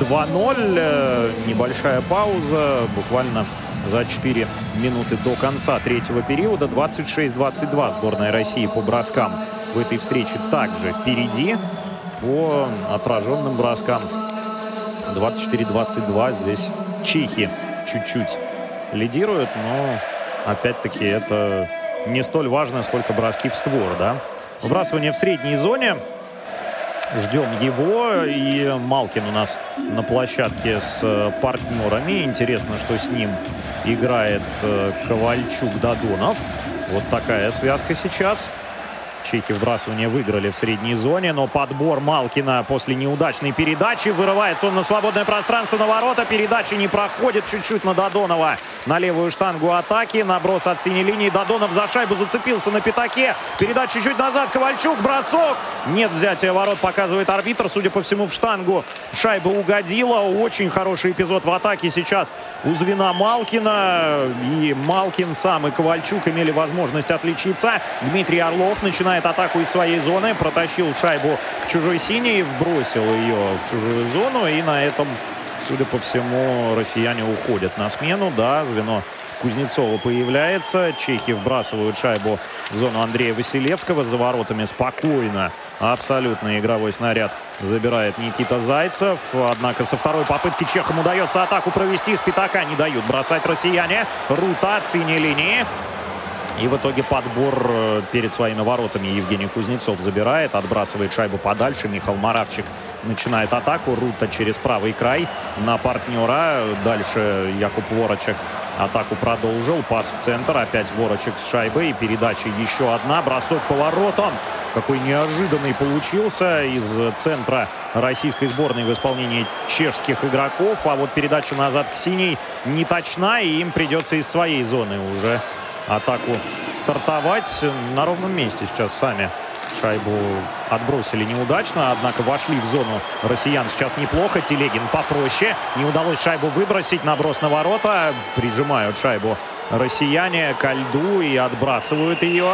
2-0 э, небольшая пауза, буквально за 4 минуты до конца третьего периода. 26-22 сборная России по броскам в этой встрече также впереди по отраженным броскам. 24-22 здесь чехи чуть-чуть лидируют, но опять-таки это не столь важно, сколько броски в створ, да. Выбрасывание в средней зоне. Ждем его. И Малкин у нас на площадке с партнерами. Интересно, что с ним играет э, Ковальчук-Дадонов. Вот такая связка сейчас. Чехи вбрасывание выиграли в средней зоне, но подбор Малкина после неудачной передачи. Вырывается он на свободное пространство на ворота. Передача не проходит чуть-чуть на Додонова. На левую штангу атаки. Наброс от синей линии. Додонов за шайбу зацепился на пятаке. Передача чуть назад. Ковальчук. Бросок. Нет взятия ворот, показывает арбитр. Судя по всему, в штангу шайба угодила. Очень хороший эпизод в атаке сейчас у звена Малкина. И Малкин сам и Ковальчук имели возможность отличиться. Дмитрий Орлов начинает начинает атаку из своей зоны, протащил шайбу к чужой синей, вбросил ее в чужую зону. И на этом, судя по всему, россияне уходят на смену. Да, звено Кузнецова появляется. Чехи вбрасывают шайбу в зону Андрея Василевского. За воротами спокойно. Абсолютно игровой снаряд забирает Никита Зайцев. Однако со второй попытки чехам удается атаку провести. С пятака не дают бросать россияне. Рута синей линии. И в итоге подбор э, перед своими воротами Евгений Кузнецов забирает, отбрасывает шайбу подальше. Михаил Маравчик начинает атаку. Рута через правый край на партнера. Дальше Якуб Ворочек атаку продолжил. Пас в центр. Опять Ворочек с шайбой. И передача еще одна. Бросок поворотом. Какой неожиданный получился из центра российской сборной в исполнении чешских игроков. А вот передача назад к синей не точна. И им придется из своей зоны уже атаку стартовать. На ровном месте сейчас сами шайбу отбросили неудачно, однако вошли в зону россиян сейчас неплохо. Телегин попроще. Не удалось шайбу выбросить. Наброс на ворота. Прижимают шайбу россияне ко льду и отбрасывают ее.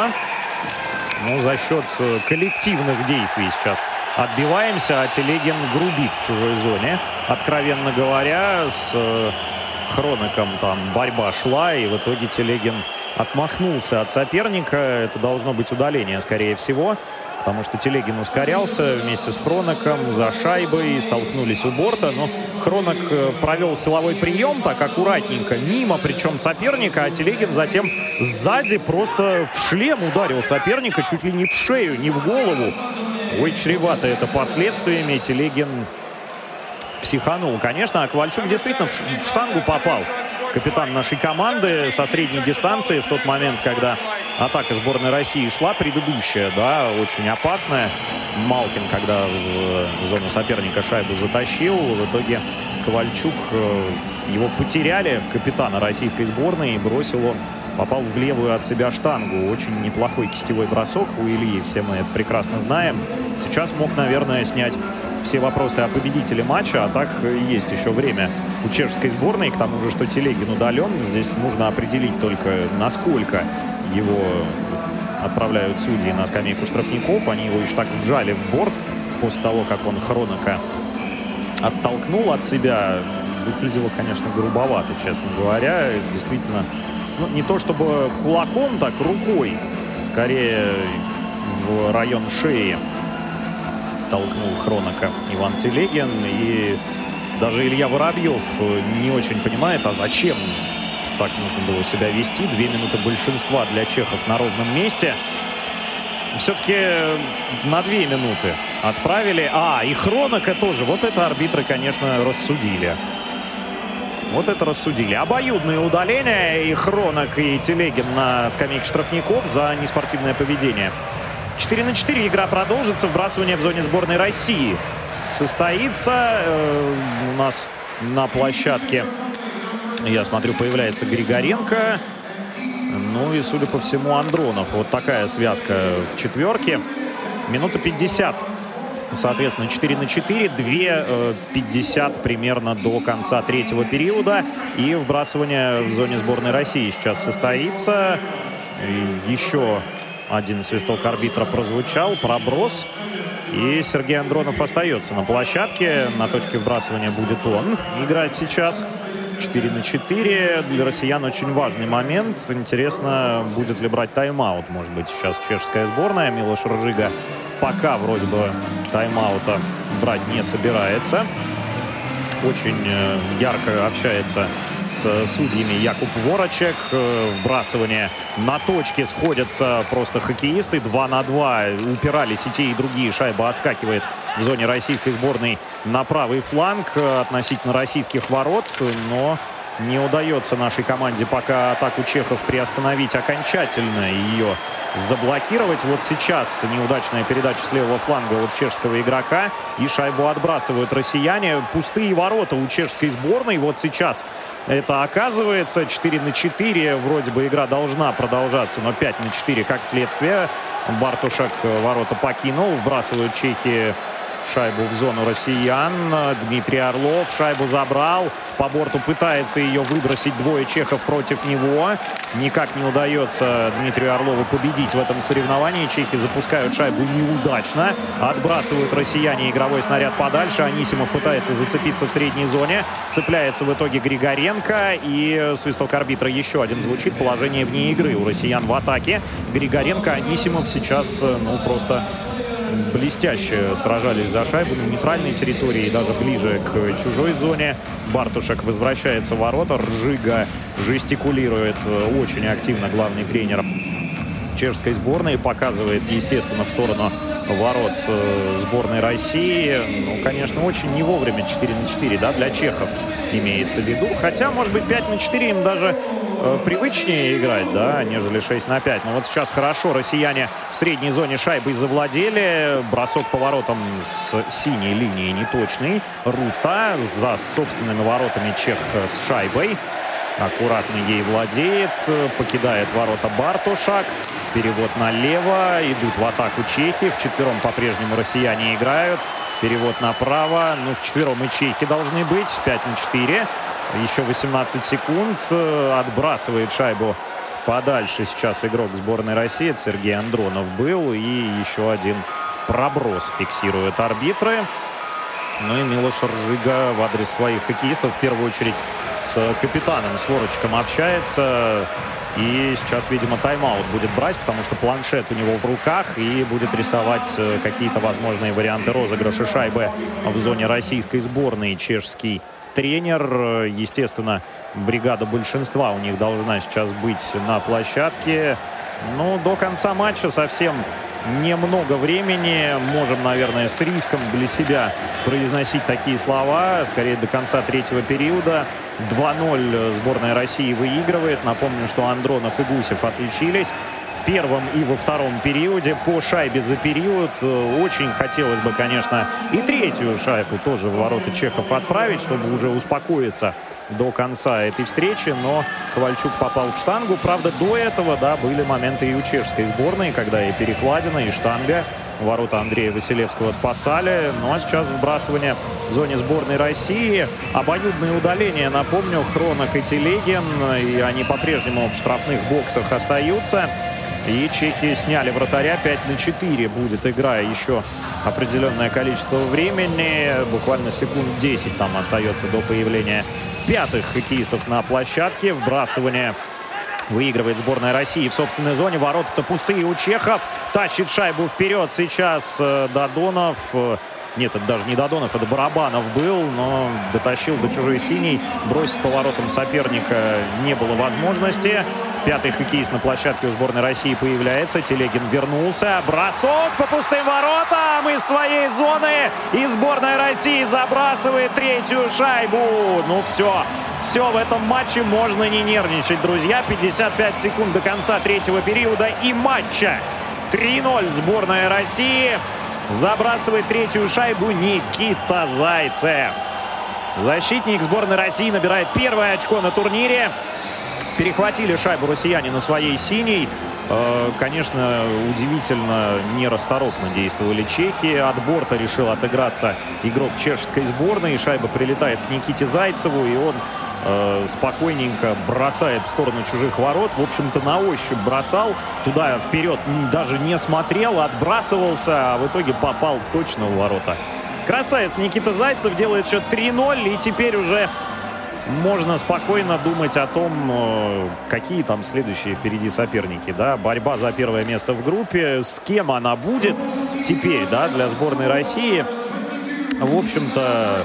Ну, за счет э, коллективных действий сейчас отбиваемся, а Телегин грубит в чужой зоне. Откровенно говоря, с э, Хроноком там борьба шла, и в итоге Телегин отмахнулся от соперника. Это должно быть удаление, скорее всего. Потому что Телегин ускорялся вместе с Хроноком за шайбой, столкнулись у борта. Но Хронок э, провел силовой прием так аккуратненько, мимо причем соперника, а Телегин затем сзади просто в шлем ударил соперника, чуть ли не в шею, не в голову. Ой, чревато это последствиями. Телегин психанул. Конечно, а Ковальчук действительно в штангу попал капитан нашей команды со средней дистанции в тот момент, когда атака сборной России шла, предыдущая, да, очень опасная. Малкин, когда в зону соперника шайбу затащил, в итоге Ковальчук, э, его потеряли, капитана российской сборной, и бросил он попал в левую от себя штангу. Очень неплохой кистевой бросок у Ильи, все мы это прекрасно знаем. Сейчас мог, наверное, снять все вопросы о победителе матча, а так есть еще время у чешской сборной. К тому же, что Телегин удален, здесь нужно определить только, насколько его отправляют судьи на скамейку штрафников. Они его лишь так вжали в борт после того, как он Хронока оттолкнул от себя. Выглядело, конечно, грубовато, честно говоря. Действительно, ну, не то чтобы кулаком, так рукой. Скорее в район шеи толкнул Хронока Иван Телегин. И даже Илья Воробьев не очень понимает, а зачем так нужно было себя вести. Две минуты большинства для чехов на ровном месте. Все-таки на две минуты отправили. А, и Хронока тоже. Вот это арбитры, конечно, рассудили. Вот это рассудили. Обоюдные удаления. И Хронок, и Телегин на скамейке штрафников за неспортивное поведение. 4 на 4 игра продолжится. Вбрасывание в зоне сборной России состоится. Э, у нас на площадке, я смотрю, появляется Григоренко. Ну и, судя по всему, Андронов. Вот такая связка в четверке. Минута 50 Соответственно, 4 на 4, 2 50 примерно до конца третьего периода. И вбрасывание в зоне сборной России сейчас состоится. И еще один свисток арбитра прозвучал. Проброс. И Сергей Андронов остается на площадке. На точке вбрасывания будет он играть сейчас. 4 на 4. Для россиян очень важный момент. Интересно, будет ли брать тайм-аут, может быть, сейчас чешская сборная. Милош Ржига пока вроде бы тайм-аута брать не собирается. Очень э, ярко общается с судьями Якуб Ворочек. Э, вбрасывание на точке сходятся просто хоккеисты. 2 на 2 упирались и те, и другие. Шайба отскакивает в зоне российской сборной на правый фланг относительно российских ворот. Но не удается нашей команде пока атаку чехов приостановить окончательно. Ее заблокировать. Вот сейчас неудачная передача с левого фланга от чешского игрока. И шайбу отбрасывают россияне. Пустые ворота у чешской сборной. Вот сейчас это оказывается. 4 на 4. Вроде бы игра должна продолжаться, но 5 на 4 как следствие. Бартушек ворота покинул. Вбрасывают чехи шайбу в зону россиян. Дмитрий Орлов шайбу забрал. По борту пытается ее выбросить двое чехов против него. Никак не удается Дмитрию Орлову победить в этом соревновании. Чехи запускают шайбу неудачно. Отбрасывают россияне игровой снаряд подальше. Анисимов пытается зацепиться в средней зоне. Цепляется в итоге Григоренко. И свисток арбитра еще один звучит. Положение вне игры у россиян в атаке. Григоренко, Анисимов сейчас, ну, просто блестяще сражались за шайбу на нейтральной территории и даже ближе к чужой зоне. Бартушек возвращается в ворота. Ржига жестикулирует очень активно главный тренер чешской сборной. Показывает, естественно, в сторону ворот э, сборной России. Ну, конечно, очень не вовремя 4 на 4, да, для чехов имеется в виду. Хотя, может быть, 5 на 4 им даже э, привычнее играть, да, нежели 6 на 5. Но вот сейчас хорошо россияне в средней зоне шайбой завладели. Бросок по воротам с синей линии неточный. Рута за собственными воротами чех с шайбой. Аккуратно ей владеет, покидает ворота Бартушак. Перевод налево, идут в атаку чехи. В четвером по-прежнему россияне играют. Перевод направо. Ну, в четвером и чехи должны быть. 5 на 4. Еще 18 секунд. Отбрасывает шайбу подальше сейчас игрок сборной России. Сергей Андронов был. И еще один проброс фиксируют арбитры. Ну и Милош Ржига в адрес своих хоккеистов в первую очередь с капитаном, с Ворочком общается. И сейчас, видимо, тайм-аут будет брать, потому что планшет у него в руках и будет рисовать э, какие-то возможные варианты розыгрыша шайбы в зоне российской сборной. Чешский тренер, естественно, бригада большинства у них должна сейчас быть на площадке. Ну, до конца матча совсем немного времени. Можем, наверное, с риском для себя произносить такие слова. Скорее, до конца третьего периода. 2-0 сборная России выигрывает. Напомню, что Андронов и Гусев отличились первом и во втором периоде по шайбе за период. Очень хотелось бы, конечно, и третью шайбу тоже в ворота чехов отправить, чтобы уже успокоиться до конца этой встречи, но Ковальчук попал в штангу. Правда, до этого, да, были моменты и у чешской сборной, когда и перекладина, и штанга Ворота Андрея Василевского спасали. Ну а сейчас вбрасывание в зоне сборной России. Обоюдные удаления, напомню, Хронок и Телегин. И они по-прежнему в штрафных боксах остаются. И чехи сняли вратаря 5 на 4. Будет игра еще определенное количество времени. Буквально секунд 10 там остается до появления пятых хоккеистов на площадке. Вбрасывание Выигрывает сборная России в собственной зоне. Ворота-то пустые у чехов. Тащит шайбу вперед сейчас э, Додонов. Э, нет, это даже не Додонов, это Барабанов был, но дотащил до чужой синей. Бросить поворотом соперника не было возможности. Пятый хоккеист на площадке у сборной России появляется. Телегин вернулся. Бросок по пустым воротам из своей зоны. И сборная России забрасывает третью шайбу. Ну все, все в этом матче можно не нервничать, друзья. 55 секунд до конца третьего периода и матча. 3-0 сборная России. Забрасывает третью шайбу Никита Зайцев. Защитник сборной России набирает первое очко на турнире. Перехватили шайбу россияне на своей синей. Э, конечно, удивительно нерасторопно действовали чехи. От борта решил отыграться игрок чешской сборной. Шайба прилетает к Никите Зайцеву, и он э, спокойненько бросает в сторону чужих ворот. В общем-то, на ощупь бросал. Туда вперед даже не смотрел, отбрасывался, а в итоге попал точно в ворота. Красавец Никита Зайцев делает счет 3-0. И теперь уже можно спокойно думать о том, э, какие там следующие впереди соперники. Да? Борьба за первое место в группе. С кем она будет теперь да, для сборной России. В общем-то,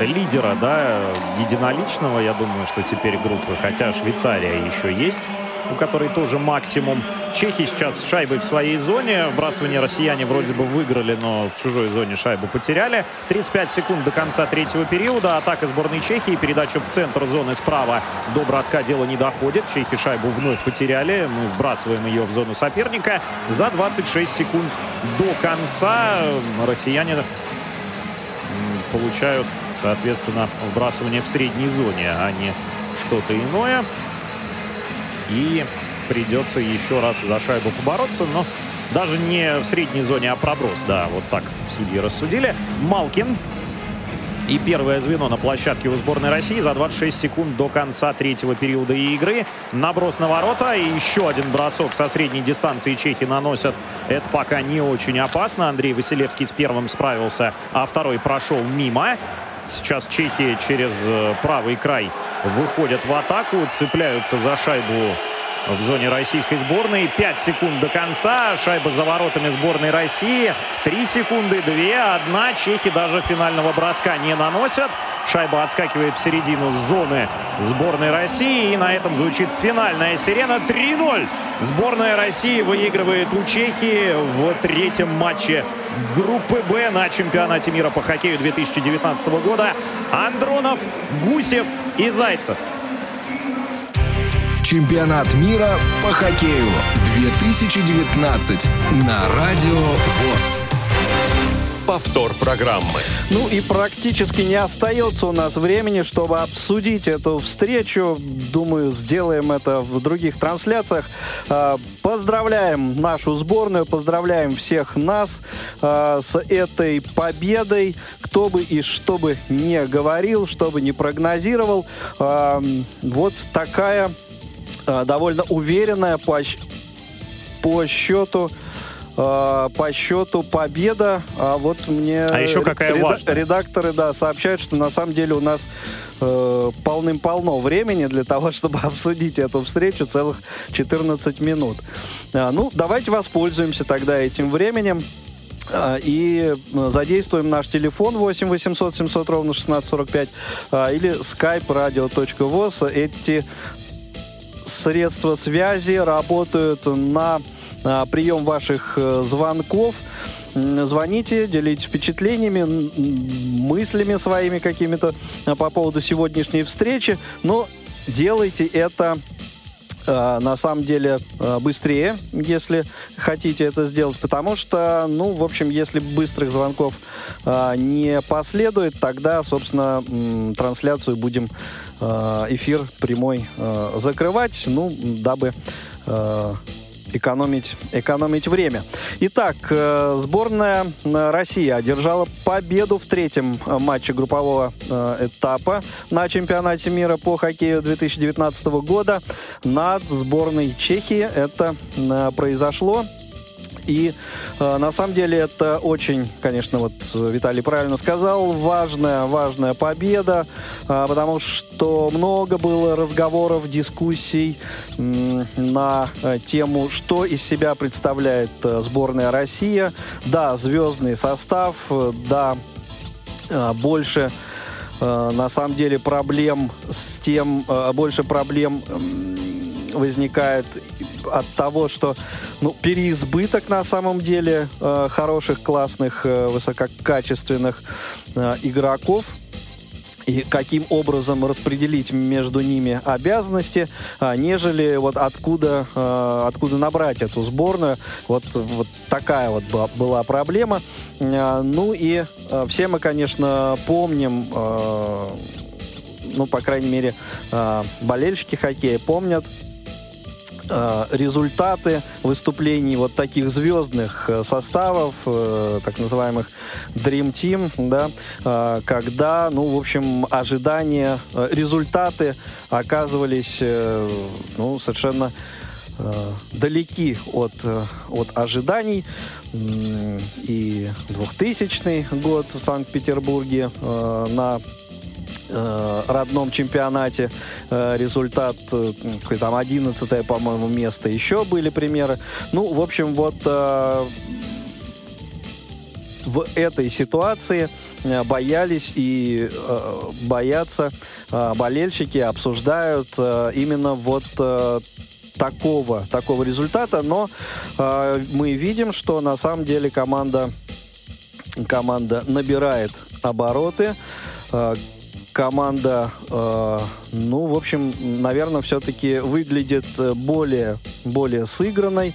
лидера, да, единоличного, я думаю, что теперь группы, хотя Швейцария еще есть, у которой тоже максимум. Чехи сейчас с в своей зоне. Вбрасывание россияне вроде бы выиграли, но в чужой зоне шайбу потеряли. 35 секунд до конца третьего периода. Атака сборной Чехии. Передача в центр зоны справа. До броска дело не доходит. Чехи шайбу вновь потеряли. Мы вбрасываем ее в зону соперника. За 26 секунд до конца россияне получают, соответственно, вбрасывание в средней зоне, а не что-то иное. И придется еще раз за шайбу побороться, но даже не в средней зоне, а проброс. Да, вот так судьи рассудили. Малкин и первое звено на площадке у сборной России за 26 секунд до конца третьего периода игры. Наброс на ворота и еще один бросок со средней дистанции чехи наносят. Это пока не очень опасно. Андрей Василевский с первым справился, а второй прошел мимо. Сейчас чехи через э, правый край выходят в атаку, цепляются за шайбу в зоне российской сборной. 5 секунд до конца. Шайба за воротами сборной России. 3 секунды, 2, 1. Чехи даже финального броска не наносят. Шайба отскакивает в середину зоны сборной России. И на этом звучит финальная сирена. 3-0. Сборная России выигрывает у Чехии в третьем матче группы «Б» на чемпионате мира по хоккею 2019 года. Андронов, Гусев и Зайцев. Чемпионат мира по хоккею 2019 на Радио ВОЗ. Повтор программы. Ну и практически не остается у нас времени, чтобы обсудить эту встречу. Думаю, сделаем это в других трансляциях. А, поздравляем нашу сборную, поздравляем всех нас а, с этой победой. Кто бы и что бы не говорил, что бы не прогнозировал. А, вот такая довольно уверенная по, по счету э, по счету победа. А вот мне а еще какая реда- важная. редакторы да, сообщают, что на самом деле у нас э, полным-полно времени для того, чтобы обсудить эту встречу целых 14 минут. А, ну, давайте воспользуемся тогда этим временем. А, и задействуем наш телефон 8 800 700 ровно 1645 а, или skype radio.voz. Эти средства связи работают на прием ваших э, звонков. Звоните, делитесь впечатлениями, мыслями своими какими-то а, по поводу сегодняшней встречи. Но делайте это а, на самом деле быстрее, если хотите это сделать, потому что, ну, в общем, если быстрых звонков не последует, тогда, собственно, трансляцию будем, эфир прямой закрывать, ну, дабы экономить, экономить время. Итак, э, сборная э, России одержала победу в третьем э, матче группового этапа на чемпионате мира по хоккею 2019 года над сборной Чехии. Это произошло и э, на самом деле это очень, конечно, вот Виталий правильно сказал, важная, важная победа, э, потому что много было разговоров, дискуссий э, на тему, что из себя представляет э, сборная Россия. Да, звездный состав, э, да, э, больше э, на самом деле проблем с тем, э, больше проблем возникает от того, что ну, переизбыток на самом деле э, хороших, классных, э, высококачественных э, игроков и каким образом распределить между ними обязанности, а, нежели вот откуда, а, откуда набрать эту сборную. Вот, вот такая вот была, была проблема. А, ну и а, все мы, конечно, помним, ну, по крайней мере, болельщики хоккея помнят, Э, результаты выступлений вот таких звездных э, составов, э, так называемых Dream Team, да, когда, ну, в общем, ожидания, результаты оказывались, ну, совершенно далеки от, от ожиданий. И 2000 год в Санкт-Петербурге на э, родном чемпионате э, результат э, там 11 по-моему, место. Еще были примеры. Ну, в общем, вот э, в этой ситуации боялись и боятся болельщики, обсуждают именно вот такого, такого результата, но мы видим, что на самом деле команда, команда набирает обороты, команда, э, ну, в общем, наверное, все-таки выглядит э, более, более сыгранной.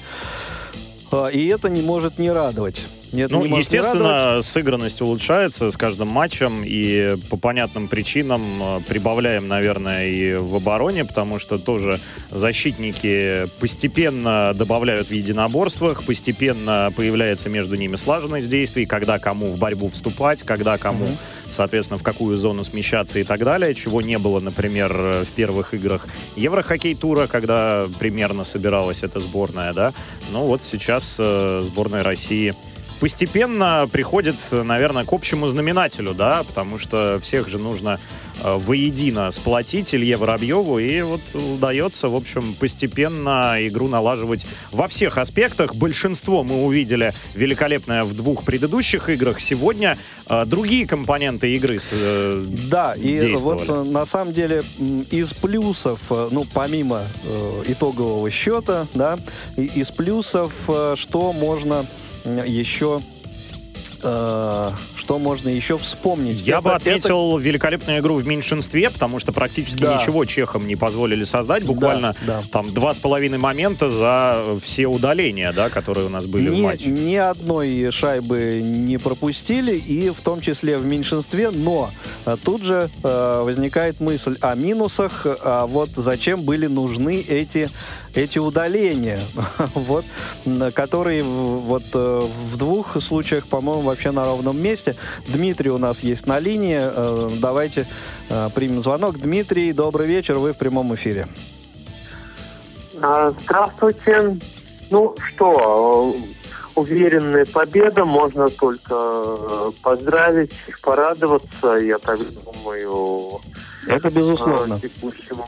Э, и это не может не радовать. Нет, ну, естественно, сыгранность улучшается с каждым матчем, и по понятным причинам э, прибавляем, наверное, и в обороне, потому что тоже защитники постепенно добавляют в единоборствах, постепенно появляется между ними слаженность действий, когда кому в борьбу вступать, когда кому, mm-hmm. соответственно, в какую зону смещаться и так далее, чего не было, например, в первых играх Еврохоккей-тура, когда примерно собиралась эта сборная, да. Ну вот сейчас э, сборная России постепенно приходит, наверное, к общему знаменателю, да, потому что всех же нужно э, воедино сплотить Илье Воробьеву, и вот удается, в общем, постепенно игру налаживать во всех аспектах. Большинство мы увидели великолепное в двух предыдущих играх. Сегодня э, другие компоненты игры э, Да, и вот на самом деле из плюсов, ну, помимо э, итогового счета, да, из плюсов, что можно еще э, что можно еще вспомнить? Я это, бы отметил это... великолепную игру в меньшинстве, потому что практически да. ничего чехам не позволили создать. Буквально да, да. там два с половиной момента за все удаления, да, которые у нас были ни, в матче. Ни одной шайбы не пропустили, и в том числе в меньшинстве, но э, тут же э, возникает мысль о минусах, а вот зачем были нужны эти эти удаления, вот, которые вот э, в двух случаях, по-моему, вообще на ровном месте. Дмитрий у нас есть на линии. Э, давайте э, примем звонок. Дмитрий, добрый вечер, вы в прямом эфире. А, здравствуйте. Ну что, уверенная победа, можно только поздравить, порадоваться, я так думаю. Это безусловно. Текущему,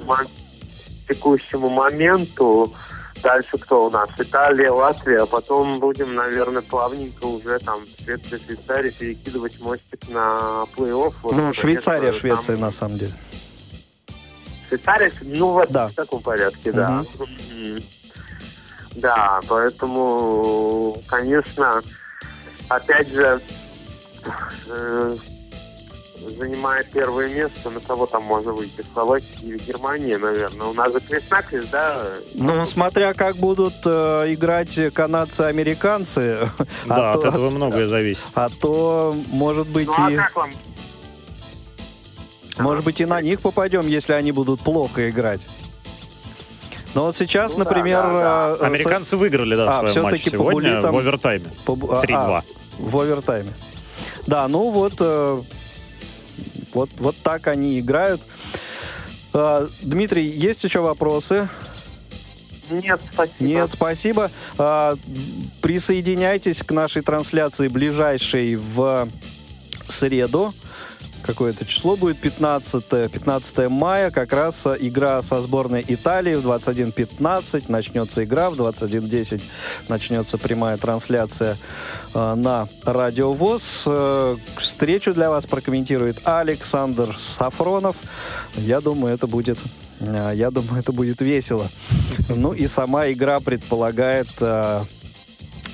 текущему моменту. Дальше кто у нас? Италия, Латвия. А потом будем, наверное, плавненько уже там Швеция, Швейцария перекидывать мостик на плей-офф. Вот, ну, Швейцария, Швеция, там... на самом деле. Швейцария, ну, вот да. в таком порядке, да. Угу. Да, поэтому, конечно, опять же, э, занимает первое место. На кого там можно выйти? Словакия или Германия, наверное. У нас же крест да? Ну, смотря как будут э, играть канадцы-американцы. Да, а от то, этого многое зависит. А то, может быть, ну, а и... как вам? Может быть, и на них попадем, если они будут плохо играть. Но вот сейчас, ну, например... Да, да, да. Э, Американцы выиграли, да, а, свой матч сегодня там... в овертайме. По... 3-2. А, в овертайме. Да, ну вот э, вот, вот так они играют. А, Дмитрий, есть еще вопросы? Нет, спасибо. Нет, спасибо. А, присоединяйтесь к нашей трансляции ближайшей в среду какое-то число будет, 15, 15 мая, как раз игра со сборной Италии в 21.15, начнется игра, в 21.10 начнется прямая трансляция э, на Радио ВОЗ. Э, встречу для вас прокомментирует Александр Сафронов. Я думаю, это будет э, я думаю, это будет весело. Ну и сама игра предполагает э,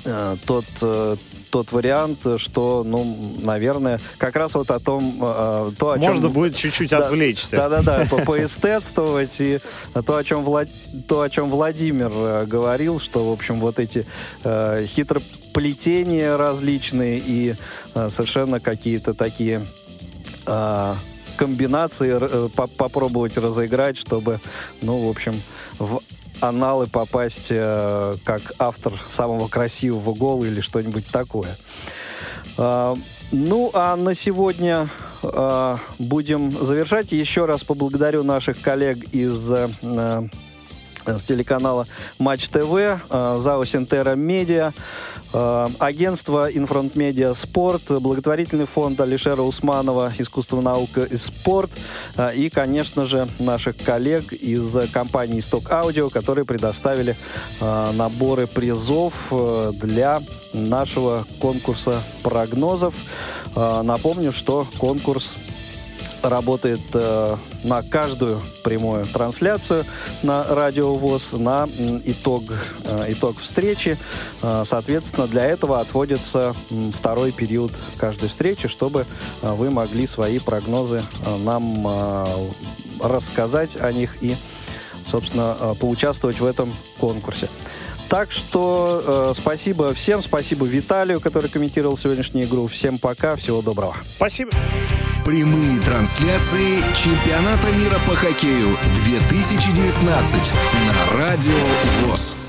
э, тот, э, тот вариант, что, ну, наверное, как раз вот о том, э, то, о чем... Можно будет чуть-чуть да, отвлечься. Да-да-да, поэстетствовать, и то, о чем, Влад... то, о чем Владимир э, говорил, что, в общем, вот эти э, хитроплетения различные и э, совершенно какие-то такие... Э, комбинации э, попробовать разыграть, чтобы, ну, в общем, в аналы попасть э, как автор самого красивого гола или что-нибудь такое. Э, ну, а на сегодня э, будем завершать. Еще раз поблагодарю наших коллег из э, с телеканала Матч ТВ, э, ЗАО Синтера Медиа, э, агентство Infront Media Sport, благотворительный фонд Алишера Усманова «Искусство, наука и спорт» э, и, конечно же, наших коллег из компании «Исток Аудио», которые предоставили наборы призов для нашего конкурса прогнозов. Напомню, что конкурс работает э, на каждую прямую трансляцию на Радио ВОЗ, на итог, э, итог встречи. Э, соответственно, для этого отводится второй период каждой встречи, чтобы э, вы могли свои прогнозы нам рассказать о них и, собственно, поучаствовать в этом конкурсе. Так что э, спасибо всем, спасибо Виталию, который комментировал сегодняшнюю игру. Всем пока, всего доброго. Спасибо. Прямые трансляции чемпионата мира по хоккею 2019 на Радио ВОЗ.